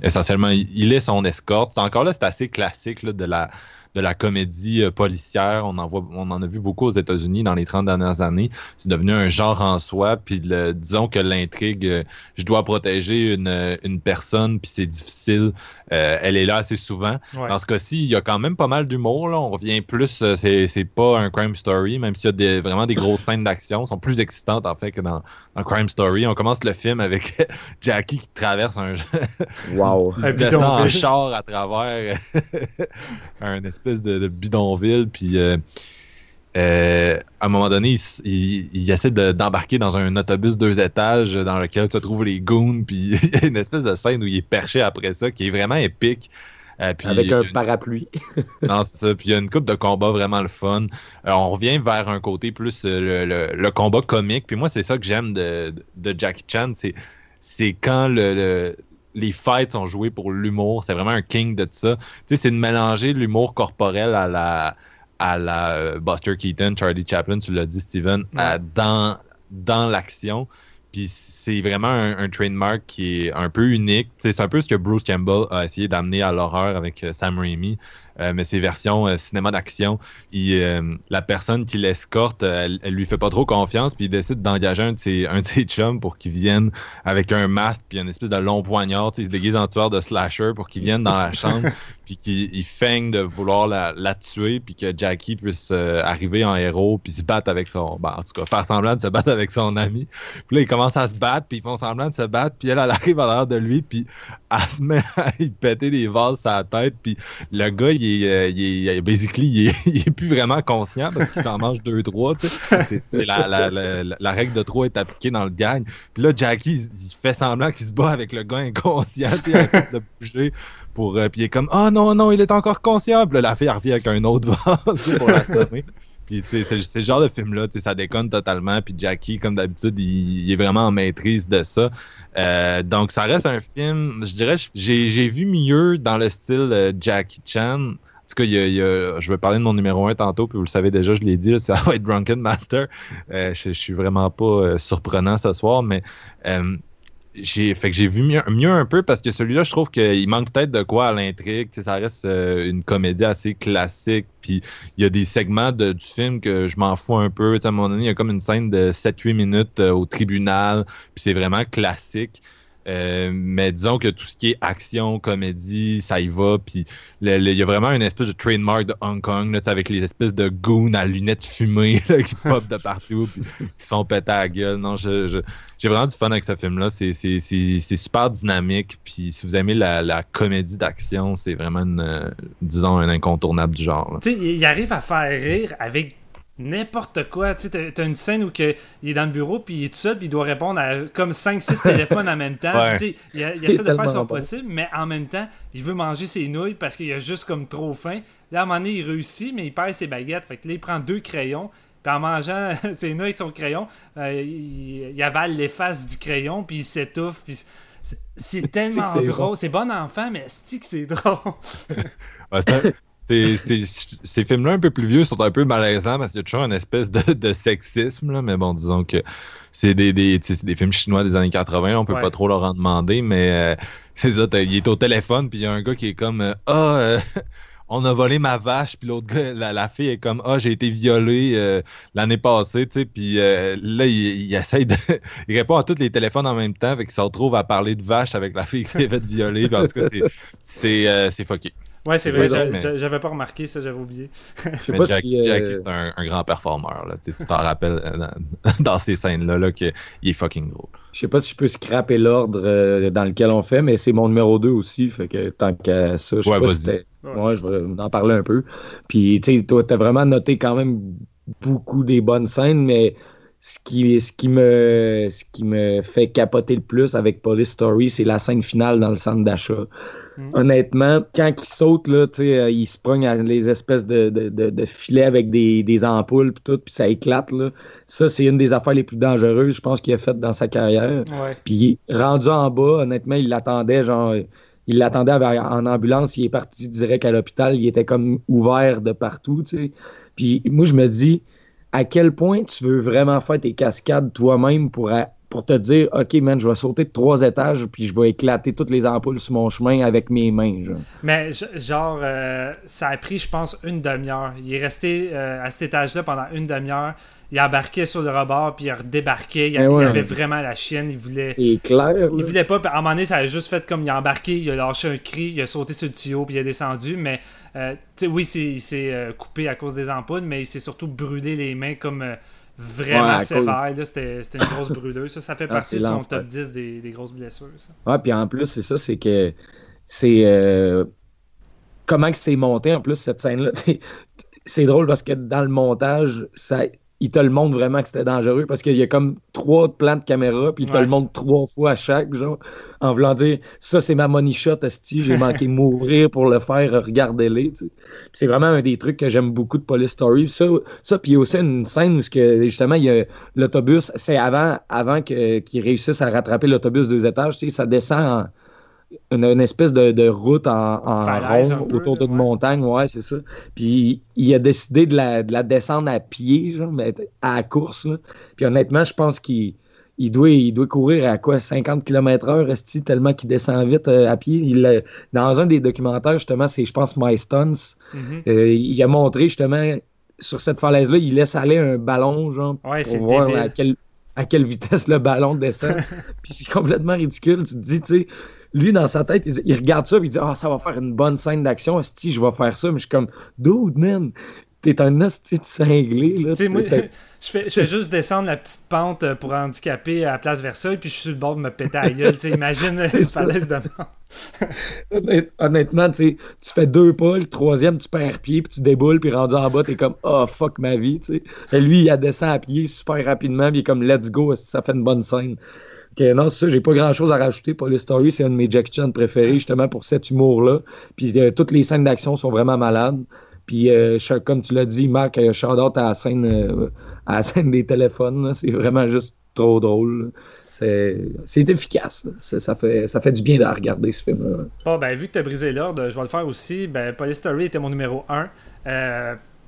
essentiellement il, est son escorte. Encore là, c'est assez classique de la de la comédie euh, policière. On en, voit, on en a vu beaucoup aux États-Unis dans les 30 dernières années. C'est devenu un genre en soi. Puis disons que l'intrigue, euh, je dois protéger une, une personne, puis c'est difficile. Euh, elle est là assez souvent. Dans ce cas-ci, il y a quand même pas mal d'humour. On revient plus, c'est pas un crime story, même s'il y a des, vraiment des grosses scènes d'action. sont plus excitantes en fait que dans, dans, Crime Story. On commence le film avec Jackie qui traverse un, wow. un en char à travers un espèce de, bidonville, puis euh, euh, à un moment donné, il, essaie d'embarquer dans un autobus deux étages dans lequel se trouvent les goons, puis il y a une espèce de scène où il est perché après ça qui est vraiment épique. Euh, Avec un parapluie. non, c'est ça. Puis il y a une coupe de combat vraiment le fun. on revient vers un côté plus le, combat comique. Puis moi, c'est ça que j'aime de, de, Jackie Chan. C'est quand le, les fights sont joués pour l'humour. C'est vraiment un king de ça. Tu sais, c'est de mélanger l'humour corporel à la, à la euh, Buster Keaton, Charlie Chaplin, tu l'as dit, Steven, dans, dans l'action. Puis c'est vraiment un, trademark qui est un peu unique. C'est un peu ce que Bruce Campbell a essayé d'amener à l'horreur avec euh, Sam Raimi. Euh, mais ces versions euh, cinéma d'action, euh, la personne qui l'escorte, elle, lui fait pas trop confiance, puis il décide d'engager un de ses, un de ses chums pour qu'il vienne avec un masque, puis une espèce de long poignard, il se déguise en tueur de slasher pour qu'il vienne dans la chambre, puis qu'il feigne de vouloir la, la, tuer, puis que Jackie puisse arriver en héros, puis se battre avec son. Ben, en tout cas, faire semblant de se battre avec son ami. Puis là, il commence à se battre, puis ils font semblant de se battre, puis elle, elle arrive à l'heure de lui, puis elle se met à y péter des vases sur la tête, puis le gars, il euh, il est, basically, il est, plus vraiment conscient parce qu'il s'en mange deux, trois. C'est, la, règle de trois est appliquée dans le gang. Puis là, Jackie, il, fait semblant qu'il se bat avec le gars inconscient, il de bouger. Pour, euh, puis il est comme, oh non, non, il est encore conscient. Puis là, la fille revient avec un autre vase pour l'assommer. Puis c'est le genre de film-là, ça déconne totalement. Puis Jackie, comme d'habitude, il, est vraiment en maîtrise de ça. Euh, donc ça reste un film, je dirais, j'ai vu mieux dans le style euh, Jackie Chan. En tout cas, je vais parler de mon numéro 1 tantôt, puis vous le savez déjà, je l'ai dit, ça va être Drunken Master. je, je, suis vraiment pas surprenant ce soir, mais j'ai fait que j'ai vu mieux, mieux, un peu parce que celui-là, je trouve qu'il manque peut-être de quoi à l'intrigue. Ça reste euh, une comédie assez classique. Puis il y a des segments de, du film que je m'en fous un peu. à un moment donné, il y a comme une scène de 7-8 minutes euh, au tribunal. Puis c'est vraiment classique. Euh, mais disons que tout ce qui est action, comédie, ça y va. Puis il y a vraiment une espèce de trademark de Hong Kong là, avec les espèces de goons à lunettes fumées qui pop de partout puis qui sont pétés à la gueule. Non, j'ai vraiment du fun avec ce film-là. C'est super dynamique. Puis si vous aimez la, comédie d'action, c'est vraiment, une, disons, un incontournable du genre. Tu sais, il arrive à faire rire avec n'importe quoi. Tu sais, t'as une scène où que, il est dans le bureau, puis il est tout seul, puis il doit répondre à comme 5-6 téléphones en même temps. il, il, essaie de faire son possible, mais en même temps, il veut manger ses nouilles parce qu'il a juste comme trop faim. Là, à un moment donné, il réussit, mais il perd ses baguettes. Fait que là, il prend deux crayons, puis en mangeant ses nouilles avec son crayon, euh, il, avale les faces du crayon, puis il s'étouffe, puis c'est tellement drôle. C'est bon enfant, mais c'est que c'est drôle? ces films-là un peu plus vieux sont un peu malaisants parce qu'il y a toujours une espèce de, sexisme, là, mais bon, disons que c'est des, des, des, films chinois des années 80, on peut pas trop leur en demander, mais euh, c'est ça, il est au téléphone, puis il y a un gars qui est comme euh, Ah, euh, on a volé ma vache, puis l'autre gars, la, fille est comme Ah, j'ai été violée l'année passée, tu sais, puis là, il, essaye de. il répond à tous les téléphones en même temps, fait qu'il se retrouve à parler de vache avec la fille qui s'est fait violer, parce que c'est, c'est fucké. Ouais, c'est vrai, j'avais pas remarqué ça, j'avais oublié. Je sais pas si, Jack euh, c'est un, grand performeur. Là. Tu t'en rappelles euh, dans, ces scènes-là là, qu'il est fucking drôle. Je sais pas si je peux scraper l'ordre euh, dans lequel on fait, mais c'est mon numéro 2 aussi. Fait que tant qu'à ça, je sais pas si ouais. je vais en parler un peu. Puis, tu sais, toi, t'as vraiment noté quand même beaucoup des bonnes scènes, mais ce qui, ce, qui me, ce qui me fait capoter le plus avec Police Story, c'est la scène finale dans le centre d'achat. Mm. Honnêtement, quand il saute, là, euh, il se prend les espèces de, de, filets avec des, ampoules puis tout, puis ça éclate. Là. Ça, c'est une des affaires les plus dangereuses, je pense, qu'il a faites dans sa carrière. Puis rendu en bas, honnêtement, il l'attendait, genre, il l'attendait en ambulance, il est parti direct à l'hôpital, il était comme ouvert de partout, tu Puis moi, je me dis, à quel point tu veux vraiment faire tes cascades toi-même pour, pour te dire OK, man, je vais sauter de trois étages puis je vais éclater toutes les ampoules sur mon chemin avec mes mains. Genre. Mais genre, euh, ça a pris, je pense, une demi-heure. Il est resté euh, à cet étage-là pendant une demi-heure il embarquait sur le rebord, puis il redébarquait. Il, ben avait vraiment la chienne. Il voulait. C'est clair. Il voulait pas. À un moment donné, ça a juste fait comme il a embarqué, il a lâché un cri, il a sauté sur le tuyau, puis il a descendu. Mais euh, oui, il s'est coupé à cause des ampoules, mais il s'est surtout brûlé les mains comme euh, vraiment sévère. C'était une grosse brûleuse. Ça, ça fait ah, partie de son top 10 des, des grosses blessures. Ça. Ouais, puis en plus, c'est ça, c'est que c'est. comment que c'est monté en plus cette scène-là? c'est drôle parce que dans le montage, ça il te le montre vraiment que c'était dangereux parce qu'il y a comme trois plans de caméra, puis il te le montre trois fois à chaque, genre, en voulant dire ça, c'est ma money shot, Asti, j'ai manqué mourir pour le faire, regardez-les. C'est vraiment un des trucs que j'aime beaucoup de Police Story. Ça, ça puis il y a aussi une scène où que, justement, il y a l'autobus, c'est avant, avant qu'ils réussissent à rattraper l'autobus deux étages, ça descend en une, espèce de, route en, rond autour d'une montagne, ouais, c'est ça. Puis il a décidé de la, descendre à pied, genre, mais à la course. Puis honnêtement, je pense qu'il il doit, il doit courir à quoi 50 km/h, tellement qu'il descend vite euh, à pied. Il, dans un des documentaires, justement, c'est, je pense, My Stunts, mm-hmm. euh, il a montré justement sur cette falaise-là, il laisse aller un ballon, genre, pour voir à quelle, à quelle vitesse le ballon descend. Puis c'est complètement ridicule. Tu te dis, tu sais, lui, dans sa tête, il, regarde ça et il dit Ah, ça va faire une bonne scène d'action. Si je vais faire ça, mais je suis comme Dude, man, t'es un hostie de cinglé. Là, moi, je, fais, je fais juste descendre la petite pente euh, pour handicaper à la place Versailles, puis je suis sur le bord de me péter à gueule. imagine falaise de Honnêtement, tu fais deux pas, le troisième, tu perds pied, puis tu déboules, puis rendu en bas, t'es comme oh fuck ma vie. Et lui, il descend à pied super rapidement, puis il est comme let's go, ça fait une bonne scène? Non, c'est ça, j'ai pas grand chose à rajouter. Police Story, c'est un de mes Jack Chan préférés, justement pour cet humour-là. Puis euh, toutes les scènes d'action sont vraiment malades. Puis, euh, comme tu l'as dit, Marc, euh, shout-out à la scène, euh, à la scène des téléphones. C'est vraiment juste trop drôle. C'est efficace. Ça fait, ça fait du bien de regarder ce film-là. Ben, vu que tu as brisé l'ordre, je vais le faire aussi. Ben, Police Story était mon numéro 1.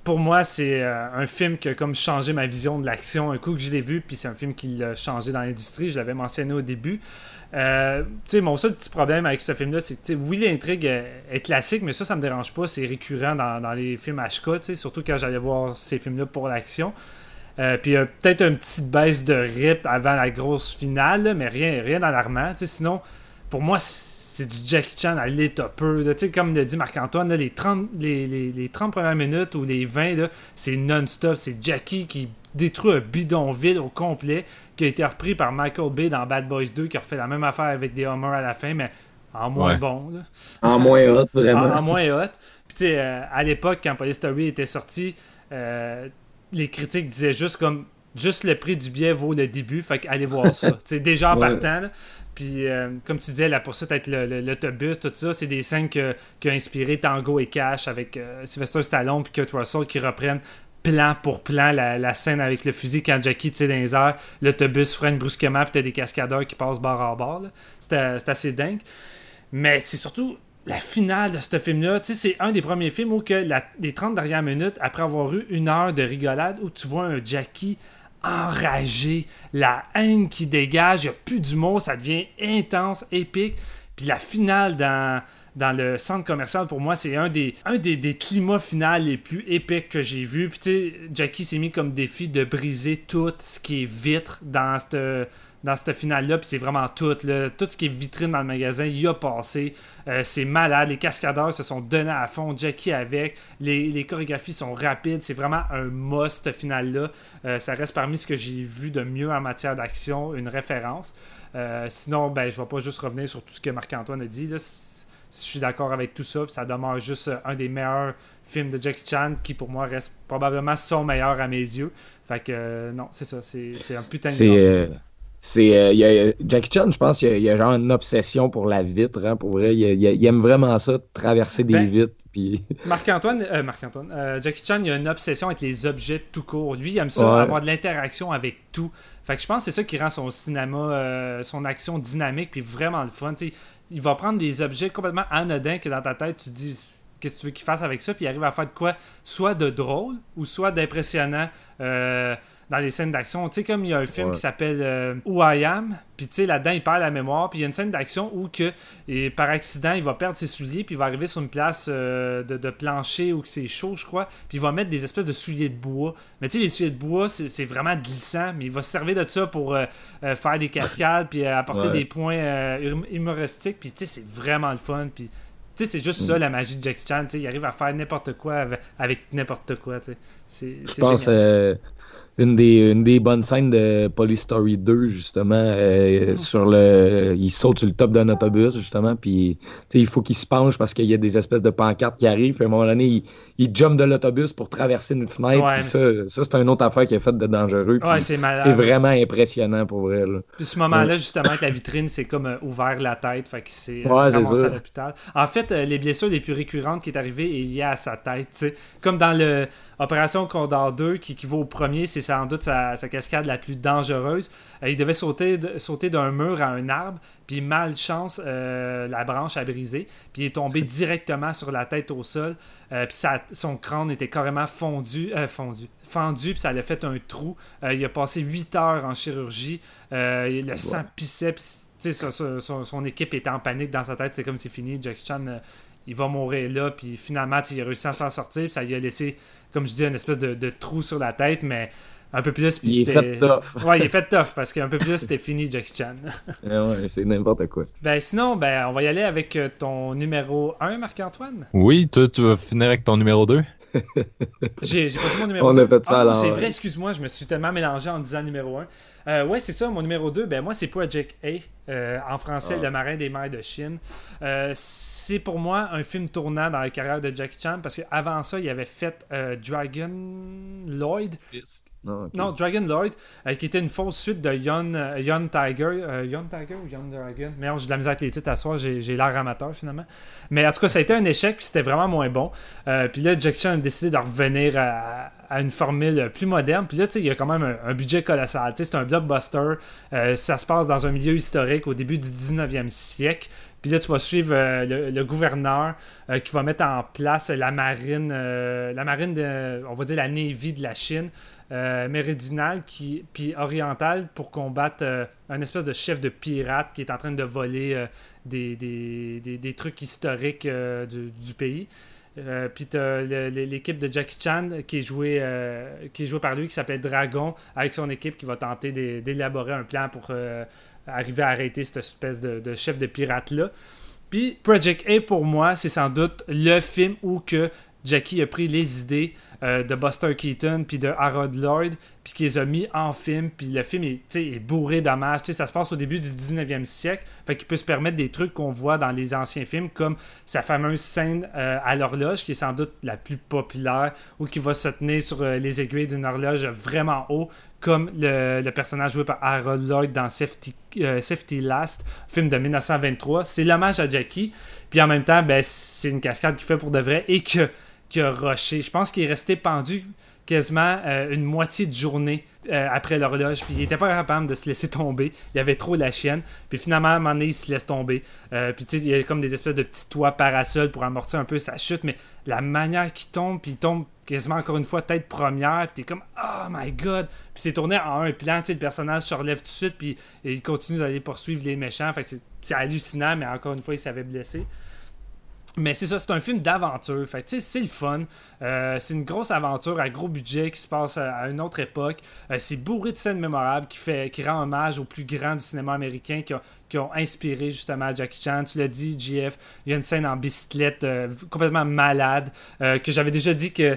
pour moi, c'est un film qui a comme changé ma vision de l'action un coup que je l'ai vu, puis c'est un film qui l'a changé dans l'industrie. Je l'avais mentionné au début. Euh, tu sais, mon seul petit problème avec ce film-là, c'est que, oui, l'intrigue est, classique, mais ça, ça me dérange pas. C'est récurrent dans, dans les films HK, surtout quand j'allais voir ces films-là pour l'action. Euh, puis euh, peut-être une petite baisse de rythme avant la grosse finale, mais rien, rien d'alarmant. Sinon, pour moi, c'est du Jackie Chan à sais, Comme le dit Marc-Antoine, les, 30, les, les, les 30 premières minutes ou les 20, là, c'est non-stop. C'est Jackie qui détruit un bidonville au complet, qui a été repris par Michael Bay dans Bad Boys 2, qui a refait la même affaire avec des Homer à la fin, mais en moins Ouais. bon. là. En moins hot, En, vraiment. en moins hot. Puis tu sais, euh, à l'époque, quand Police Story était sorti, euh, les critiques disaient juste comme juste le prix du billet vaut le début, fait allez voir ça. Tu sais, déjà en Ouais. partant. là. Puis euh, comme tu disais, la poursuite avec le- le- l'autobus, tout ça, c'est des scènes que- qui ont inspiré Tango et Cash avec euh, Sylvester Stallone puis Kurt Russell qui reprennent plan pour plan la, scène avec le fusil quand Jackie tire dans les airs, l'autobus freine brusquement puis t'as des cascadeurs qui passent bord à. C'était c'était assez dingue. Mais c'est surtout la finale de ce film-là. Tu sais, c'est un des premiers films où les 30 dernières minutes, après avoir eu une heure de rigolade, où tu vois un Jackie enragé, la haine qui dégage, il n'y a plus d'humour, ça devient intense, épique. Puis la finale dans, dans le centre commercial, pour moi, c'est un des, un des, des climats finales les plus épiques que j'ai vu. Puis tu sais, Jackie s'est mis comme défi de briser tout ce qui est vitre dans cette dans cette finale-là, puis c'est vraiment tout. Tout ce qui est vitrine dans le magasin, il a passé. Euh, c'est malade. Les cascadeurs se sont donnés à fond. Jackie avec. Les, les chorégraphies sont rapides. C'est vraiment un must, cette finale-là. Euh, ça reste parmi ce que j'ai vu de mieux en matière d'action, une référence. Euh, sinon, ben, je vais pas juste revenir sur tout ce que Marc-Antoine a dit. Là. Je suis d'accord avec tout ça. puis Ça demeure juste euh, un des meilleurs films de Jackie Chan qui, pour moi, reste probablement son meilleur à mes yeux. Fait que, euh, non, c'est ça. C'est un putain de C'est. grand film. euh, c'est, euh, il y a- Jackie Chan, je pense qu'il y a, il y a genre une obsession pour la vitre. hein, pour vrai, il, il- il aime vraiment ça, traverser des Ben, vitres. Puis... Marc-Antoine, euh, Marc-Antoine, euh, Jackie Chan, il a une obsession avec les objets tout court. Lui, il aime ça, Ouais. avoir de l'interaction avec tout. Fait que je pense que c'est ça qui rend son cinéma, euh, son action dynamique, puis vraiment le fun. Il va prendre des objets complètement anodins que dans ta tête, tu te dis qu'est-ce que tu veux qu'il fasse avec ça, puis il arrive à faire de quoi Soit de drôle ou soit d'impressionnant. euh, dans les scènes d'action, tu sais, comme il y a un film Ouais. qui s'appelle euh, Who I Am, puis tu sais, là-dedans, il perd la mémoire, puis il y a une scène d'action où que, et par accident, il va perdre ses souliers, puis il va arriver sur une place euh, de, de plancher où c'est chaud, je crois, puis il va mettre des espèces de souliers de bois. Mais tu sais, les souliers de bois, c'est vraiment glissant, mais il va se servir de ça pour euh, faire des cascades, puis apporter Ouais. des points hum- humoristiques, puis tu sais, c'est vraiment le fun, puis tu sais, c'est juste ça la magie de Jackie Chan, tu sais, il arrive à faire n'importe quoi avec, avec n'importe quoi. C'est Je pense euh, une, des, une des bonnes scènes de Police Story 2, justement, euh, sur le. Il saute sur le top d'un autobus, justement, puis il faut qu'il se penche parce qu'il y a des espèces de pancartes qui arrivent. Puis à un moment donné, il, il jump de l'autobus pour traverser une fenêtre. Ouais. puis ça, ça c'est une autre affaire qui est faite de dangereux. Ouais, c'est vraiment impressionnant pour vrai. Là. Puis ce moment-là, justement, avec la vitrine, c'est comme euh, ouvert la tête. Fait que c'est euh, ramassé à l'hôpital. En fait, euh, les blessures les plus récurrentes qui est arrivée est liée à sa tête. Comme dans le Opération Condor 2, qui, qui vaut au premier, c'est sans doute sa, sa cascade la plus dangereuse. Euh, il devait sauter, de- sauter d'un mur à un arbre, puis malchance, euh, la branche a brisé, puis il est tombé directement sur la tête au sol. Euh, puis sa- son crâne était carrément fondu, euh, fondu, fendu, puis ça lui a fait un trou. Il a passé 8 heures en chirurgie. Le sang pissait, puis son, son- équipe était en panique dans sa tête. C'est comme c'est fini. Jackie Chan, il va mourir là. Puis finalement, il a réussi à s'en sortir. Puis ça lui a laissé, comme je dis, une espèce de, de trou sur la tête, mais un peu plus. Puis Il est fait tough. Ouais, il est fait tough parce qu'un peu plus, c'était fini, Jackie Chan. Ah ouais, c'est n'importe quoi. ben sinon, ben on va y aller avec euh, ton numéro 1, Marc-Antoine. Oui, toi, tu vas finir avec ton numéro 2. J'ai pas dit mon numéro On 2. a fait ça Ah, c'est vrai, excuse-moi, je me suis tellement mélangé en disant numéro 1. Euh, ouais, c'est ça, mon numéro 2, ben moi, c'est Project A, euh, en français, Ah. Le marin des mers de Chine. Euh, c'est pour moi un film tournant dans la carrière de Jackie Chan parce qu'avant ça, il avait fait euh, Dragon Lloyd. Non, Dragon Lord, euh, qui était une fausse suite de Young, euh, Tiger. Euh, Young Tiger ou Young Dragon? Mais j'ai de la misère avec les titres à j'ai l'air amateur finalement. Mais en tout cas, ça a été un échec, puis c'était vraiment moins bon. puis là, Jack Chan a décidé de revenir à, une formule plus moderne. Puis là, tu sais, il y a quand même un, budget colossal. C'est un blockbuster. ça se passe dans un milieu historique au début du 19e siècle. Puis là, tu vas suivre le, gouverneur qui va mettre en place la marine, la marine, de, on va dire la Navy de la Chine, euh, qui, puis oriental pour combattre euh, un espèce de chef de pirate qui est en train de voler euh, des, trucs historiques du, pays. puis tu as l'équipe de Jackie Chan qui est jouée par lui qui s'appelle Dragon avec son équipe qui va tenter d'élaborer un plan pour arriver à arrêter cette espèce de, chef de pirate là. Puis Project A pour moi c'est sans doute le film où que Jackie a pris les idées euh, de Buster Keaton puis de Harold Lloyd, puis qu'ils a mis en film, puis le film est, bourré d'hommages. Ça se passe au début du 19e siècle, fait qu'il peut se permettre des trucs qu'on voit dans les anciens films, comme sa fameuse scène euh, à l'horloge, qui est sans doute la plus populaire, ou qui va se tenir sur euh, les aiguilles d'une horloge vraiment haut, comme le, personnage joué par Harold Lloyd dans Safety, Safety Last, film de 1923. C'est l'hommage à Jackie, puis en même temps, ben, c'est une cascade qu'il fait pour de vrai, et que qui a. Je pense qu'il est resté pendu quasiment euh, une moitié de journée euh, après l'horloge. Puis il était pas capable de se laisser tomber. Il y avait trop la chienne. Puis finalement, à un moment donné, il se laisse tomber. Euh, puis il y a comme des espèces de petits toits parasols pour amortir un peu sa chute. Mais la manière qu'il tombe, puis il tombe quasiment encore une fois tête première. Puis t'es comme, oh my god. Puis c'est tourné en un plan. Le personnage se relève tout de suite. Puis il continue d'aller poursuivre les méchants. Fait que c'est hallucinant, mais encore une fois, il s'avait blessé. Mais c'est ça, c'est un film d'aventure. Fait c'est le fun. Euh, c'est une grosse aventure à gros budget qui se passe à, une autre époque. Euh, c'est bourré de scènes mémorables qui, fait, qui rend hommage aux plus grands du cinéma américain qui, qui ont inspiré justement Jackie Chan. Tu l'as dit, JF, il y a une scène en bicyclette euh, complètement malade que j'avais déjà dit que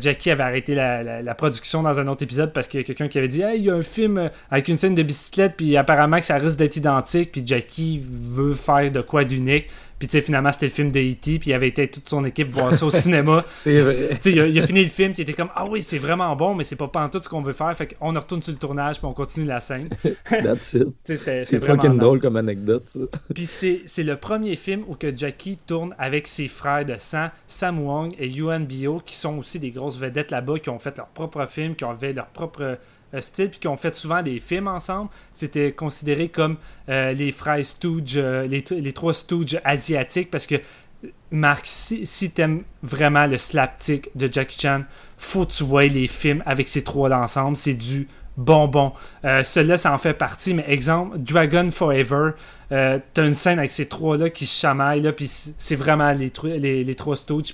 Jackie avait arrêté la, production dans un autre épisode parce qu'il y a quelqu'un qui avait dit hey, il y a un film avec une scène de bicyclette, puis apparemment que ça risque d'être identique, puis Jackie veut faire de quoi d'unique. Puis, tu sais, finalement, c'était le film de E.T., puis il avait été toute son équipe voir ça au cinéma. c'est vrai. Tu sais, il, a fini le film, puis il était comme Ah oui, c'est vraiment bon, mais c'est pas tout ce qu'on veut faire. Fait qu'on retourne sur le tournage, puis on continue la scène. That's it. c'est fucking drôle comme anecdote, ça. Puis, c'est le premier film où que Jackie tourne avec ses frères de sang, Sam Wong et Yuan Bio, qui sont aussi des grosses vedettes là-bas, qui ont fait leur propre film, qui ont fait leur propre style, puis qui ont fait souvent des films ensemble. C'était considéré comme euh, euh, les, trois Stooges asiatiques, parce que Marc, si, t'aimes vraiment le slapstick de Jackie Chan, faut que tu vois les films avec ces trois ensemble. C'est du bonbon. Euh, Celui-là, ça en fait partie, mais exemple, Dragon Forever, t'as une scène avec ces trois-là qui se chamaillent, puis c'est vraiment les, trois Stooges,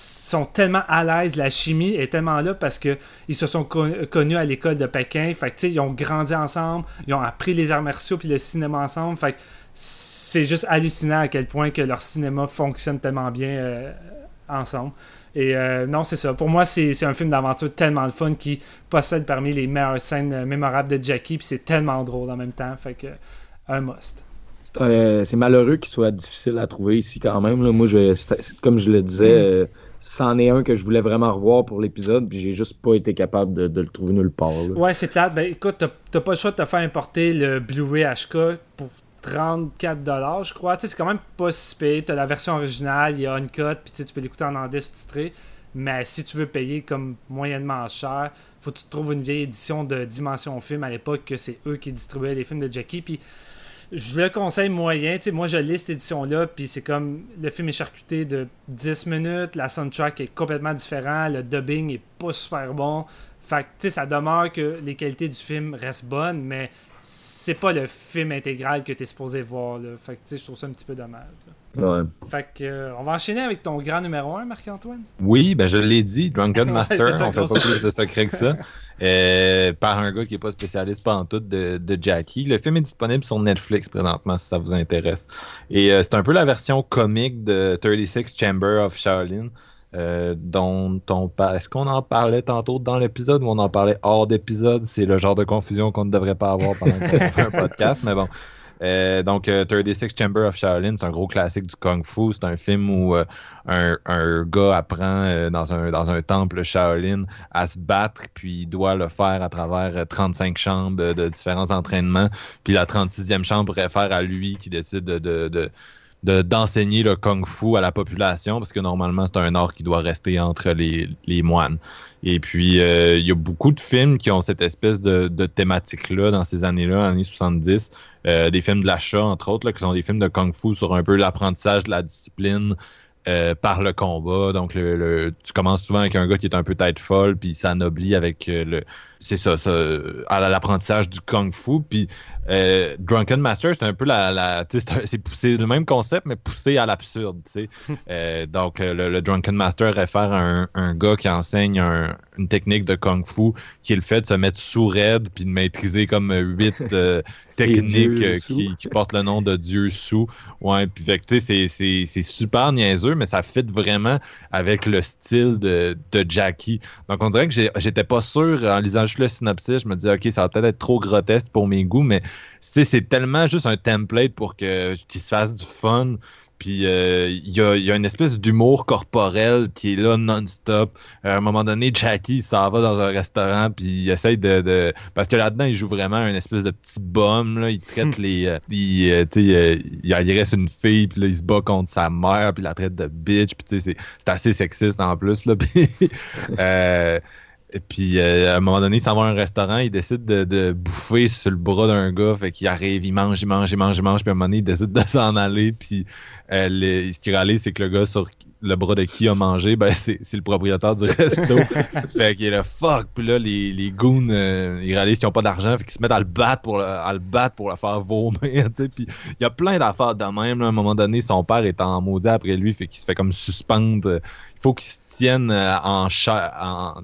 sont tellement à l'aise, la chimie est tellement là parce que ils se sont connus à l'école de Pékin. Fait ils ont grandi ensemble, ils ont appris les arts martiaux puis le cinéma ensemble. Fait c'est juste hallucinant à quel point que leur cinéma fonctionne tellement bien euh, ensemble. Et euh, non, c'est ça. Pour moi, c'est un film d'aventure tellement de fun qui possède parmi les meilleures scènes euh, mémorables de Jackie, puis c'est tellement drôle en même temps. Fait que un must. c'est malheureux qu'il soit difficile à trouver ici quand même. Moi, je, comme je le disais, mm c'en est un que je voulais vraiment revoir pour l'épisode, puis j'ai juste pas été capable de, le trouver nulle part. Ouais, c'est plate. Ben écoute, t'as pas le choix de te faire importer le Blu-ray HK pour 34$, je crois. Tu sais, c'est quand même pas si payé. T'as la version originale, il y a une cote, puis tu peux l'écouter en anglais sous-titré. Mais si tu veux payer comme moyennement cher, faut que tu trouves une vieille édition de Dimension Film à l'époque que c'est eux qui distribuaient les films de Jackie. Puis je le conseille moyen. sais, moi, je lis cette édition-là, puis c'est comme le film est charcuté de 10 minutes, la soundtrack est complètement différent, le dubbing est pas super bon. Fait que, ça demeure que les qualités du film restent bonnes, mais c'est pas le film intégral que tu es supposé voir. Là. Fait que, je trouve ça un petit peu dommage. Ouais. Fait que, euh, on va enchaîner avec ton grand numéro 1, Marc-Antoine? Oui, ben je l'ai dit, Drunken Master, on fait pas plus de secret que ça. Euh, par un gars qui n'est pas spécialiste pas en tout de, de, Jackie. Le film est disponible sur Netflix présentement si ça vous intéresse. Et euh, c'est un peu la version comique de 36 Chamber of Shaolin. Euh, dont on Est-ce qu'on en parlait tantôt dans l'épisode ou on en parlait hors d'épisode? C'est le genre de confusion qu'on ne devrait pas avoir pendant un podcast, mais bon. Euh, donc, 36 Chamber of Shaolin, c'est un gros classique du Kung Fu. C'est un film où un, un, gars apprend dans, un, temple Shaolin à se battre, puis il doit le faire à travers 35 chambres de différents entraînements. Puis la 36e chambre réfère à lui qui décide de, de d'enseigner le kung fu à la population parce que normalement c'est un art qui doit rester entre les, les moines. Et puis euh, il y a beaucoup de films qui ont cette espèce de, de thématique-là dans ces années-là, années 70. Euh, des films de l'achat, entre autres, là, qui sont des films de kung fu sur un peu l'apprentissage de la discipline, euh, par le combat. Donc, le, tu commences souvent avec un gars qui est un peu tête folle, puis ça s'anoblit avec le. C'est ça, ça à l'apprentissage du kung fu. Puis euh, Drunken Master, c'est un peu la. la c'est le même concept, mais poussé à l'absurde. donc, le, Drunken Master réfère à un, gars qui enseigne une technique de kung fu qui est le fait de se mettre sous raide puis de maîtriser comme huit technique euh, qui, porte le nom de Dieu sous. Ouais, puis c'est super niaiseux, mais ça fit vraiment avec le style de, Jackie. Donc on dirait que j'étais pas sûr en lisant juste le synopsis, je me disais ok, ça va peut-être être trop grotesque pour mes goûts, mais c'est tellement juste un template pour que qu'il se fasse du fun. Puis euh, il y, a, une espèce d'humour corporel qui est là non-stop. à un moment donné, Jackie s'en va dans un restaurant, puis il essaye de, Parce que là-dedans, il joue vraiment un espèce de petit bum. Là. Il traite hmm. les. Euh, il, euh, il, il, reste une fille, puis là, il se bat contre sa mère, puis il la traite de bitch. Puis c'est assez sexiste en plus. Là, puis, puis à un moment donné, il s'en va à un restaurant, il décide de, bouffer sur le bras d'un gars, fait qu'il arrive, il mange, il mange, il mange, il mange, puis à un moment donné, il décide de s'en aller, puis euh, ce qui réalise, c'est que le gars sur le bras de qui a mangé, ben, c'est, le propriétaire du resto. fait qu'il est là, fuck. Puis là, les, les goons, euh, ils réalisent qu'ils n'ont pas d'argent, fait qu'ils se mettent à le battre pour le, à le, battre pour faire vomir. Puis il y a plein d'affaires de même. à un moment donné, son père est en maudit après lui, fait qu'il se fait comme suspendre. Il faut qu'il euh, en,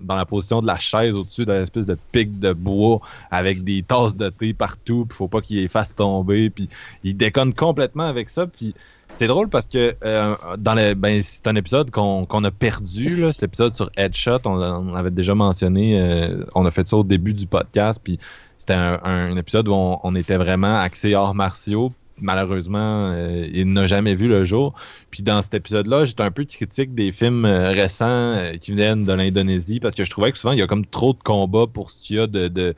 dans la position de la chaise au-dessus d'une espèce de pic de bois avec des tasses de thé partout. Puis faut pas qu'il les fasse tomber. Puis il déconne complètement avec ça. Puis c'est drôle parce que euh, dans les, ben, c'est un épisode qu'on, a perdu, là, cet épisode sur Headshot. On, on avait déjà mentionné, euh, on a fait ça au début du podcast, puis c'était un, épisode où on, était vraiment axé hors martiaux. Malheureusement, euh, il n'a jamais vu le jour. Puis dans cet épisode-là, j'étais un peu critique des films récents qui viennent de l'Indonésie parce que je trouvais que souvent il y a comme trop de combats pour ce qu'il y a de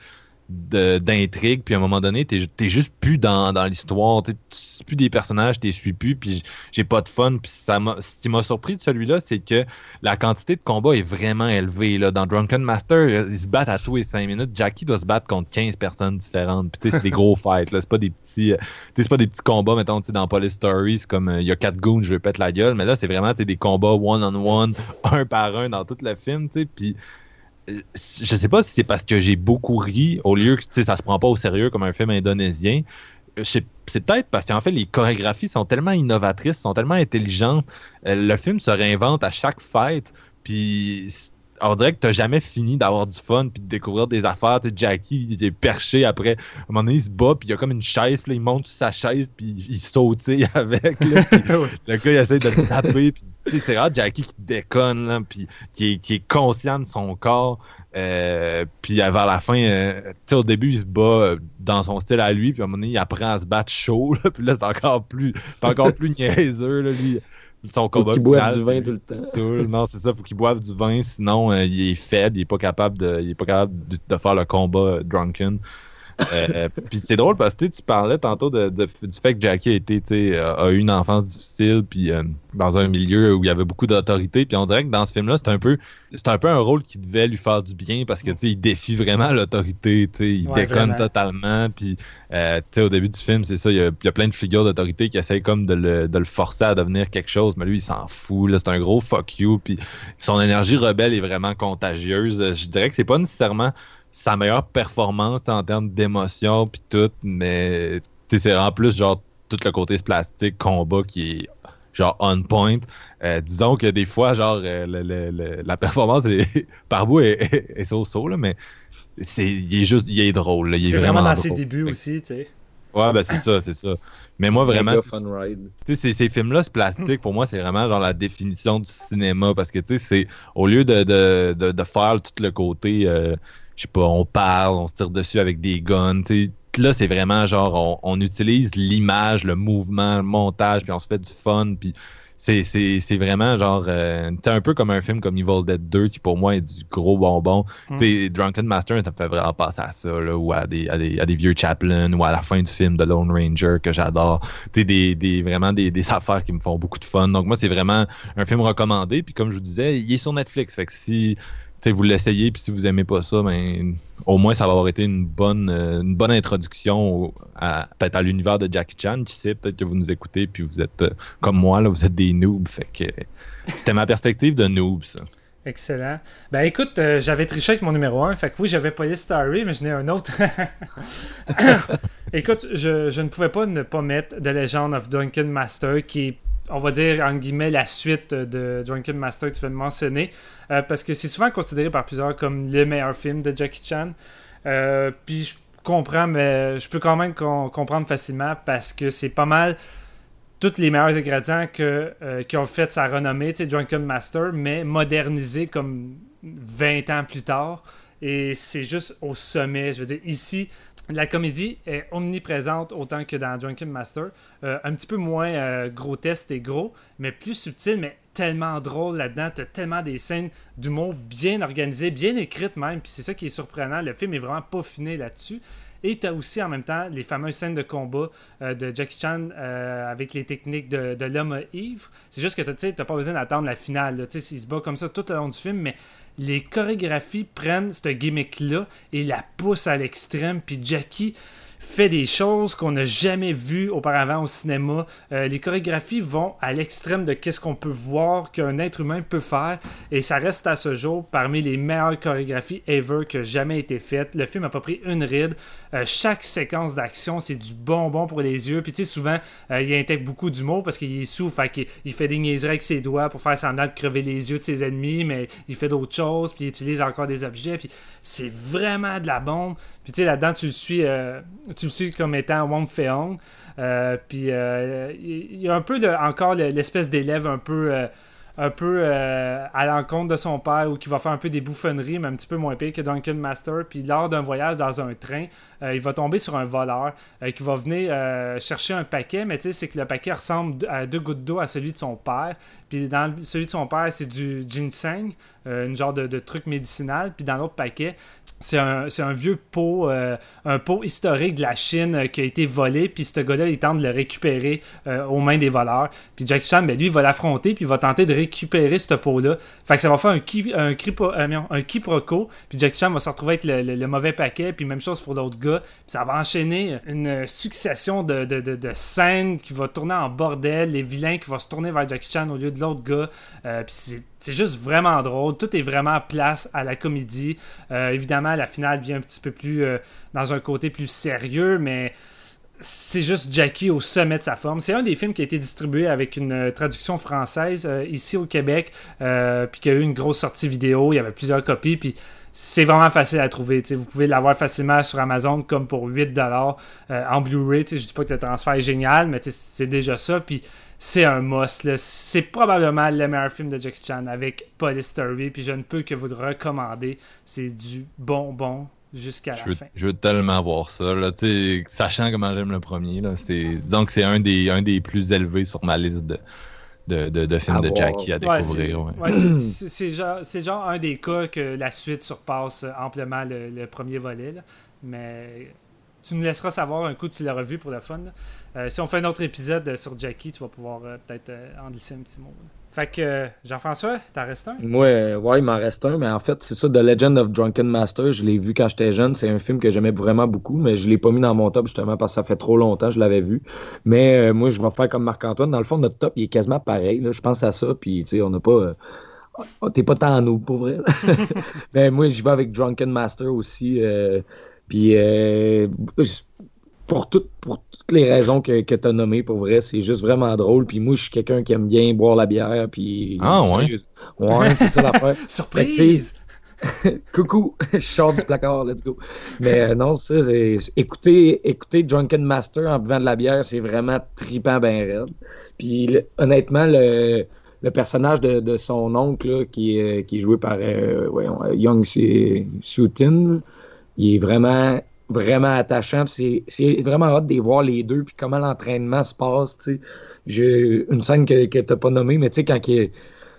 d'intrigue, puis à un moment donné, t'es es juste plus dans, dans l'histoire, tu suis plus des personnages, t'es suis plus, puis j'ai pas de fun. Puis ça ce qui m'a surpris de celui-là, c'est que la quantité de combats est vraiment élevée. Là. Dans Drunken Master, ils se battent à tous les 5 minutes. Jackie doit se battre contre 15 personnes différentes. Puis c'est des gros fights, là. C'est pas des petits. Euh, c'est pas des petits combats, mettons, dans Police Story, c'est comme euh, il y a 4 goons, je vais péter la gueule. Mais là, c'est vraiment des combats one-on-one, un par un dans tout le film, tu sais. Puis je sais pas si c'est parce que j'ai beaucoup ri au lieu que ça se prend pas au sérieux comme un film indonésien. C'est peut-être parce qu'en fait, les chorégraphies sont tellement innovatrices, sont tellement intelligentes. Euh, le film se réinvente à chaque fête. Puis on dirait que t'as jamais fini d'avoir du fun puis de découvrir des affaires. T'sais, Jackie, il est perché après. À un moment donné, il se bat, puis il y a comme une chaise, puis il monte sur sa chaise, puis il saute avec. le gars, il essaie de le taper. C'est rare Jackie qui déconne, là, puis qui est, qui est conscient de son corps. Euh, puis vers la fin, euh, au début, il se bat euh, dans son style à lui, puis à un moment donné, il apprend à se battre chaud, là, puis là, c'est encore plus, encore plus niaiseux, là, lui son combat faut qu'il boive du vin tout le temps. non, c'est ça, faut qu'il boive du vin, sinon euh, il est faible, il est pas capable de, il est pas capable de, faire le combat euh, drunken. Euh, puis c'est drôle parce que tu parlais tantôt de, du fait que Jackie a, été, a eu une enfance difficile, puis dans un milieu où il y avait beaucoup d'autorité. Puis on dirait que dans ce film-là, c'est un peu c'est un peu un rôle qui devait lui faire du bien parce que il défie vraiment l'autorité. Il déconne totalement. Puis au début du film, c'est ça, il y, a, plein de figures d'autorité qui essayent comme de le, de le, forcer à devenir quelque chose. Mais lui, il s'en fout. C'est un gros fuck you. Puis son énergie rebelle est vraiment contagieuse. Je dirais que c'est pas nécessairement sa meilleure performance en termes d'émotion puis tout, mais c'est en plus genre tout le côté plastique combat qui est genre on point. Euh, disons que des fois, genre, euh, la performance est, par bout est, est, so-so, mais c'est, il est juste, il est drôle. il c'est vraiment, dans ses débuts aussi, tu sais. Ouais, ben c'est ça, c'est ça. Mais moi, vraiment, tu sais, ces, films-là, ce plastique, pour moi, c'est vraiment genre la définition du cinéma, parce que, tu sais, c'est, au lieu de, de, de, faire tout le côté... Euh, je sais pas, on parle, on se tire dessus avec des guns. là, c'est vraiment genre, on, utilise l'image, le mouvement, le montage, puis on se fait du fun, puis c'est vraiment genre. Euh, un peu comme un film comme Evil Dead 2 qui pour moi est du gros bonbon. Mm. Drunken Master, ça me fait vraiment penser à ça, là, ou à des, à, des, à des, vieux Chaplin, ou à la fin du film de Lone Ranger que j'adore. Des, des, vraiment des, des, affaires qui me font beaucoup de fun. Donc moi, c'est vraiment un film recommandé. Puis comme je vous disais, il est sur Netflix. Fait que si vous l'essayez, puis si vous aimez pas ça, ben, au moins ça va avoir été une bonne, euh, une bonne introduction à, peut-être à l'univers de Jackie Chan. Qui sait, peut-être que vous nous écoutez, puis vous êtes euh, comme moi, là, vous êtes des noobs. Fait que c'était ma perspective de noob, ça. Excellent. Ben écoute, euh, j'avais triché avec mon numéro 1, fait que oui, j'avais Police Story, mais je n'ai un autre. écoute, je, je, ne pouvais pas ne pas mettre The Legend of Duncan Master, qui est on va dire, en guillemets, la suite de Drunken Master que tu viens de mentionner, euh, parce que c'est souvent considéré par plusieurs comme le meilleur film de Jackie Chan. Euh, puis je comprends, mais je peux quand même comprendre facilement parce que c'est pas mal tous les meilleurs ingrédients que, euh, qui ont fait sa renommée, tu sais, Drunken Master, mais modernisé comme 20 ans plus tard. Et c'est juste au sommet. Je veux dire, ici, la comédie est omniprésente autant que dans Drunken Master. Euh, un petit peu moins euh, grotesque et gros, mais plus subtil, mais tellement drôle là-dedans. T'as tellement des scènes d'humour bien organisées, bien écrites même. Puis c'est ça qui est surprenant. Le film est vraiment pas fini là-dessus. Et tu as aussi en même temps les fameuses scènes de combat euh, de Jackie Chan avec les techniques de, l'homme ivre. C'est juste que tu n'as pas besoin d'attendre la finale. Il se bat comme ça tout le long du film, mais les chorégraphies prennent ce gimmick-là et la poussent à l'extrême. Puis Jackie fait des choses qu'on n'a jamais vues auparavant au cinéma. Euh, les chorégraphies vont à l'extrême de qu'est-ce qu'on peut voir qu'un être humain peut faire et ça reste à ce jour parmi les meilleures chorégraphies ever que jamais été faites. Le film a pas pris une ride. Euh, chaque séquence d'action, c'est du bonbon pour les yeux. Puis tu sais, souvent, euh, il intègre beaucoup d'humour parce qu'il est sous, fait il fait des niaiseries avec ses doigts pour faire semblant de crever les yeux de ses ennemis, mais il fait d'autres choses, puis il utilise encore des objets. Puis c'est vraiment de la bombe. Puis tu là-dedans, tu le suis, euh, tu le suis comme étant Wong Feong. puis il y a un peu encore l'espèce d'élève un peu euh, à l'encontre de son père ou qui va faire un peu des bouffonneries, mais un petit peu moins pire que Duncan Master. Puis lors d'un voyage dans un train, euh, il va tomber sur un voleur euh, qui va venir chercher un paquet, mais tu sais, c'est que le paquet ressemble à deux gouttes d'eau à celui de son père. Puis dans celui de son père, c'est du ginseng, une genre de, truc médicinal. Puis dans l'autre paquet, c'est un, un, vieux pot, euh, un pot historique de la Chine euh, qui a été volé, puis ce gars-là, il tente de le récupérer euh, aux mains des voleurs. Puis Jackie Chan, ben, lui, il va l'affronter, puis il va tenter de récupérer ce pot-là. Fait que ça va faire un, qui, un, quiproquo, puis Jackie Chan va se retrouver avec le, mauvais paquet, puis même chose pour l'autre gars. Puis ça va enchaîner une succession de, scènes qui va tourner en bordel, les vilains qui vont se tourner vers Jackie Chan au lieu de l'autre gars. puis c'est juste vraiment drôle. Tout est vraiment place à la comédie. évidemment, la finale vient un petit peu plus euh, dans un côté plus sérieux, mais c'est juste Jackie au sommet de sa forme. C'est un des films qui a été distribué avec une euh, traduction française euh, ici au Québec, puis qui a eu une grosse sortie vidéo. Il y avait plusieurs copies, puis c'est vraiment facile à trouver. Vous pouvez l'avoir facilement sur Amazon comme pour 8$ en Blu-ray. Je dis pas que le transfert est génial, mais c'est déjà ça. Puis c'est un must. C'est probablement le meilleur film de Jackie Chan avec Police Story, puis je ne peux que vous le recommander. C'est du bonbon jusqu'à la fin. Je veux tellement voir ça. Là, sachant comment j'aime le premier, là, disons que c'est un des, un des plus élevés sur ma liste de, de, de, films de Jackie à découvrir. Ouais, c'est genre, genre, un des cas que la suite surpasse amplement le, premier volet. Mais tu nous laisseras savoir un coup tu l'as revu pour le fun. Euh, si on fait un autre épisode sur Jackie, tu vas pouvoir euh, peut-être euh, en glisser un petit mot. Fait que Jean-François, t'en restes un? Ouais, ouais, il m'en reste un, mais en fait, c'est ça, The Legend of Drunken Master. Je l'ai vu quand j'étais jeune. C'est un film que j'aimais vraiment beaucoup, mais je l'ai pas mis dans mon top justement parce que ça fait trop longtemps que je l'avais vu. Mais moi, je vais faire comme Marc-Antoine. Dans le fond, notre top, il est quasiment pareil. Je pense à ça, puis tu sais, on n'a pas. Oh, t'es pas tant en nous, pour vrai. mais moi, j'y vais avec Drunken Master aussi. Puis pour, pour toutes les raisons que, que tu as nommées, pour vrai, c'est juste vraiment drôle. Puis moi, je suis quelqu'un qui aime bien boire la bière. Puis, ah ouais? Ouais, c'est ça l'affaire. Surprise! Coucou, je sors du placard, let's go. Mais euh, non, ça, c'est. Écouter, écouter Drunken Master en buvant de la bière, c'est vraiment tripant ben raide. Puis honnêtement, le, le personnage de, de son oncle, qui, est, qui est joué par euh, Young Sutin, il est vraiment vraiment attachant. C'est vraiment hâte de voir les deux, puis comment l'entraînement se passe. J'ai une scène que, que tu n'as pas nommée, mais tu sais, quand il,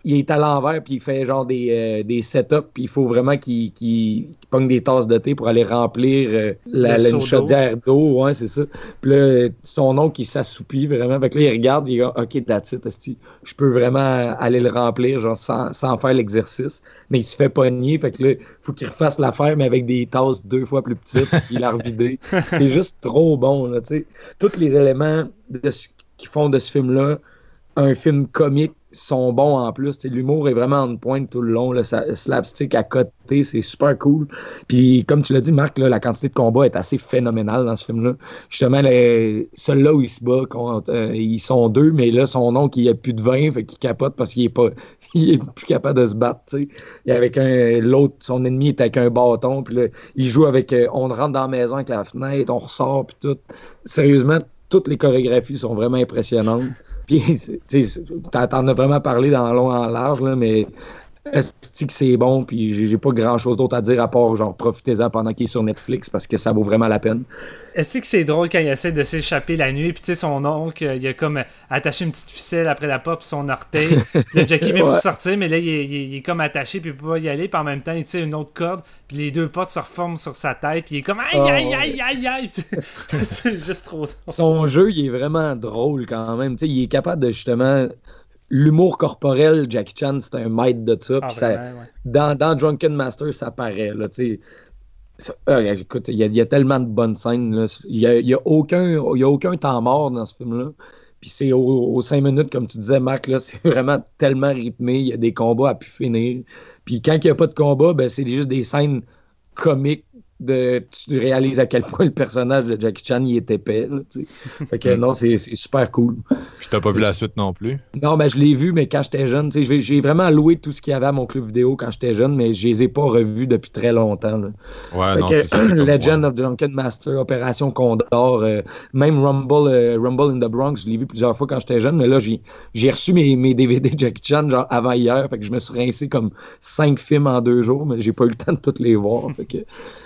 il est à l'envers, puis il fait genre des, euh, des setups, puis il faut vraiment qu'il qu pogne des tasses de thé pour aller remplir euh, la, la chaudière d'eau. Ouais, c'est ça. Puis là, son oncle, qui s'assoupit vraiment. Fait que là, il regarde, il dit OK, that's it, je peux vraiment aller le remplir, genre sans, sans faire l'exercice. Mais il se fait pogner, fait que là, il faut qu'il refasse l'affaire, mais avec des tasses deux fois plus petites, puis il a revidé. c'est juste trop bon, là, tu sais. Tous les éléments de qui font de ce film-là un film comique sont bons en plus. L'humour est vraiment en pointe tout le long. Ça, slapstick à côté, c'est super cool. Puis comme tu l'as dit, Marc, là, la quantité de combat est assez phénoménale dans ce film-là. Justement, celui-là où il se bat, euh, ils sont deux, mais là, son nom qui a plus de vin, fait qu'il capote parce qu'il est pas il est plus capable de se battre. Et avec un l'autre, son ennemi est avec un bâton, puis là, il joue avec euh, on rentre dans la maison avec la fenêtre, on ressort, puis tout. Sérieusement, toutes les chorégraphies sont vraiment impressionnantes. Puis, t'en as vraiment parlé dans long en large, là, mais est-ce que c'est bon? Puis j'ai pas grand-chose d'autre à dire à part, genre, profitez-en pendant qu'il est sur Netflix parce que ça vaut vraiment la peine. Est-ce que c'est drôle quand il essaie de s'échapper la nuit, puis tu sais, son oncle, il a comme attaché une petite ficelle après la porte, puis son orteil. le Jackie vient pour sortir, mais là, il est, comme attaché, puis il peut pas y aller, puis en même temps, il tire une autre corde, puis les deux portes se reforment sur sa tête, puis il est comme aïe, aïe, aïe, aïe, aïe. c'est juste trop drôle. Son jeu, il est vraiment drôle quand même. Tu sais, il est capable de justement l'humour corporel, Jackie Chan, c'est un maître de ça. Ah, dans, dans, Drunken Master, ça paraît. Là, ah, écoute, il y, a tellement de bonnes scènes. Il n'y a, a, aucun, a aucun temps mort dans ce film-là. Puis c'est aux, cinq minutes, comme tu disais, Marc, c'est vraiment tellement rythmé. Il y a des combats à pu finir. Puis quand il n'y a pas de combat, ben, c'est juste des scènes comiques de, tu réalises à quel point le personnage de Jackie Chan il est épais. fait que non, c'est super cool. Puis t'as pas vu la suite non plus? Non, mais je l'ai vu, mais quand j'étais jeune, j'ai vraiment loué tout ce qu'il y avait à mon club vidéo quand j'étais jeune, mais je les ai pas revus depuis très longtemps. Ouais, non, Legend of Drunken Master, Opération Condor, euh, même Rumble, euh, Rumble in the Bronx, je l'ai vu plusieurs fois quand j'étais jeune, mais là, j'ai reçu mes, mes DVD de Jackie Chan genre avant hier, fait que je me suis rincé comme cinq films en deux jours, mais j'ai pas eu le temps de tous les voir. Fait que,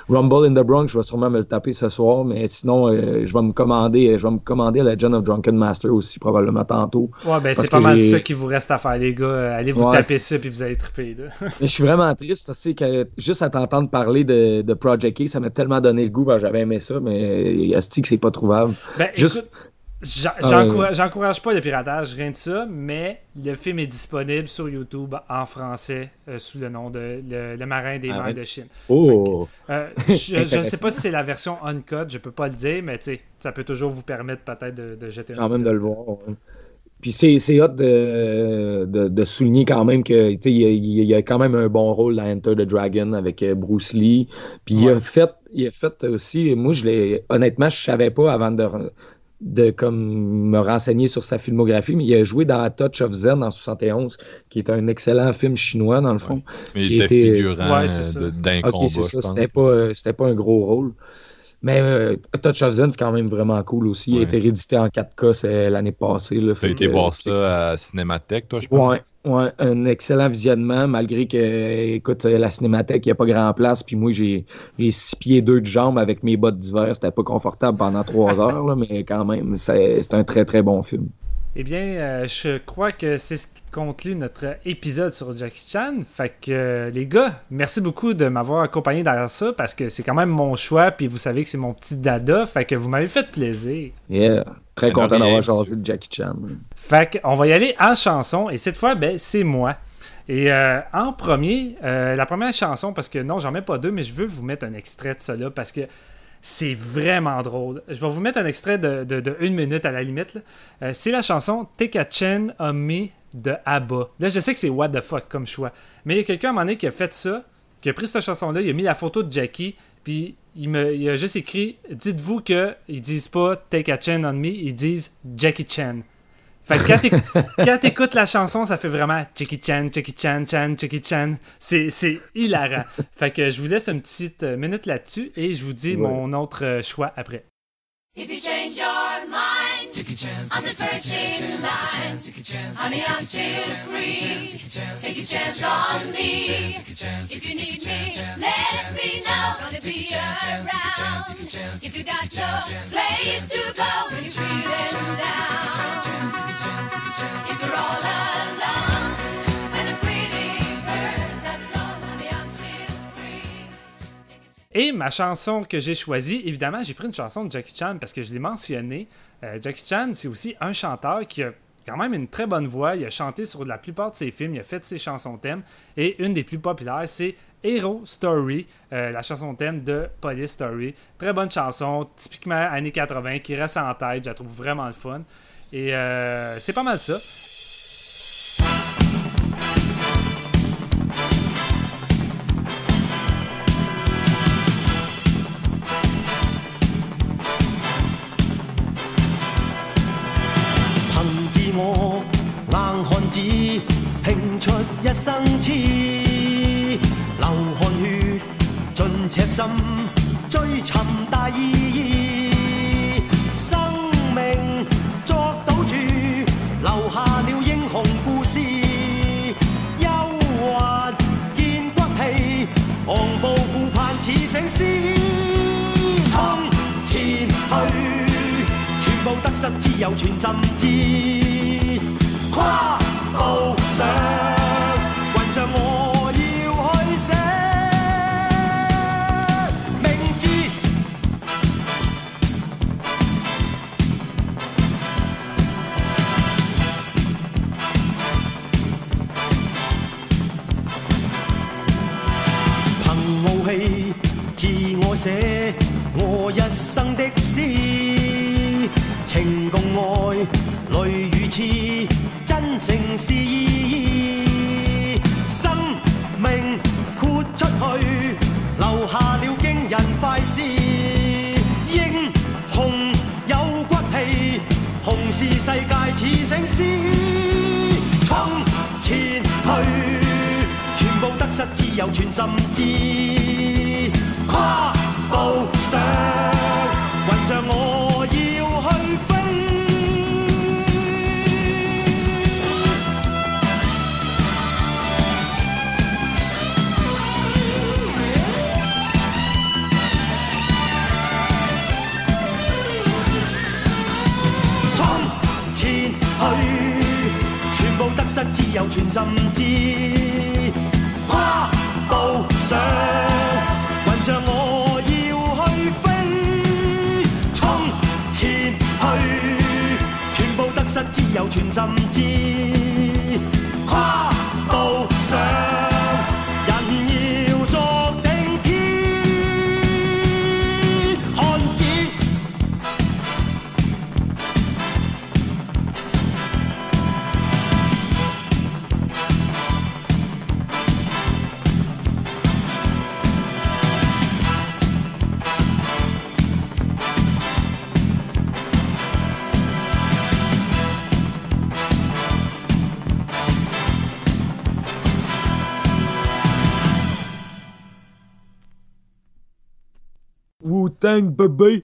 Rumble in the Bronx, je vais sûrement me le taper ce soir, mais sinon, euh, je vais me commander, je vais me commander Legend of Drunken Master aussi probablement tantôt. Ouais, ben c'est pas mal ça qui vous reste à faire, les gars. Euh, allez vous taper ça puis vous allez triper. mais je suis vraiment triste parce que juste à t'entendre parler de, de Project A, ça m'a tellement donné le goût. Ben, J'avais aimé ça, mais Asti que c'est pas trouvable. Ben, juste... Ah, j'encourage pas le piratage, rien de ça, mais le film est disponible sur YouTube en français euh, sous le nom de Le, Marin des ah, mers de Chine. Oh. Euh, je ne sais pas si c'est la version uncut, je peux pas le dire, mais ça peut toujours vous permettre peut-être de, jeter un même de le voir. Puis c'est hot de, de, souligner quand même qu'il il, y a quand même un bon rôle dans Enter the Dragon avec euh, Bruce Lee. Puis il a fait il a fait aussi, moi je l'ai honnêtement je savais pas avant de de comme me renseigner sur sa filmographie, mais il a joué dans Touch of Zen en 71, qui est un excellent film chinois dans le fond. Mais il était figurant d'un combat. C'était pas, c'était pas un gros rôle. Mais euh, Touch of Zen, c'est quand même vraiment cool aussi. Il a été réédité en 4K l'année passée. Tu as été voir ça à Cinémathèque, toi, je pense? Ouais, ouais, un excellent visionnement, malgré que, écoute, la Cinémathèque, il n'y a pas grand place. Puis moi, j'ai six pieds deux de jambes avec mes bottes d'hiver. C'était pas confortable pendant trois heures, mais quand même, c'est un très, très bon film. Eh bien, euh, je crois que c'est ce qui conclut notre épisode sur Jackie Chan. Fait que, euh, les gars, merci beaucoup de m'avoir accompagné derrière ça parce que c'est quand même mon choix. Puis vous savez que c'est mon petit dada. Fait que vous m'avez fait plaisir. Yeah. Très content d'avoir choisi de Jackie Chan. Fait qu'on va y aller en chanson. Et cette fois, ben, c'est moi. Et euh, en premier, la première chanson, parce que non, j'en mets pas deux, mais je veux vous mettre un extrait de ça là parce que c'est vraiment drôle. Je vais vous mettre un extrait de, de, une minute à la limite. Euh, c'est la chanson Take a Chain on Me de ABBA. Là, je sais que c'est what the fuck comme choix. Mais il y a quelqu'un à un moment donné qui a fait ça, qui a pris cette chanson-là, il a mis la photo de Jackie, puis il, me, il a juste écrit Dites-vous qu'ils disent pas Take a Chain on Me, ils disent Jackie Chan. Fait que quand t'écoutes la chanson, ça fait vraiment Jackie Chan, Jackie Chan, Chan, Jackie Chan. C'est, c'est hilarant. fait que je vous laisse une petite euh, minute là-dessus et je vous dis mon autre euh, choix après. If you change your mind. I'm the first in line. Honey, I'm still free. Take a chance on me. If you need me, let me know. Gonna be around. If you got no place to go when you're feeling down. If you're all alone, Et ma chanson que j'ai choisie, évidemment, j'ai pris une chanson de Jackie Chan parce que je l'ai mentionné. Euh, Jackie Chan, c'est aussi un chanteur qui a quand même une très bonne voix. Il a chanté sur la plupart de ses films, il a fait ses chansons thèmes. Et une des plus populaires, c'est Hero Story, euh, la chanson thème de Police Story. Très bonne chanson, typiquement années 80, qui reste en tête. Je la trouve vraiment le fun. Et euh, c'est pas mal ça. 子，拼出一生痴，流汗血盡赤心，追尋大意義。生命作赌注，留下了英雄故事。憂患見骨氣，昂步顧盼似醒狮。向前去。全部得失只有全心知，跨刻上我要去写名字凭傲气自我写我一生的诗情共爱泪如痴真誠是意。生命豁出去，留下了驚人快事。英雄有骨氣，雄視世界似醒獅，衝前去。全部得失自有全心知，跨步上有全心知。跨步上云上我要去飛，衝前去，全部得失只有全心知。Wu-Tang bébé.